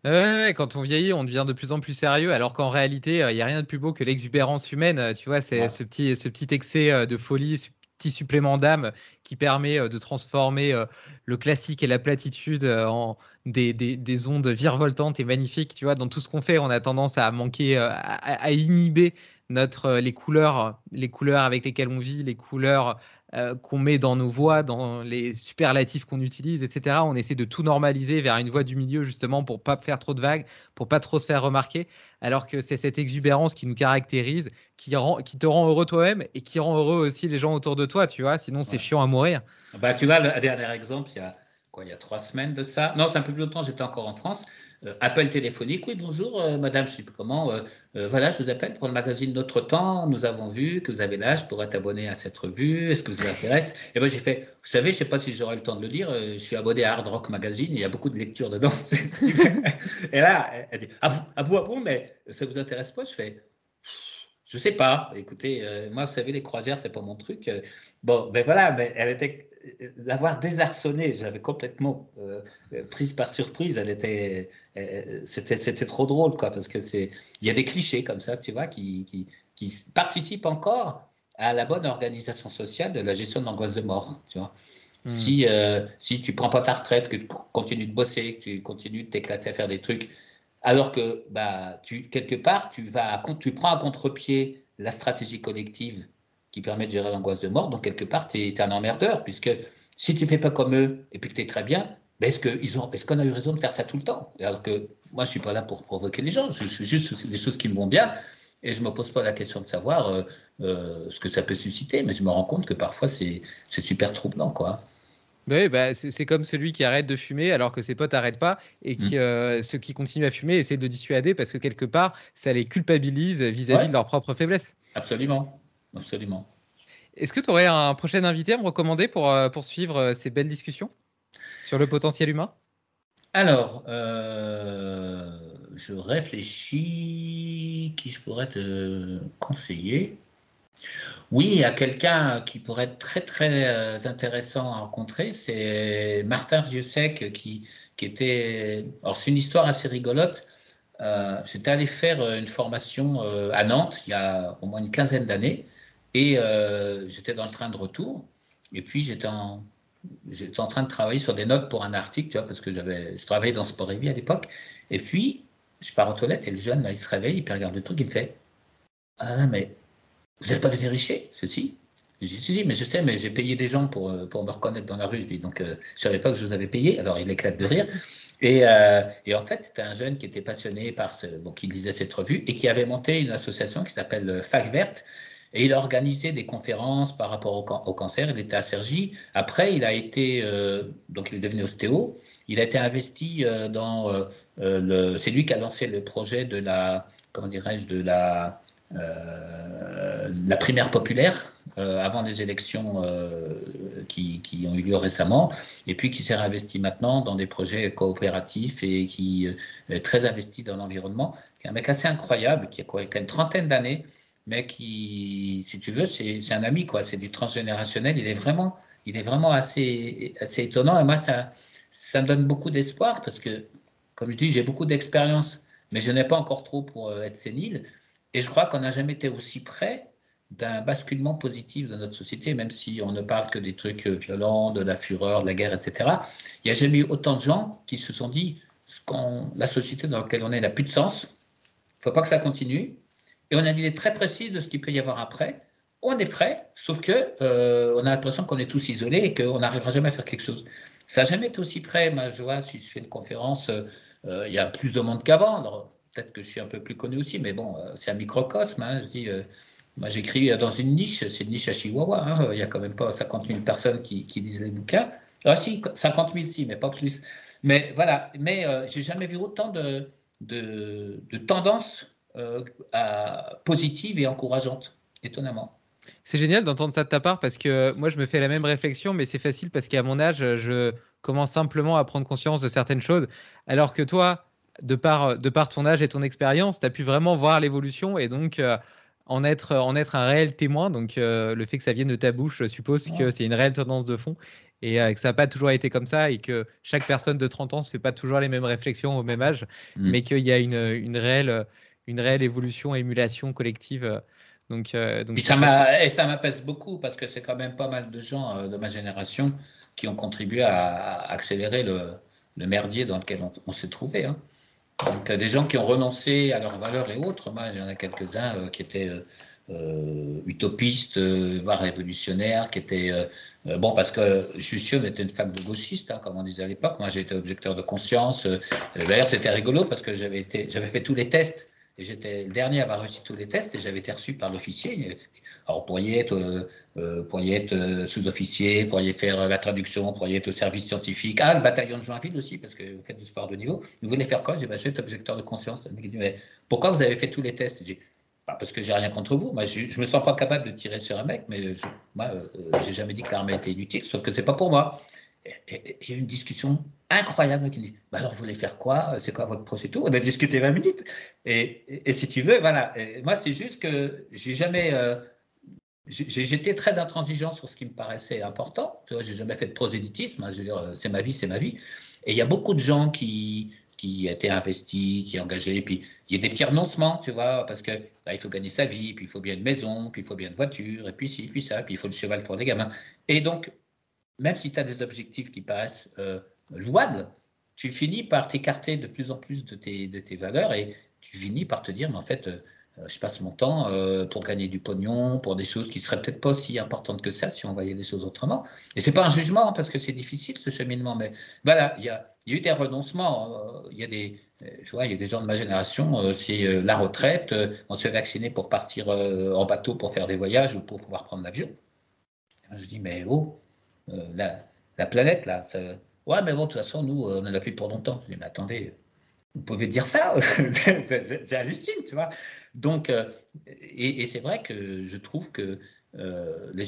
Ouais, quand on vieillit, on devient de plus en plus sérieux, alors qu'en réalité, euh, il n'y a rien de plus beau que l'exubérance humaine. Euh, tu vois, c'est ce, petit, ce petit excès euh, de folie, ce petit supplément d'âme qui permet de transformer le classique et la platitude en des, des, des, ondes virevoltantes et magnifiques. Tu vois, dans tout ce qu'on fait, on a tendance à manquer, à, à inhiber notre, les couleurs, les couleurs avec lesquelles on vit, les couleurs euh, qu'on met dans nos voix, dans les superlatifs qu'on utilise, etc. On essaie de tout normaliser vers une voie du milieu justement pour pas faire trop de vagues, pour pas trop se faire remarquer, alors que c'est cette exubérance qui nous caractérise, qui, rend, qui te rend heureux toi-même et qui rend heureux aussi les gens autour de toi, tu vois. Sinon, c'est chiant à mourir. Bah, tu vois, le dernier exemple, il y a quoi, il y a trois semaines de ça? Non, c'est un peu plus longtemps. J'étais encore en France. Euh, appel téléphonique. Oui, bonjour, euh, madame, je ne sais plus comment. Euh, voilà, je vous appelle pour le magazine Notre Temps. Nous avons vu que vous avez l'âge pour être abonné à cette revue. Est-ce que vous intéresse? Et moi, j'ai fait, vous savez, je ne sais pas si j'aurai le temps de le lire. je suis abonné à Hard Rock Magazine. Il y a beaucoup de lectures dedans. et là, elle dit, à vous, à vous, à vous, mais ça ne vous intéresse pas? Je fais, je sais pas. Écoutez, moi, vous savez, les croisières, c'est pas mon truc. bon, ben voilà, mais elle était l'avoir désarçonné, j'avais complètement euh, prise par surprise. Elle était, euh, c'était, c'était trop drôle, quoi, parce que c'est, il y a des clichés comme ça, tu vois, qui, qui, qui, participent encore à la bonne organisation sociale de la gestion de l'angoisse de mort, tu vois. Hmm. Si, euh, si tu prends pas ta retraite, que tu continues de bosser, que tu continues de t'éclater à faire des trucs, alors que bah, tu, quelque part, tu, vas, tu prends à contre-pied la stratégie collective qui permet de gérer l'angoisse de mort. Donc, quelque part, tu es, un emmerdeur, puisque si tu fais pas comme eux et puis que tu es très bien, ben est-ce qu'on est qu'on a eu raison de faire ça tout le temps? Alors que moi, je suis pas là pour provoquer les gens, je, suis juste des choses qui me vont bien. Et je ne me pose pas la question de savoir euh, euh, ce que ça peut susciter, mais je me rends compte que parfois c'est super troublant. quoi. Oui, bah, c'est comme celui qui arrête de fumer alors que ses potes n'arrêtent pas et qui, mm. euh, ceux qui continuent à fumer essaient de dissuader parce que quelque part, ça les culpabilise vis-à-vis de leur propre faiblesse. Absolument absolument. Est-ce que tu aurais un prochain invité à me recommander pour euh, poursuivre euh, ces belles discussions sur le potentiel humain? Alors, euh, je réfléchis qui je pourrais te conseiller? Oui, il y a quelqu'un qui pourrait être très très intéressant à rencontrer, c'est Martin Vieussec qui, qui était. Alors, c'est une histoire assez rigolote. J'étais allé faire une formation à Nantes il y a au moins une quinzaine d'années. Et euh, j'étais dans le train de retour. Et puis, j'étais en, en train de travailler sur des notes pour un article, tu vois, parce que j'avais, je travaillais dans Sport Vie à l'époque. Et puis, je pars aux toilettes et le jeune, là, il se réveille, il regarde le truc, il me fait Ah, mais vous n'êtes pas devenu richer, ceci? Je dis mais je sais, mais j'ai payé des gens pour, euh, pour me reconnaître dans la rue. Je dis Donc, euh, je savais pas que je vous avais payé. Alors, il éclate de rire. Et, et, en fait, c'était un jeune qui était passionné par ce, bon, qui lisait cette revue et qui avait monté une association qui s'appelle Fac Verte, et il a organisé des conférences par rapport au, cancer. Il était à Sergi. Après, il a été, euh, donc il est devenu ostéo. Il a été investi euh, dans euh, le. C'est lui qui a lancé le projet de la, comment dirais-je, de la, la primaire populaire avant les élections qui, qui, ont eu lieu récemment, et puis qui s'est investi maintenant dans des projets coopératifs et qui est très investi dans l'environnement. C'est un mec assez incroyable qui a, quoi, une trentaine d'années mais qui, si tu veux, c'est un ami, quoi. C'est du transgénérationnel. Il est vraiment, il est vraiment assez, assez étonnant. Et moi, ça, ça me donne beaucoup d'espoir parce que, comme je dis, j'ai beaucoup d'expérience, mais je n'ai pas encore trop pour euh, être sénile. Et je crois qu'on n'a jamais été aussi près d'un basculement positif dans notre société, même si on ne parle que des trucs violents, de la fureur, de la guerre, etc. Il n'y a jamais eu autant de gens qui se sont dit ce la société dans laquelle on est n'a plus de sens, il ne faut pas que ça continue. Et on a une idée très précise de ce qu'il peut y avoir après. On est prêt, sauf que euh, on a l'impression qu'on est tous isolés et qu'on n'arrivera jamais à faire quelque chose. Ça n'a jamais été aussi près. Moi, je vois, si je fais une conférence, euh, il y a plus de monde qu'avant. Peut-être que je suis un peu plus connu aussi, mais bon, euh, c'est un microcosme. Hein. Je dis, moi, j'écris dans une niche, c'est une niche à Chihuahua. Hein. Il n'y a quand même pas 50 000 personnes qui, qui lisent les bouquins. Ah si, 50 000 si, mais pas plus. Mais voilà, mais euh, j'ai jamais vu autant de, de, de tendances euh, positives et encourageantes, étonnamment. C'est génial d'entendre ça de ta part parce que moi, je me fais la même réflexion, mais c'est facile parce qu'à mon âge, je commence simplement à prendre conscience de certaines choses, alors que toi, de par, de par ton âge et ton expérience, tu as pu vraiment voir l'évolution et donc euh, en, être, en être un réel témoin. Donc, le fait que ça vienne de ta bouche, je suppose que c'est une réelle tendance de fond et euh, que ça n'a pas toujours été comme ça et que chaque personne de 30 ans ne se fait pas toujours les mêmes réflexions au même âge, mm. mais qu'il y a une, une, réelle, une réelle évolution, émulation collective. Euh, donc, euh, donc ça et ça m'apaise beaucoup parce que c'est quand même pas mal de gens de ma génération qui ont contribué à, accélérer le, le, merdier dans lequel on, s'est trouvé. Hein. Donc des gens qui ont renoncé à leurs valeurs et autres. Moi, il y en a quelques-uns qui étaient utopistes, voire révolutionnaires, qui étaient euh, bon, parce que Jussieu était une femme de gauchiste, hein, comme on disait à l'époque. Moi, été objecteur de conscience. Euh, d'ailleurs, c'était rigolo parce que j'avais fait tous les tests. J'étais le dernier à avoir reçu tous les tests et j'avais été reçu par l'officier. Alors, vous pourriez être, euh, sous-officier, vous pourriez faire la traduction, vous pourriez être au service scientifique. Ah, le bataillon de Joinville aussi, parce que vous faites du sport de niveau. Vous voulez faire quoi? J'ai bah, suis objecteur de conscience. mais pourquoi vous avez fait tous les tests? Parce que j'ai rien contre vous. Je, ne me sens pas capable de tirer sur un mec, mais moi, euh, j'ai jamais dit que l'armée était inutile, sauf que c'est pas pour moi. J'ai eu une discussion incroyable qui dit bah alors vous voulez faire quoi? C'est quoi votre projet On a discuté 20 minutes. Et, si tu veux, voilà. moi, c'est juste que j'ai jamais. Euh, J'étais très intransigeant sur ce qui me paraissait important. Tu vois, j'ai jamais fait de prosélytisme. Hein, je veux dire, c'est ma vie, c'est ma vie. Et il y a beaucoup de gens qui, qui était investi, qui est engagé. Puis il y a des petits renoncements, tu vois, parce que bah, il faut gagner sa vie, puis il faut bien une maison, puis il faut bien une voiture, et puis ci, puis ça, puis il faut le cheval pour les gamins. Et donc, même si tu as des objectifs qui paraissent euh, louables, tu finis par t'écarter de plus en plus de tes, de tes valeurs et tu finis par te dire, mais en fait, euh, euh, je passe mon temps euh, pour gagner du pognon, pour des choses qui seraient peut-être pas aussi importantes que ça si on voyait les choses autrement. Et c'est pas un jugement hein, parce que c'est difficile ce cheminement, mais voilà, il y a, eu des renoncements. Il y a des, je vois, il y a des gens de ma génération, c'est la retraite, on se fait vacciner pour partir en bateau pour faire des voyages ou pour pouvoir prendre l'avion. Je dis mais oh, la, la, planète là, ça, ouais mais bon de toute façon nous on en a plus pour longtemps. Je dis mais attendez vous pouvez dire ça C'est hallucinant, tu vois. Donc, euh, et, c'est vrai que je trouve que euh, les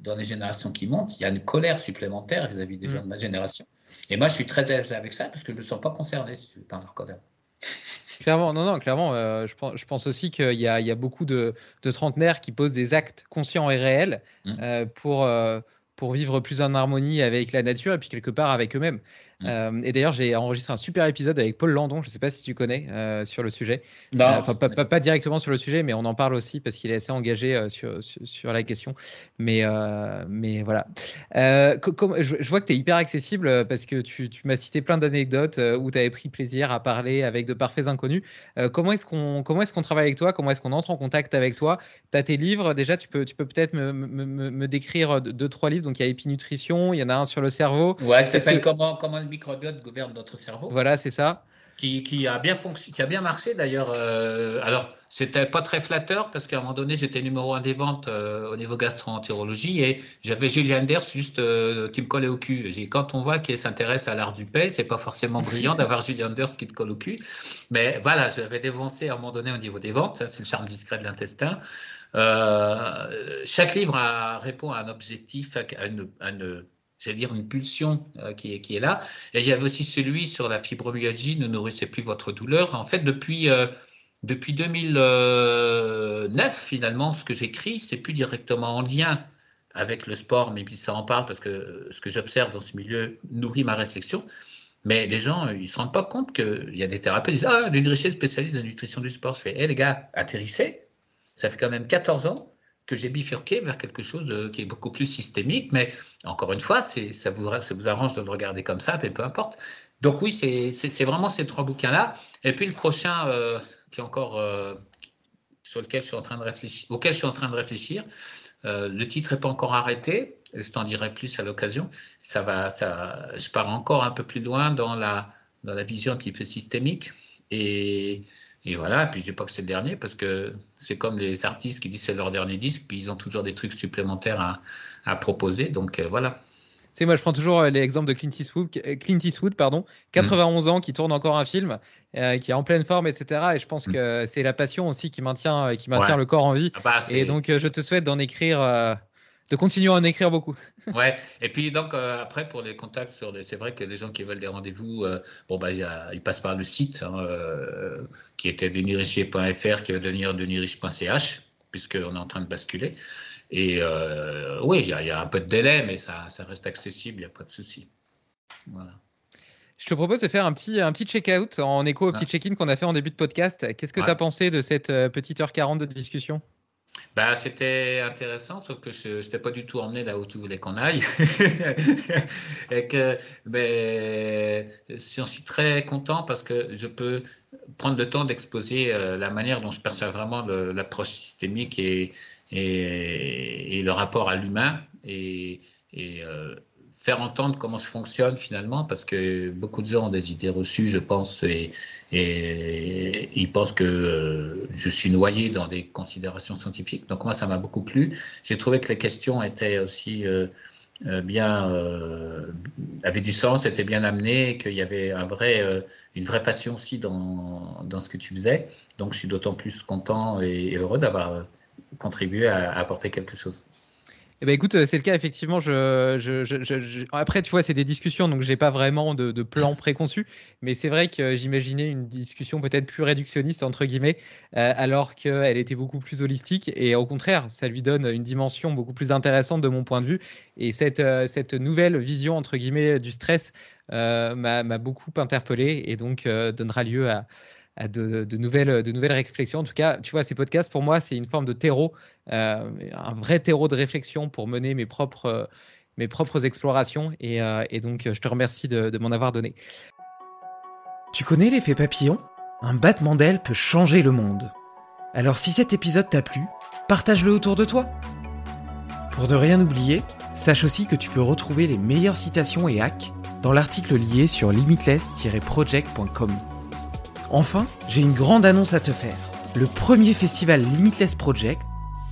dans les générations qui montent, il y a une colère supplémentaire vis-à-vis des mm. gens de ma génération. Et moi, je suis très à avec ça parce que je ne me sens pas concerné par leur colère. Clairement, non, non, clairement, euh, je, pense, je, pense, aussi qu'il y, y, a beaucoup de, de, trentenaires qui posent des actes conscients et réels mm. pour, pour vivre plus en harmonie avec la nature et puis quelque part avec eux-mêmes. Mm. Euh, et d'ailleurs, j'ai enregistré un super épisode avec Paul Landon, je ne sais pas si tu connais, euh, sur le sujet. Non, euh, pas, pas, directement sur le sujet, mais on en parle aussi parce qu'il est assez engagé sur, sur, la question. Mais, mais voilà. je, vois que tu es hyper accessible parce que tu, tu m'as cité plein d'anecdotes où tu avais pris plaisir à parler avec de parfaits inconnus. comment est-ce qu'on est qu'on travaille avec toi? Comment est-ce qu'on entre en contact avec toi? Tu as tes livres, déjà, tu peux peut-être peut me, me, me, décrire deux, trois livres. Donc, il y a Épinutrition, il y en a un sur le cerveau. Ouais, ça s'appelle comment, comment microbiote gouverne notre cerveau. Voilà, c'est ça. Qui, qui, a bien qui a bien marché d'ailleurs. Euh, alors, c'était pas très flatteur parce qu'à un moment donné, j'étais numéro un des ventes euh, au niveau gastro-entérologie et j'avais Julien Ders juste euh, qui me collait au cul. J'ai quand on voit qu'il s'intéresse à l'art du paix, c'est pas forcément brillant d'avoir Julien Ders qui te colle au cul. Mais voilà, j'avais dévancé à un moment donné au niveau des ventes. C'est le charme discret de l'intestin. chaque livre a, répond à un objectif, à une, à une j'allais dire, une pulsion euh, qui, est, qui est là. Et il y avait aussi celui sur la fibromyalgie, ne nourrissez plus votre douleur. En fait, depuis, euh, depuis 2009, finalement, ce que j'écris, c'est plus directement en lien avec le sport, mais puis ça en parle parce que ce que j'observe dans ce milieu nourrit ma réflexion. Mais les gens, ils ne se rendent pas compte qu'il y a des thérapeutes qui disent Ah, une spécialiste de nutrition du sport. Je fais Hé les gars, atterrissez, ça fait quand même 14 ans que j'ai bifurqué vers quelque chose qui est beaucoup plus systémique. Mais encore une fois, ça vous, arrange de le regarder comme ça, mais peu importe. Donc oui, c'est vraiment ces trois bouquins-là. Et puis le prochain, euh, qui encore euh, sur lequel je suis en train de réfléchir, auquel je suis en train de réfléchir, euh, le titre n'est pas encore arrêté. Je t'en dirai plus à l'occasion. Ça va, ça, je pars encore un peu plus loin dans la dans la vision un petit peu systémique et et voilà, et puis je dis pas que c'est le dernier parce que c'est comme les artistes qui disent c'est leur dernier disque, puis ils ont toujours des trucs supplémentaires à, à proposer. Donc euh, voilà. C'est moi, je prends toujours euh, l'exemple de Clint Eastwood, euh, Clint Eastwood pardon, 91 mm. ans, qui tourne encore un film, qui est en pleine forme, etc. Et je pense mm. que c'est la passion aussi qui maintient, qui maintient le corps en vie. Ah bah, et donc, je te souhaite d'en écrire de continuer à en écrire beaucoup. ouais, et puis donc euh, après pour les contacts sur c'est vrai que les gens qui veulent des rendez-vous, euh, bon bah ils passent par le site hein, euh, qui était denirichier.fr qui va devenir deniriche.ch puisqu'on est en train de basculer. Et oui, il y, a un peu de délai, mais ça, ça reste accessible, il n'y a pas de souci. Voilà. Je te propose de faire un petit, un petit check-out en écho au petit check-in qu'on a fait en début de podcast. Qu'est-ce que tu as pensé de cette petite heure 40 de discussion? Bah, c'était intéressant, sauf que je n'étais pas du tout emmené là où tu voulais qu'on aille. et que ben, j'en suis très content parce que je peux prendre le temps d'exposer euh, la manière dont je perçois vraiment l'approche systémique et, et, le rapport à l'humain. Et, et euh, faire entendre comment je fonctionne finalement, parce que beaucoup de gens ont des idées reçues, je pense, et, et ils pensent que euh, je suis noyé dans des considérations scientifiques. Donc moi, ça m'a beaucoup plu. J'ai trouvé que les questions étaient aussi euh, euh, bien, avaient du sens, étaient bien amenées, qu'il y avait un vrai, une vraie passion aussi dans, dans ce que tu faisais. Donc je suis d'autant plus content et, heureux d'avoir contribué à apporter quelque chose. Eh ben écoute, c'est le cas effectivement. Après, tu vois, c'est des discussions, donc j'ai pas vraiment de, plan préconçu. Mais c'est vrai que j'imaginais une discussion peut-être plus réductionniste entre guillemets, euh, alors qu'elle était beaucoup plus holistique. Et au contraire, ça lui donne une dimension beaucoup plus intéressante de mon point de vue. Et cette, euh, nouvelle vision entre guillemets du stress euh, m'a beaucoup interpellé et donc donnera lieu à de, nouvelles, réflexions. En tout cas, tu vois, ces podcasts, pour moi, c'est une forme de terreau, euh, un vrai terreau de réflexion pour mener mes propres, propres explorations. Et, euh, donc, je te remercie de, de m'en avoir donné. Tu connais l'effet papillon? Un battement d'aile peut changer le monde. Alors si cet épisode t'a plu, partage-le autour de toi. Pour ne rien oublier, sache aussi que tu peux retrouver les meilleures citations et hacks dans l'article lié sur limitless-project.com. Enfin, j'ai une grande annonce à te faire. Le premier festival Limitless Project,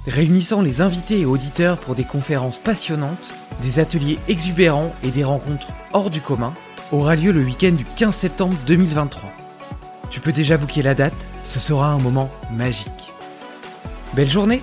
réunissant les invités et auditeurs pour des conférences passionnantes, des ateliers exubérants et des rencontres hors du commun, aura lieu le week-end du 15 septembre 2023. Tu peux déjà booker la date, ce sera un moment magique. Belle journée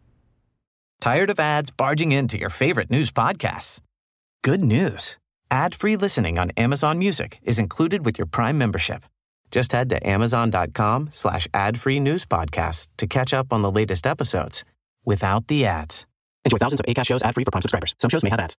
Tired of ads barging into your favorite news podcasts? Good news. Ad-free listening on Amazon Music is included with your Prime membership. Just head to amazon.com slash ad-free news podcasts to catch up on the latest episodes without the ads. Enjoy thousands of ACAST shows ad-free for Prime subscribers. Some shows may have ads.